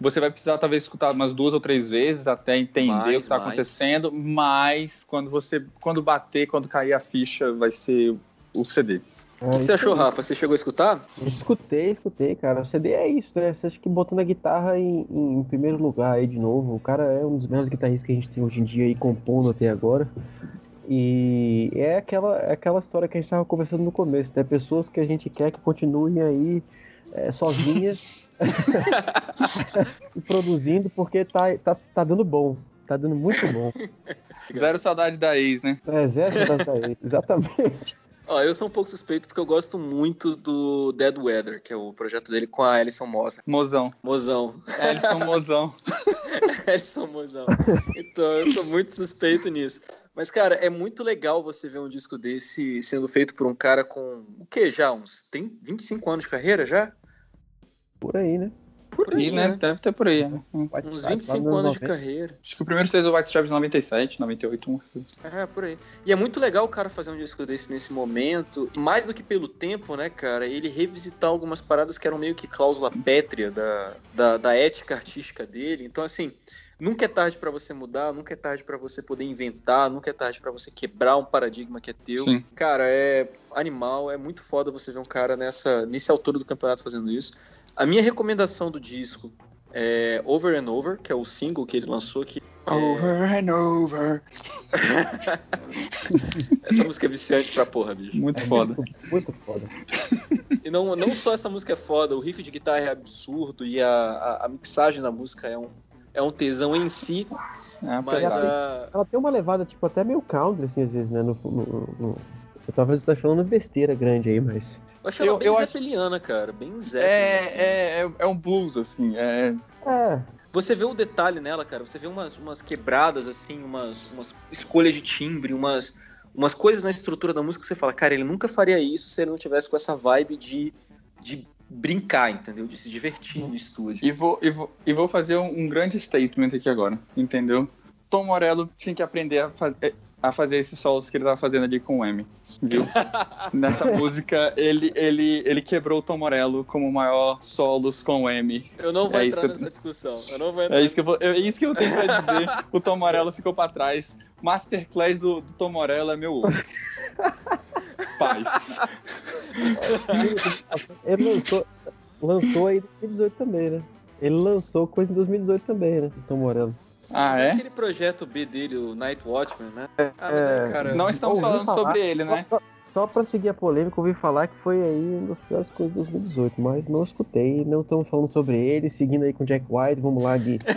Você vai precisar talvez escutar umas duas ou três vezes até entender Mais, o que está acontecendo, mas quando você quando bater, quando cair a ficha, vai ser o CD. O que, que você achou, Rafa? Você chegou a escutar? Escutei, escutei, cara. O CD é isso, né? Você acha que botando a guitarra em, em- em primeiro lugar aí de novo. O cara é um dos melhores guitarristas que a gente tem hoje em dia aí compondo até agora. E é aquela, é aquela história que a gente estava conversando no começo, né? Pessoas que a gente quer que continuem aí é, sozinhas e *laughs* *laughs* produzindo porque tá, tá, tá dando bom. Tá dando muito bom. Zero saudade da ex, né? É, zero saudade da ex, Exatamente. Ó, eu sou um pouco suspeito porque eu gosto muito do Dead Weather, que é o projeto dele com a Alison Mossa. Mozão. Mozão. Elson Mozão. *laughs* Alison Mozão. Então, eu sou muito suspeito nisso. Mas, cara, é muito legal você ver um disco desse sendo feito por um cara com, o quê já? Uns 30, 25 anos de carreira já? Por aí, né? Por E, né? Deve ter por aí. né? Uns 25 anos de carreira. Acho que o primeiro CD do White Stripes é 97, 98, um. É, por aí. E é muito legal o cara fazer um disco desse nesse momento. Mais do que pelo tempo, né, cara? Ele revisitar algumas paradas que eram meio que cláusula pétrea da, da, da ética artística dele. Então, assim, nunca é tarde pra você mudar, nunca é tarde pra você poder inventar, nunca é tarde pra você quebrar um paradigma que é teu. Sim. Cara, é animal, é muito foda você ver um cara nessa, nesse altura do campeonato fazendo isso. A minha recomendação do disco é Over and Over, que é o single que ele lançou, que Over and over. *laughs* essa música é viciante pra porra, bicho. Muito foda. Muito foda. E não, não só essa música é foda, o riff de guitarra é absurdo e a, a, a mixagem da música é um, é um tesão em si, É, mas pesado. a, Ela tem uma levada, tipo, até meio country, assim, às vezes, né? No, no- no- Eu talvez eu tô falando besteira grande aí, mas. Eu ela Eu- bem eu acho- zeppeliana, cara, bem Zeppelin. É, assim. é, é, é um blues, assim. É, É, Você vê o detalhe nela, cara, você vê umas, umas quebradas, assim, umas, umas escolhas de timbre, umas, umas coisas na estrutura da música que você fala, cara, ele nunca faria isso se ele não tivesse com essa vibe de, de brincar, entendeu? De se divertir no estúdio. E vou, e vou, e vou fazer um, um grande statement aqui agora, entendeu? Tom Morello tinha que aprender a, fa- eh, a fazer esses solos que ele tava fazendo ali com o M, viu? *laughs* Nessa música, ele, ele, ele quebrou o Tom Morello como o maior solos com o M. Eu não vou É entrar que eu- nessa discussão. Eu não vou entrar É isso que eu, vou, é isso que eu tenho pra dizer. O Tom Morello ficou pra trás. Masterclass do, do Tom Morello é meu outro. *laughs* Paz. ele lançou, lançou aí em 2018 também, né? Ele lançou coisa em 2018 também, né? Tom Morello. Ah, Mas é? Aquele projeto B dele, o Night Watchman, né? Ah, mas é, cara. Não estamos falando falar. sobre ele, né? Só, pra seguir a polêmica, ouvi falar que foi aí uma das piores coisas de 2018, mas não escutei, não estamos falando sobre ele, seguindo aí com o Jack White, vamos lá, Gui. *laughs*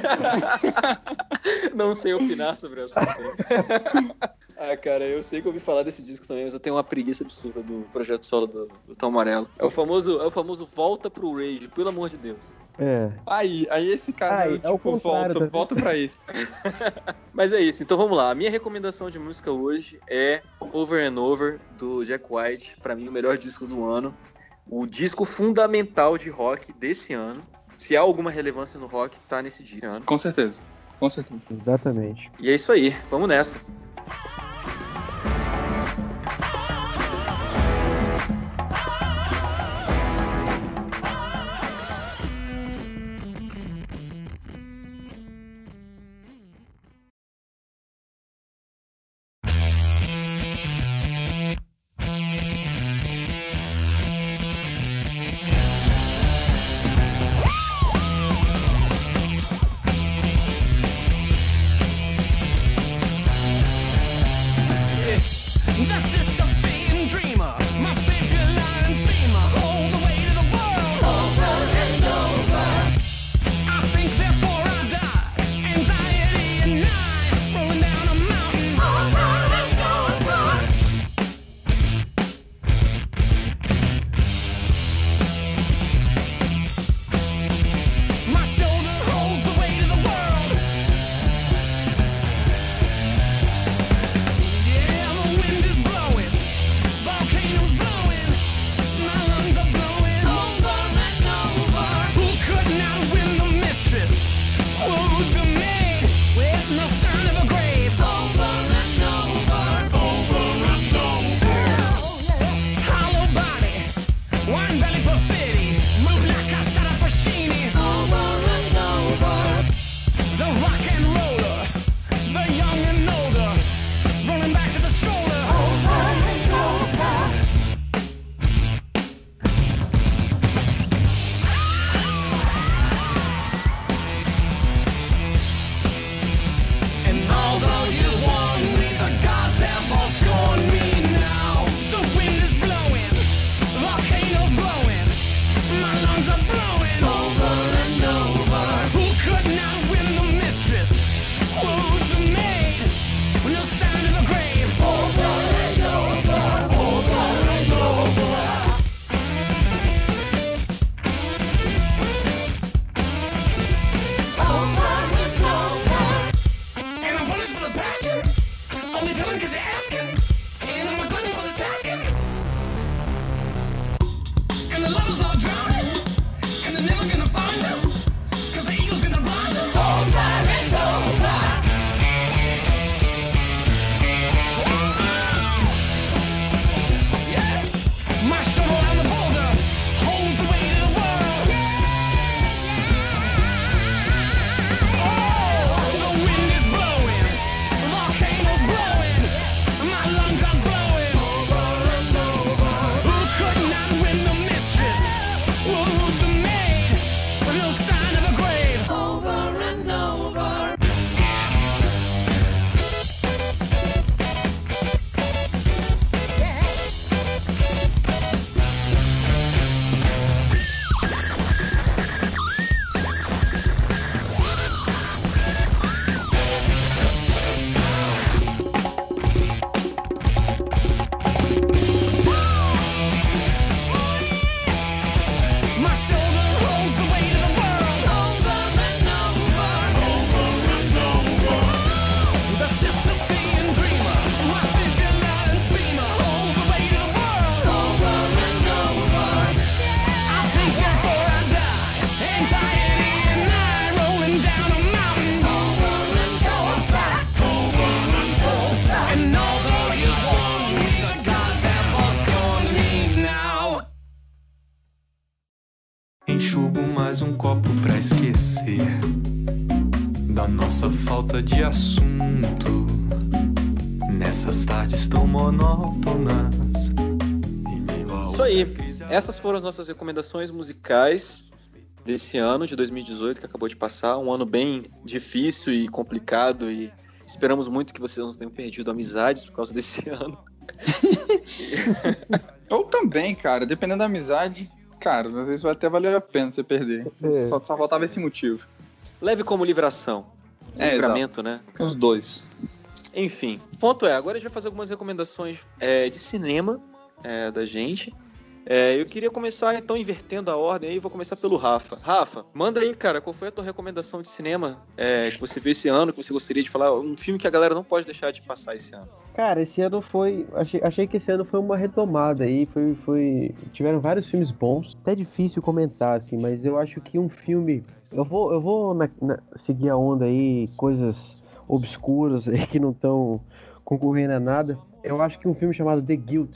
Não sei opinar sobre o assunto. *laughs* ah, cara, eu sei que ouvi falar desse disco também, mas eu tenho uma preguiça absurda do projeto solo do, do Tom Morello. É o famoso, é o famoso volta pro Rage, pelo amor de Deus. É, Aí, aí esse cara, Aí, eu, é o tipo, contrário, volta, tá vendo? volta pra isso. *laughs* Mas é isso, então vamos lá. A minha recomendação de música hoje é Over and Over, do Jack White. Pra mim, o melhor disco do ano. O disco fundamental de rock desse ano. Se há alguma relevância no rock, tá nesse dia ano. Com certeza. Com certeza. exatamente. E é isso aí, vamos nessa. Essas foram as nossas recomendações musicais desse ano de 2018 que acabou de passar. Um ano bem difícil e complicado e esperamos muito que vocês não tenham perdido amizades por causa desse *laughs* ano. *laughs* Ou também, cara, dependendo da amizade, cara, às vezes vai até valer a pena você perder. É. Só, só faltava esse motivo. Leve como livração. É, Livramento, né? Os dois. Enfim, ponto é, agora a gente vai fazer algumas recomendações é, de cinema é, da gente. É, eu queria começar então invertendo a ordem aí, vou começar pelo Rafa. Rafa, manda aí, cara, qual foi a tua recomendação de cinema é, que você viu esse ano, que você gostaria de falar? Um filme que a galera não pode deixar de passar esse ano. Cara, esse ano foi. Achei, achei que esse ano foi uma retomada aí. Foi, foi. Tiveram vários filmes bons. Até difícil comentar, assim, mas eu acho que um filme. Eu vou, eu vou na- na- seguir a onda aí, coisas obscuras *laughs* aí que não estão concorrendo a nada. Eu acho que um filme chamado The Guilt,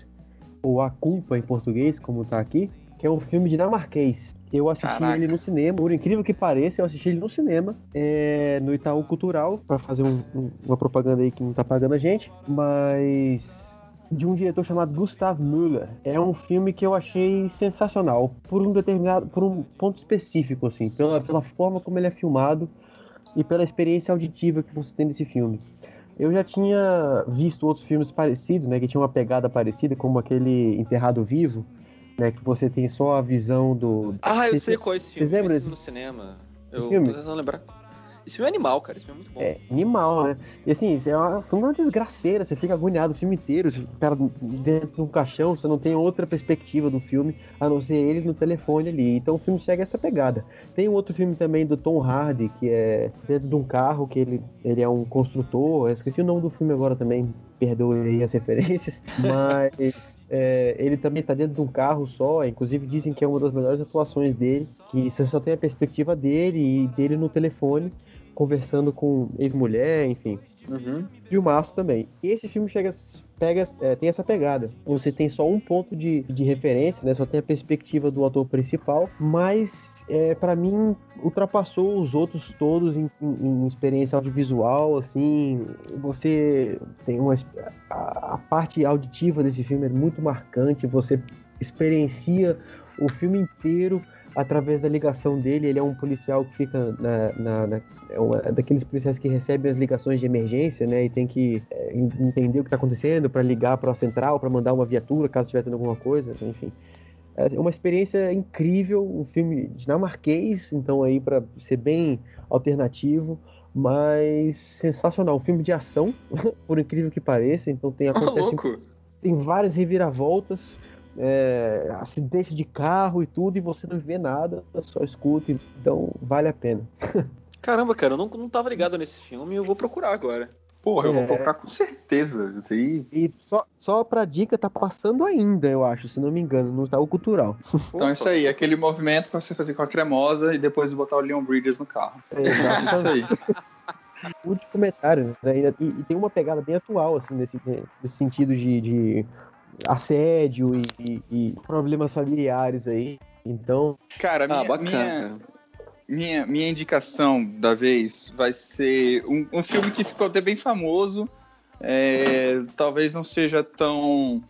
ou A Culpa em português, como tá aqui, que é um filme dinamarquês. Eu assisti Caraca. ele no cinema, por incrível que pareça, eu assisti ele no cinema, é, no Itaú Cultural, pra fazer um- um- uma propaganda aí que não tá pagando a gente, mas de um diretor chamado Gustav Müller. É um filme que eu achei sensacional, por um determinado, por um ponto específico, assim, pela, pela forma como ele é filmado e pela experiência auditiva que você tem desse filme. Eu já tinha visto outros filmes parecidos, né, que tinham uma pegada parecida, como aquele Enterrado Vivo, né, que você tem só a visão do... Ah, eu sei qual é esse filme. vocês lembram desse- no cinema. Eu Esse tô filme? tentando lembrar. Esse filme é animal, cara. Esse filme é muito bom. É, animal, né? E assim, é uma, foi uma desgraceira, você fica agoniado o filme inteiro, o cara dentro de um caixão, você não tem outra perspectiva do filme, a não ser ele no telefone ali. Então o filme segue essa pegada. Tem um outro filme também do Tom Hardy, que é dentro de um carro, que ele, ele é um construtor, eu esqueci o nome do filme agora também, perdoe aí as referências, *laughs* mas é, ele também tá dentro de um carro só, inclusive dizem que é uma das melhores atuações dele, que você só tem a perspectiva dele e dele no telefone, conversando com ex-mulher, enfim. Uhum. Filmaço também. Esse filme chega, pega, é, tem essa pegada. Você tem só um ponto de, de referência, né? Só tem a perspectiva do ator principal, mas é, para mim ultrapassou os outros todos em, em- em experiência audiovisual, assim. Você tem uma a, a parte auditiva desse filme é muito marcante. Você experiencia o filme inteiro através da ligação dele. Ele é um policial que fica na, na- na- é uma- é daqueles policiais que recebem as ligações de emergência, né? E tem que é, en- entender o que está acontecendo para ligar para a central, para mandar uma viatura caso estiver tendo alguma coisa, enfim. É uma experiência incrível, um filme dinamarquês, então aí para ser bem alternativo, mas sensacional, um filme de ação, *laughs* por incrível que pareça, então tem acontece louco. tem várias reviravoltas, é, acidente de carro e tudo, e você não vê nada, só escuta, então vale a pena. *laughs* Caramba, cara, eu não, não tava ligado nesse filme eu vou procurar agora. Porra, eu vou É. colocar com certeza. Aí. E só, só pra dica, tá passando ainda, eu acho, se não me engano, no Itaú Cultural. *laughs* Então é isso aí, aquele movimento pra você fazer com a cremosa e depois botar o Leon Bridges no carro. É, É isso aí. último comentário, né? E, e tem uma pegada bem atual, assim, nesse, nesse sentido de, de assédio e, e- e problemas familiares aí. Então, Cara, minha, Ah, bacana, minha, minha, minha indicação da vez vai ser um, um filme que ficou até bem famoso. É, talvez não seja tão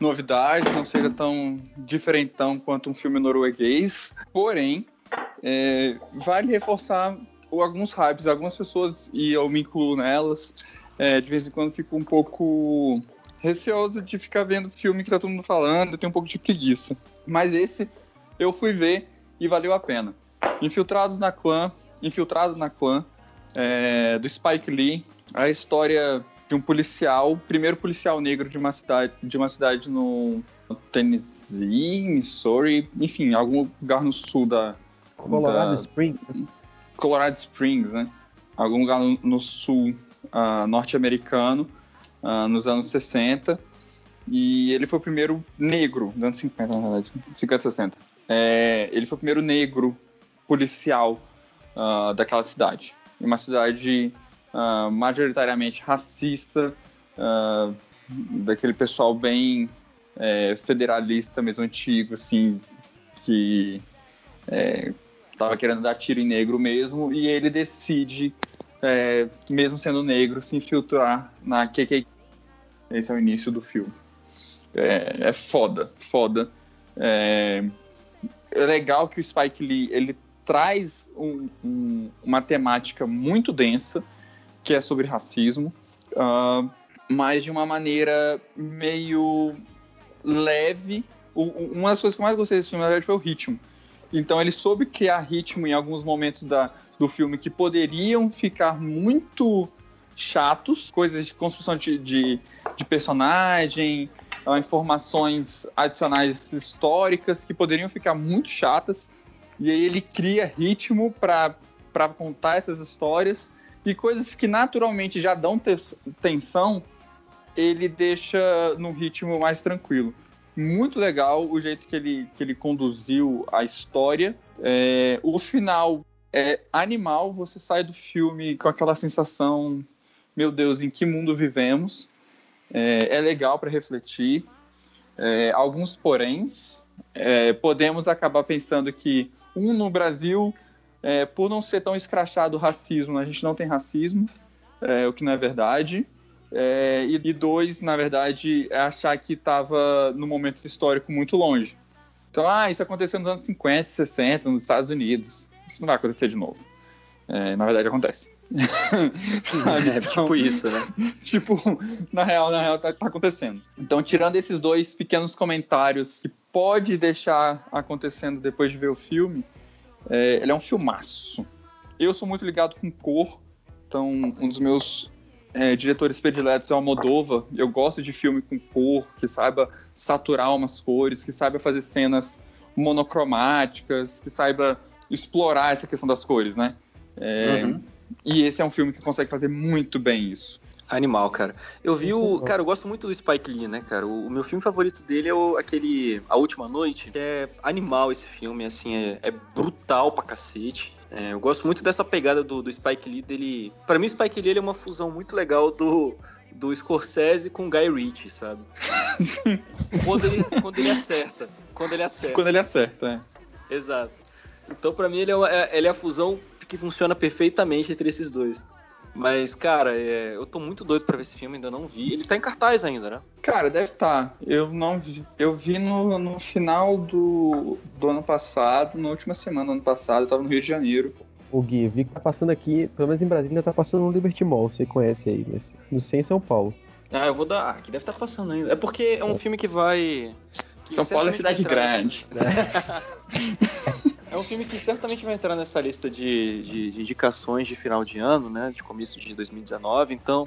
novidade, não seja tão diferentão quanto um filme norueguês. Porém, é, vale reforçar alguns hypes. Algumas pessoas, e eu me incluo nelas, é, de vez em quando fico um pouco receoso de ficar vendo filme que tá todo mundo falando, eu tenho um pouco de preguiça. Mas esse eu fui ver e valeu a pena. Infiltrados na clã, Infiltrados na clã, é, do Spike Lee, a história de um policial, primeiro policial negro de uma cidade, de uma cidade no Tennessee, Missouri, enfim, algum lugar no sul da Colorado da- Springs, Colorado Springs, né? Algum lugar no, no sul ah, norte-americano, ah, nos anos 60. E ele foi o primeiro negro, nos anos 50, na verdade, 50, 60. É, ele foi o primeiro negro policial ah, daquela cidade. Uma cidade ah, majoritariamente racista, ah, daquele pessoal bem é, federalista mesmo antigo, assim, que é, tava querendo dar tiro em negro mesmo, e ele decide, é, mesmo sendo negro, se infiltrar na KKK. Esse é o início do filme. É, é foda, foda. É, é legal que o Spike Lee ele traz um- um- uma temática muito densa, que é sobre racismo, ah, mas de uma maneira meio leve. O- uma das coisas que eu mais gostei desse filme, na verdade, foi o ritmo. Então ele soube criar ritmo em alguns momentos da, do filme que poderiam ficar muito chatos, coisas de construção de, de, de personagem, ah, informações adicionais históricas que poderiam ficar muito chatas. E aí ele cria ritmo para contar essas histórias e coisas que naturalmente já dão te- tensão, ele deixa num ritmo mais tranquilo. Muito legal o jeito que ele, que ele conduziu a história. É, o final é animal, você sai do filme com aquela sensação, meu Deus, em que mundo vivemos? É, é legal para refletir. É, alguns poréns, é, podemos acabar pensando que, um, no Brasil, é, por não ser tão escrachado o racismo, a gente não tem racismo, é, o que não é verdade. É, e, e dois, na verdade, é achar que estava no momento histórico muito longe. Então, ah, isso aconteceu nos anos 50, 60, nos Estados Unidos. Isso não vai acontecer de novo. É, na verdade, acontece. *laughs* Sabe? É Então, tipo isso, né? tipo, na real, na real, tá, tá acontecendo. Então, tirando esses dois pequenos comentários que pode deixar acontecendo depois de ver o filme, é, ele é um filmaço. Eu sou muito ligado com cor, então um dos meus é, diretores prediletos é o Almodova. Eu gosto de filme com cor, que saiba saturar umas cores, que saiba fazer cenas monocromáticas, que saiba explorar essa questão das cores, né? É, Uhum. E esse é um filme que consegue fazer muito bem isso. Animal, cara. Eu vi o. gosto. Cara, eu gosto muito do Spike Lee, né, cara? O, o meu filme favorito dele é o, aquele. A Última Noite. que É animal esse filme, assim, é, é brutal pra cacete. É, eu gosto muito dessa pegada do, do Spike Lee dele. Pra mim, o Spike Lee ele é uma fusão muito legal do, do Scorsese com o Guy Ritchie, sabe? *laughs* quando, ele, quando ele acerta. Quando ele acerta. Quando ele acerta, é. Exato. Então, pra mim, ele é, uma- é- ele é a fusão que funciona perfeitamente entre esses dois. Mas, cara, é, eu tô muito doido pra ver esse filme, ainda não vi. Ele tá em cartaz ainda, né? Cara, deve estar. Eu não vi. Eu vi no, no final do, do ano passado, na última semana do ano passado, eu tava no Rio de Janeiro. o Gui, vi que tá passando aqui, pelo menos em Brasília, tá passando no Liberty Mall, você conhece aí, mas no sem São Paulo. Ah, eu vou dar. Ah, aqui deve estar passando ainda. É porque é um filme que vai. que São Paulo é cidade grande. nessa- *laughs* *laughs* É um filme que certamente vai entrar nessa lista de, de- de indicações de final de ano, né? De começo de 2019. Então,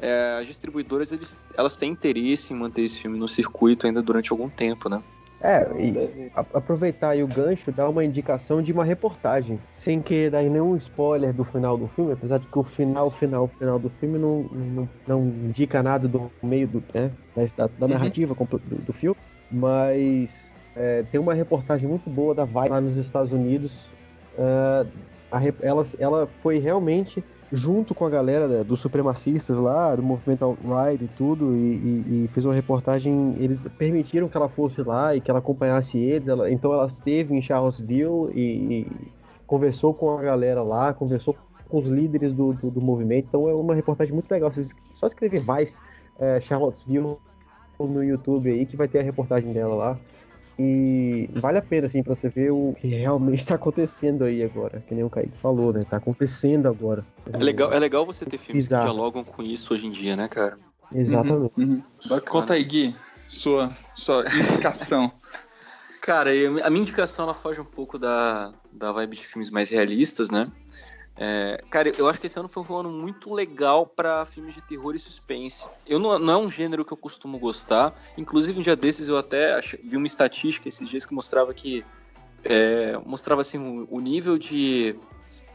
é, as distribuidoras eles, elas têm interesse em manter esse filme no circuito ainda durante algum tempo, né? É, e aproveitar aí o gancho, dar uma indicação de uma reportagem, sem querer dar nenhum spoiler do final do filme, apesar de que o final, final, final do filme não, não, não indica nada do meio do, né, da, da narrativa compl- do, do filme, mas é, tem uma reportagem muito boa da Vice lá nos Estados Unidos. é, a ela, ela foi realmente junto com a galera da- dos supremacistas lá, do movimento alt-right e tudo, e, e- e fez uma reportagem. Eles permitiram que ela fosse lá e que ela acompanhasse eles. ela- então ela esteve em Charlottesville e, e conversou com a galera lá, conversou com os líderes do, do, do movimento. Então é uma reportagem muito legal. Vocês só escrever Vice é, Charlottesville no YouTube aí que vai ter a reportagem dela lá. E vale a pena, assim, pra você ver o que realmente está acontecendo aí agora. Que nem o Kaique falou, né? Tá acontecendo agora. É legal, é legal você ter filmes Exato. que dialogam com isso hoje em dia, né, cara? Exatamente. Uhum. Conta aí, Gui, sua, sua indicação. *laughs* Cara, eu- a minha indicação ela foge um pouco da, da vibe de filmes mais realistas, né? É, cara, eu acho que esse ano foi um ano muito legal pra filmes de terror e suspense. Eu não, não é um gênero que eu costumo gostar. Inclusive, um dia desses eu até vi uma estatística esses dias que mostrava que é, mostrava assim o, o nível de,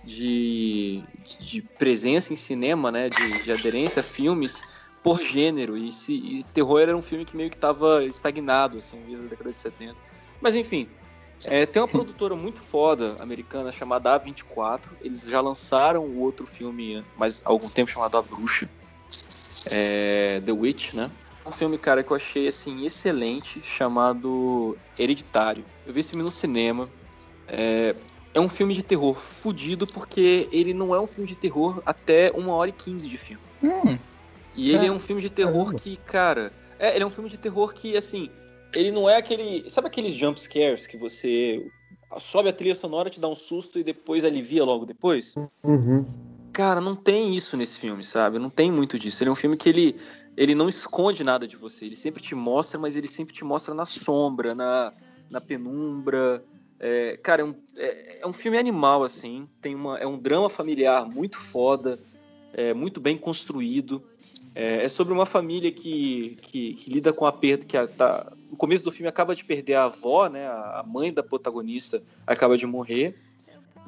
de, de presença em cinema, né? De, de aderência a filmes por gênero. E, se, e terror era um filme que meio que estava estagnado, assim, desde a década de 70. Mas enfim, é, tem uma produtora muito foda americana chamada A24. Eles já lançaram o outro filme mais há algum tempo chamado A Bruxa. É, The Witch, né? Um filme, cara, que eu achei assim excelente, chamado Hereditário. Eu vi esse filme no cinema. É, é um filme de terror fudido porque ele não é um filme de terror até uma hora e quinze de filme. Hum, E ele É. é um filme de terror que, cara. É, ele é um filme de terror que, assim. Ele não é aquele. Sabe aqueles jump scares que você sobe a trilha sonora, te dá um susto e depois alivia logo depois? Uhum. Cara, não tem isso nesse filme, sabe? Não tem muito disso. Ele é um filme que ele, ele não esconde nada de você. Ele sempre te mostra, mas ele sempre te mostra na sombra, na, na penumbra. É, cara, é um, é, é um filme animal, assim. Tem uma, é um drama familiar muito foda, é, muito bem construído. É, é sobre uma família que, que, que lida com a perda, que a- tá, no começo do filme acaba de perder a avó, né? A mãe da protagonista acaba de morrer.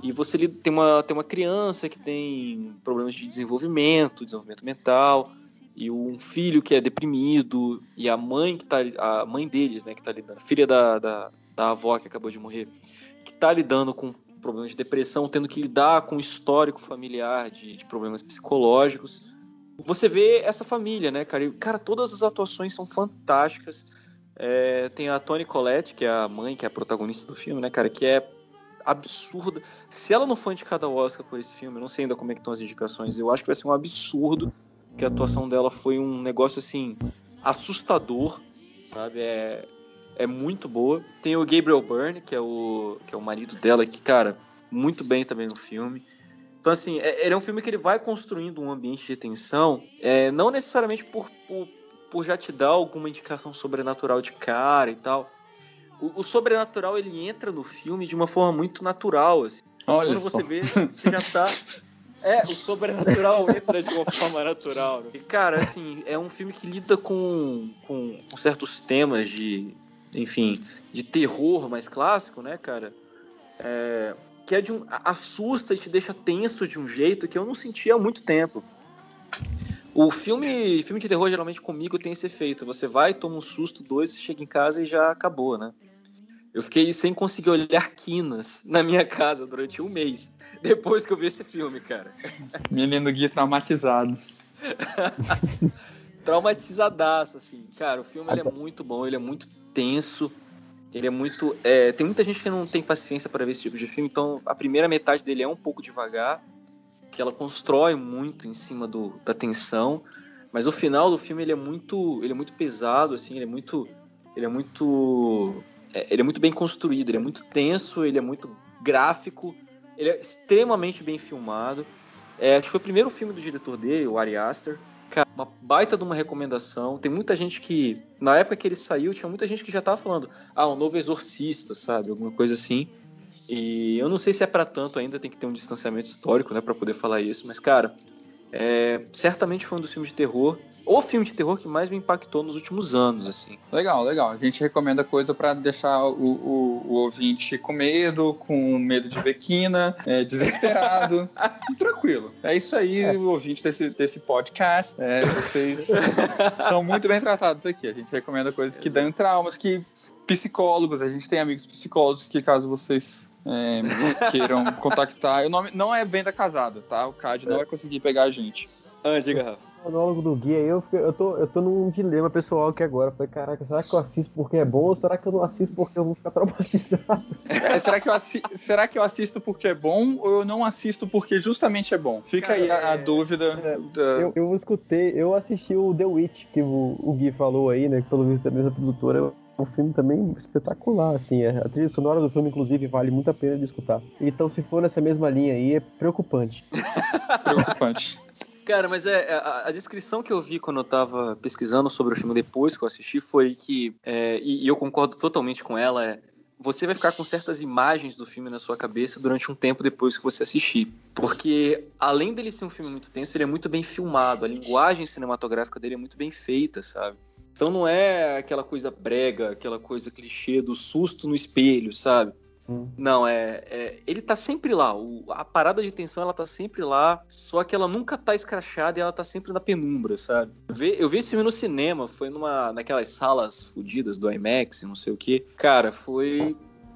E você tem uma, tem uma criança que tem problemas de desenvolvimento, desenvolvimento mental, e um filho que é deprimido, e a mãe que tá a mãe deles, né, que tá lidando, filha da, da, da avó que acabou de morrer, que tá lidando com problemas de depressão, tendo que lidar com o histórico familiar de, de problemas psicológicos. Você vê essa família, né, cara? E, cara, todas as atuações são fantásticas. É, tem a Toni Collette, que é a mãe, que é a protagonista do filme, né, cara, que é absurda. Se ela não for indicada ao Oscar por esse filme, eu não sei ainda como é que estão as indicações, eu acho que vai ser um absurdo, que a atuação dela foi um negócio, assim, assustador, sabe? É, é muito boa. Tem o Gabriel Byrne, que é o, que é o marido dela, que, cara, muito bem também no filme. Então, assim, é, ele é um filme que ele vai construindo um ambiente de tensão, é, não necessariamente por, por, por já te dar alguma indicação sobrenatural de cara e tal. O, o sobrenatural, ele entra no filme de uma forma muito natural, assim. olha Quando só. você vê, você já tá. *laughs* É, o sobrenatural entra de uma forma natural. Né? E, cara, assim, é um filme que lida com, com, com certos temas de, enfim, de terror mais clássico, né, cara? É, que é de um. assusta e te deixa tenso de um jeito que eu não sentia há muito tempo. O filme, filme de terror, geralmente comigo, tem esse efeito. Você vai, toma um susto, dois, chega em casa e já acabou, né? Eu fiquei sem conseguir olhar quinas na minha casa durante um mês, depois que eu vi esse filme, cara. Menino Gui traumatizado. *laughs* Traumatizadaço, assim. Cara, o filme ele é muito bom, ele é muito tenso, ele é muito... é, tem muita gente que não tem paciência para ver esse tipo de filme, então a primeira metade dele é um pouco devagar, que ela constrói muito em cima do, da tensão, mas o final do filme ele é muito, ele é muito pesado, assim, ele é muito... Ele é muito é, ele é muito bem construído, ele é muito tenso, ele é muito gráfico, ele é extremamente bem filmado. É, acho que foi o primeiro filme do diretor dele, o Ari Aster. Uma baita de uma recomendação. Tem muita gente que, na época que ele saiu, tinha muita gente que já tava falando, ah, um novo exorcista, sabe? Alguma coisa assim. E eu não sei se é pra tanto ainda, tem que ter um distanciamento histórico, né, para poder falar isso, mas, cara, é, certamente foi um dos filmes de terror o filme de terror que mais me impactou nos últimos anos, assim. Legal, legal. A gente recomenda coisa pra deixar o, o, o ouvinte com medo, com medo de bequina, é, desesperado. *laughs* Tranquilo. É isso aí, o ouvinte desse, desse podcast. É, vocês são muito bem tratados aqui. A gente recomenda coisas que dão traumas, que psicólogos, a gente tem amigos psicólogos que caso vocês é, queiram *laughs* contactar. O nome não é venda casada, tá? O CAD não vai conseguir pegar a gente. Ah, diga, Rafa. O monólogo do Gui aí, eu, fiquei- eu, tô, eu tô num dilema pessoal aqui agora. Falei, caraca, será que eu assisto porque é bom ou será que eu não assisto porque eu vou ficar traumatizado? É, será, que eu assi- será que eu assisto porque é bom ou eu não assisto porque justamente é bom? Fica aí a, a dúvida. da- Eu, eu escutei, eu assisti o The Witch, que o, o Gui falou aí, né? Que pelo visto é a mesma produtora. É um filme também espetacular, assim. é- A trilha sonora do filme, inclusive, vale muito a pena de escutar. Então, se for nessa mesma linha aí, é preocupante. *laughs* preocupante. Cara, mas é, é, a, a descrição que eu vi quando eu tava pesquisando sobre o filme depois que eu assisti foi que, é, e, e eu concordo totalmente com ela, é você vai ficar com certas imagens do filme na sua cabeça durante um tempo depois que você assistir. Porque, além dele ser um filme muito tenso, ele é muito bem filmado. A linguagem cinematográfica dele é muito bem feita, sabe? Então não é aquela coisa brega, aquela coisa clichê do susto no espelho, sabe? Não, é, é- Ele tá sempre lá. o- a parada de tensão, ela tá sempre lá. Só que ela nunca tá escrachada e ela tá sempre na penumbra, sabe? Eu vi, eu vi esse filme no cinema, foi numa, naquelas salas fodidas do IMAX, não sei o que. Cara, foi.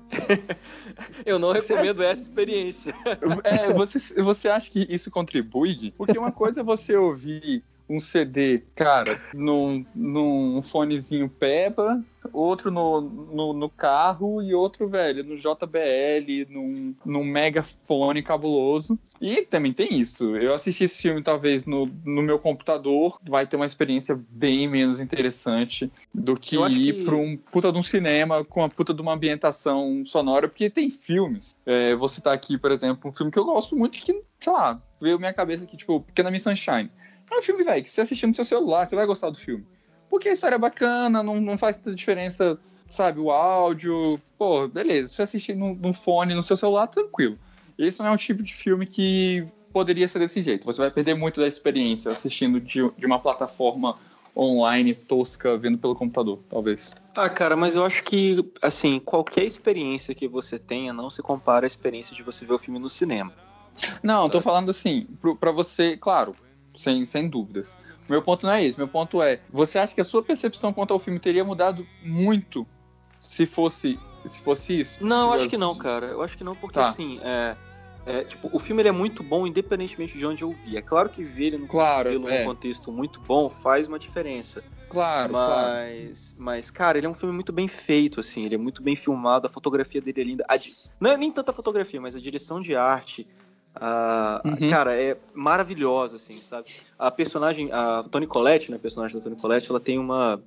*laughs* eu não recomendo essa experiência. É, você, você acha que isso contribui? Porque uma coisa é você ouvir um CD, cara, num, num fonezinho Peba, outro no, no, no carro e outro, velho, no JBL, num, num megafone cabuloso. E também tem isso. Eu assisti esse filme, talvez, no, no meu computador, vai ter uma experiência bem menos interessante do que ir que- pra um puta de um cinema com uma puta de uma ambientação sonora, porque tem filmes. É, vou citar aqui, por exemplo, um filme que eu gosto muito que, sei lá, veio minha cabeça aqui, tipo, Pequena Miss Sunshine. É um filme, velho, que você assistir no seu celular, você vai gostar do filme. Porque a história é bacana, não, não faz tanta diferença, sabe, o áudio. Pô, beleza, se você assistir num, num fone, no seu celular, tranquilo. Esse não é um tipo de filme que poderia ser desse jeito. Você vai perder muito da experiência assistindo de, de uma plataforma online tosca, vendo pelo computador, talvez. Ah, cara, mas eu acho que, assim, qualquer experiência que você tenha não se compara à experiência de você ver o filme no cinema. Não, tô falando assim, pra você, claro, sem, sem dúvidas. Meu ponto não é esse. Meu ponto é, você acha que a sua percepção quanto ao filme teria mudado muito se fosse, se fosse isso? Não, eu acho que não, cara. Eu acho que não, porque Tá. assim, é, é, tipo, o filme é muito bom independentemente de onde eu vi. É claro que ver ele no, Claro, é. num contexto muito bom faz uma diferença. Claro, claro. Mas, mas, cara, ele é um filme muito bem feito, assim, ele é muito bem filmado, a fotografia dele é linda. A di- Não é nem tanta fotografia, mas a direção de arte, Uhum. cara, é maravilhosa, assim, sabe? A personagem, a Toni Collette, né, a personagem da Toni Collette, ela tem uma...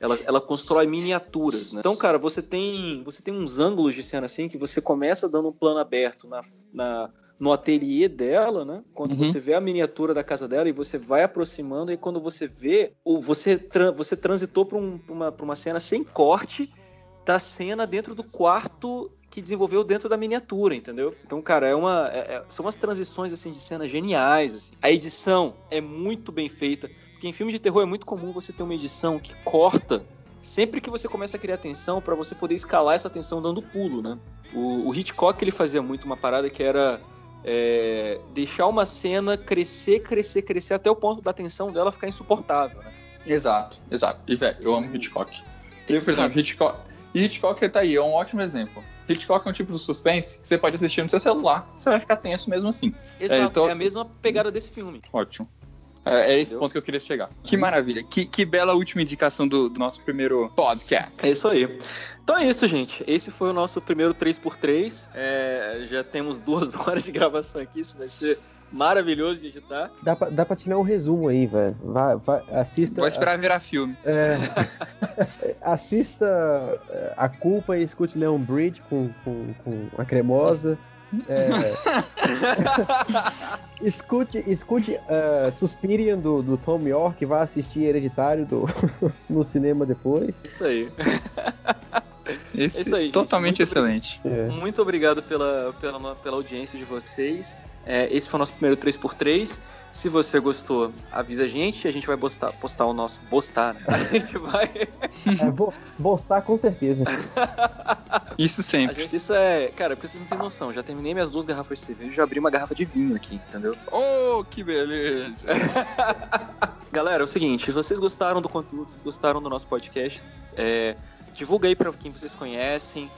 Ela, ela constrói miniaturas, né? Então, cara, você tem, você tem uns ângulos de cena, assim, que você começa dando um plano aberto na... na no ateliê dela, né? Quando Uhum. você vê a miniatura da casa dela e você vai aproximando, e quando você vê, ou você, tra- você transitou para um, uma, uma cena sem corte da cena dentro do quarto que desenvolveu dentro da miniatura, entendeu? Então, cara, é uma, é- é- são umas transições assim de cenas geniais. assim. A edição é muito bem feita, porque em filmes de terror é muito comum você ter uma edição que corta sempre que você começa a criar tensão para você poder escalar essa tensão dando pulo, né? O, o Hitchcock ele fazia muito uma parada que era é, deixar uma cena crescer, crescer, crescer até o ponto da tensão dela ficar insuportável. Né? Exato, exato. E, velho, eu amo Hitchcock. E, por exemplo, Hitchcock. Hitchcock tá aí, é um ótimo exemplo. Hitchcock é um tipo de suspense que você pode assistir no seu celular, você vai ficar tenso mesmo assim. Exato, é, então- a mesma pegada desse filme. Ótimo. É, é esse Entendeu? ponto que eu queria chegar. Que maravilha. Que, que bela última indicação do, do nosso primeiro podcast. É isso aí. Então é isso, gente. Esse foi o nosso primeiro 3x3. É, já temos duas *laughs* horas de gravação aqui, isso vai ser maravilhoso de editar. Dá pra, dá pra tirar um resumo aí, velho. Vai, vai, assista. Vou esperar virar filme. É, *laughs* assista é, A Culpa e escute Leon Bridge com, com, com a cremosa. É, *laughs* escute escute uh, Suspirian do, do Tom York, vai assistir Hereditário do, *laughs* no cinema depois. Isso aí. Esse, É isso aí, gente. Totalmente Muito excelente. É. Muito obrigado pela, pela, pela audiência de vocês. É, esse foi o nosso primeiro 3x3. Se você gostou, avisa a gente. A gente vai postar, postar o nosso. Postar, né? A gente *laughs* vai. É, vou estar com certeza. *laughs* Isso sempre. gente, isso é. Cara, porque vocês não têm noção. Já terminei minhas duas garrafas de cerveja e já abri uma garrafa de vinho aqui, entendeu? Oh, que beleza. *laughs* Galera, é o seguinte, se vocês gostaram do conteúdo, se gostaram do nosso podcast, é, divulga aí pra quem vocês conhecem.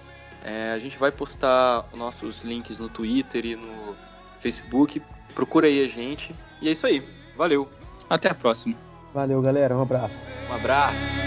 É, a gente vai postar os nossos links no Twitter e no Facebook. Procura aí a gente. E é isso aí. Valeu. Até a próxima. Valeu, galera. Um abraço. Um abraço.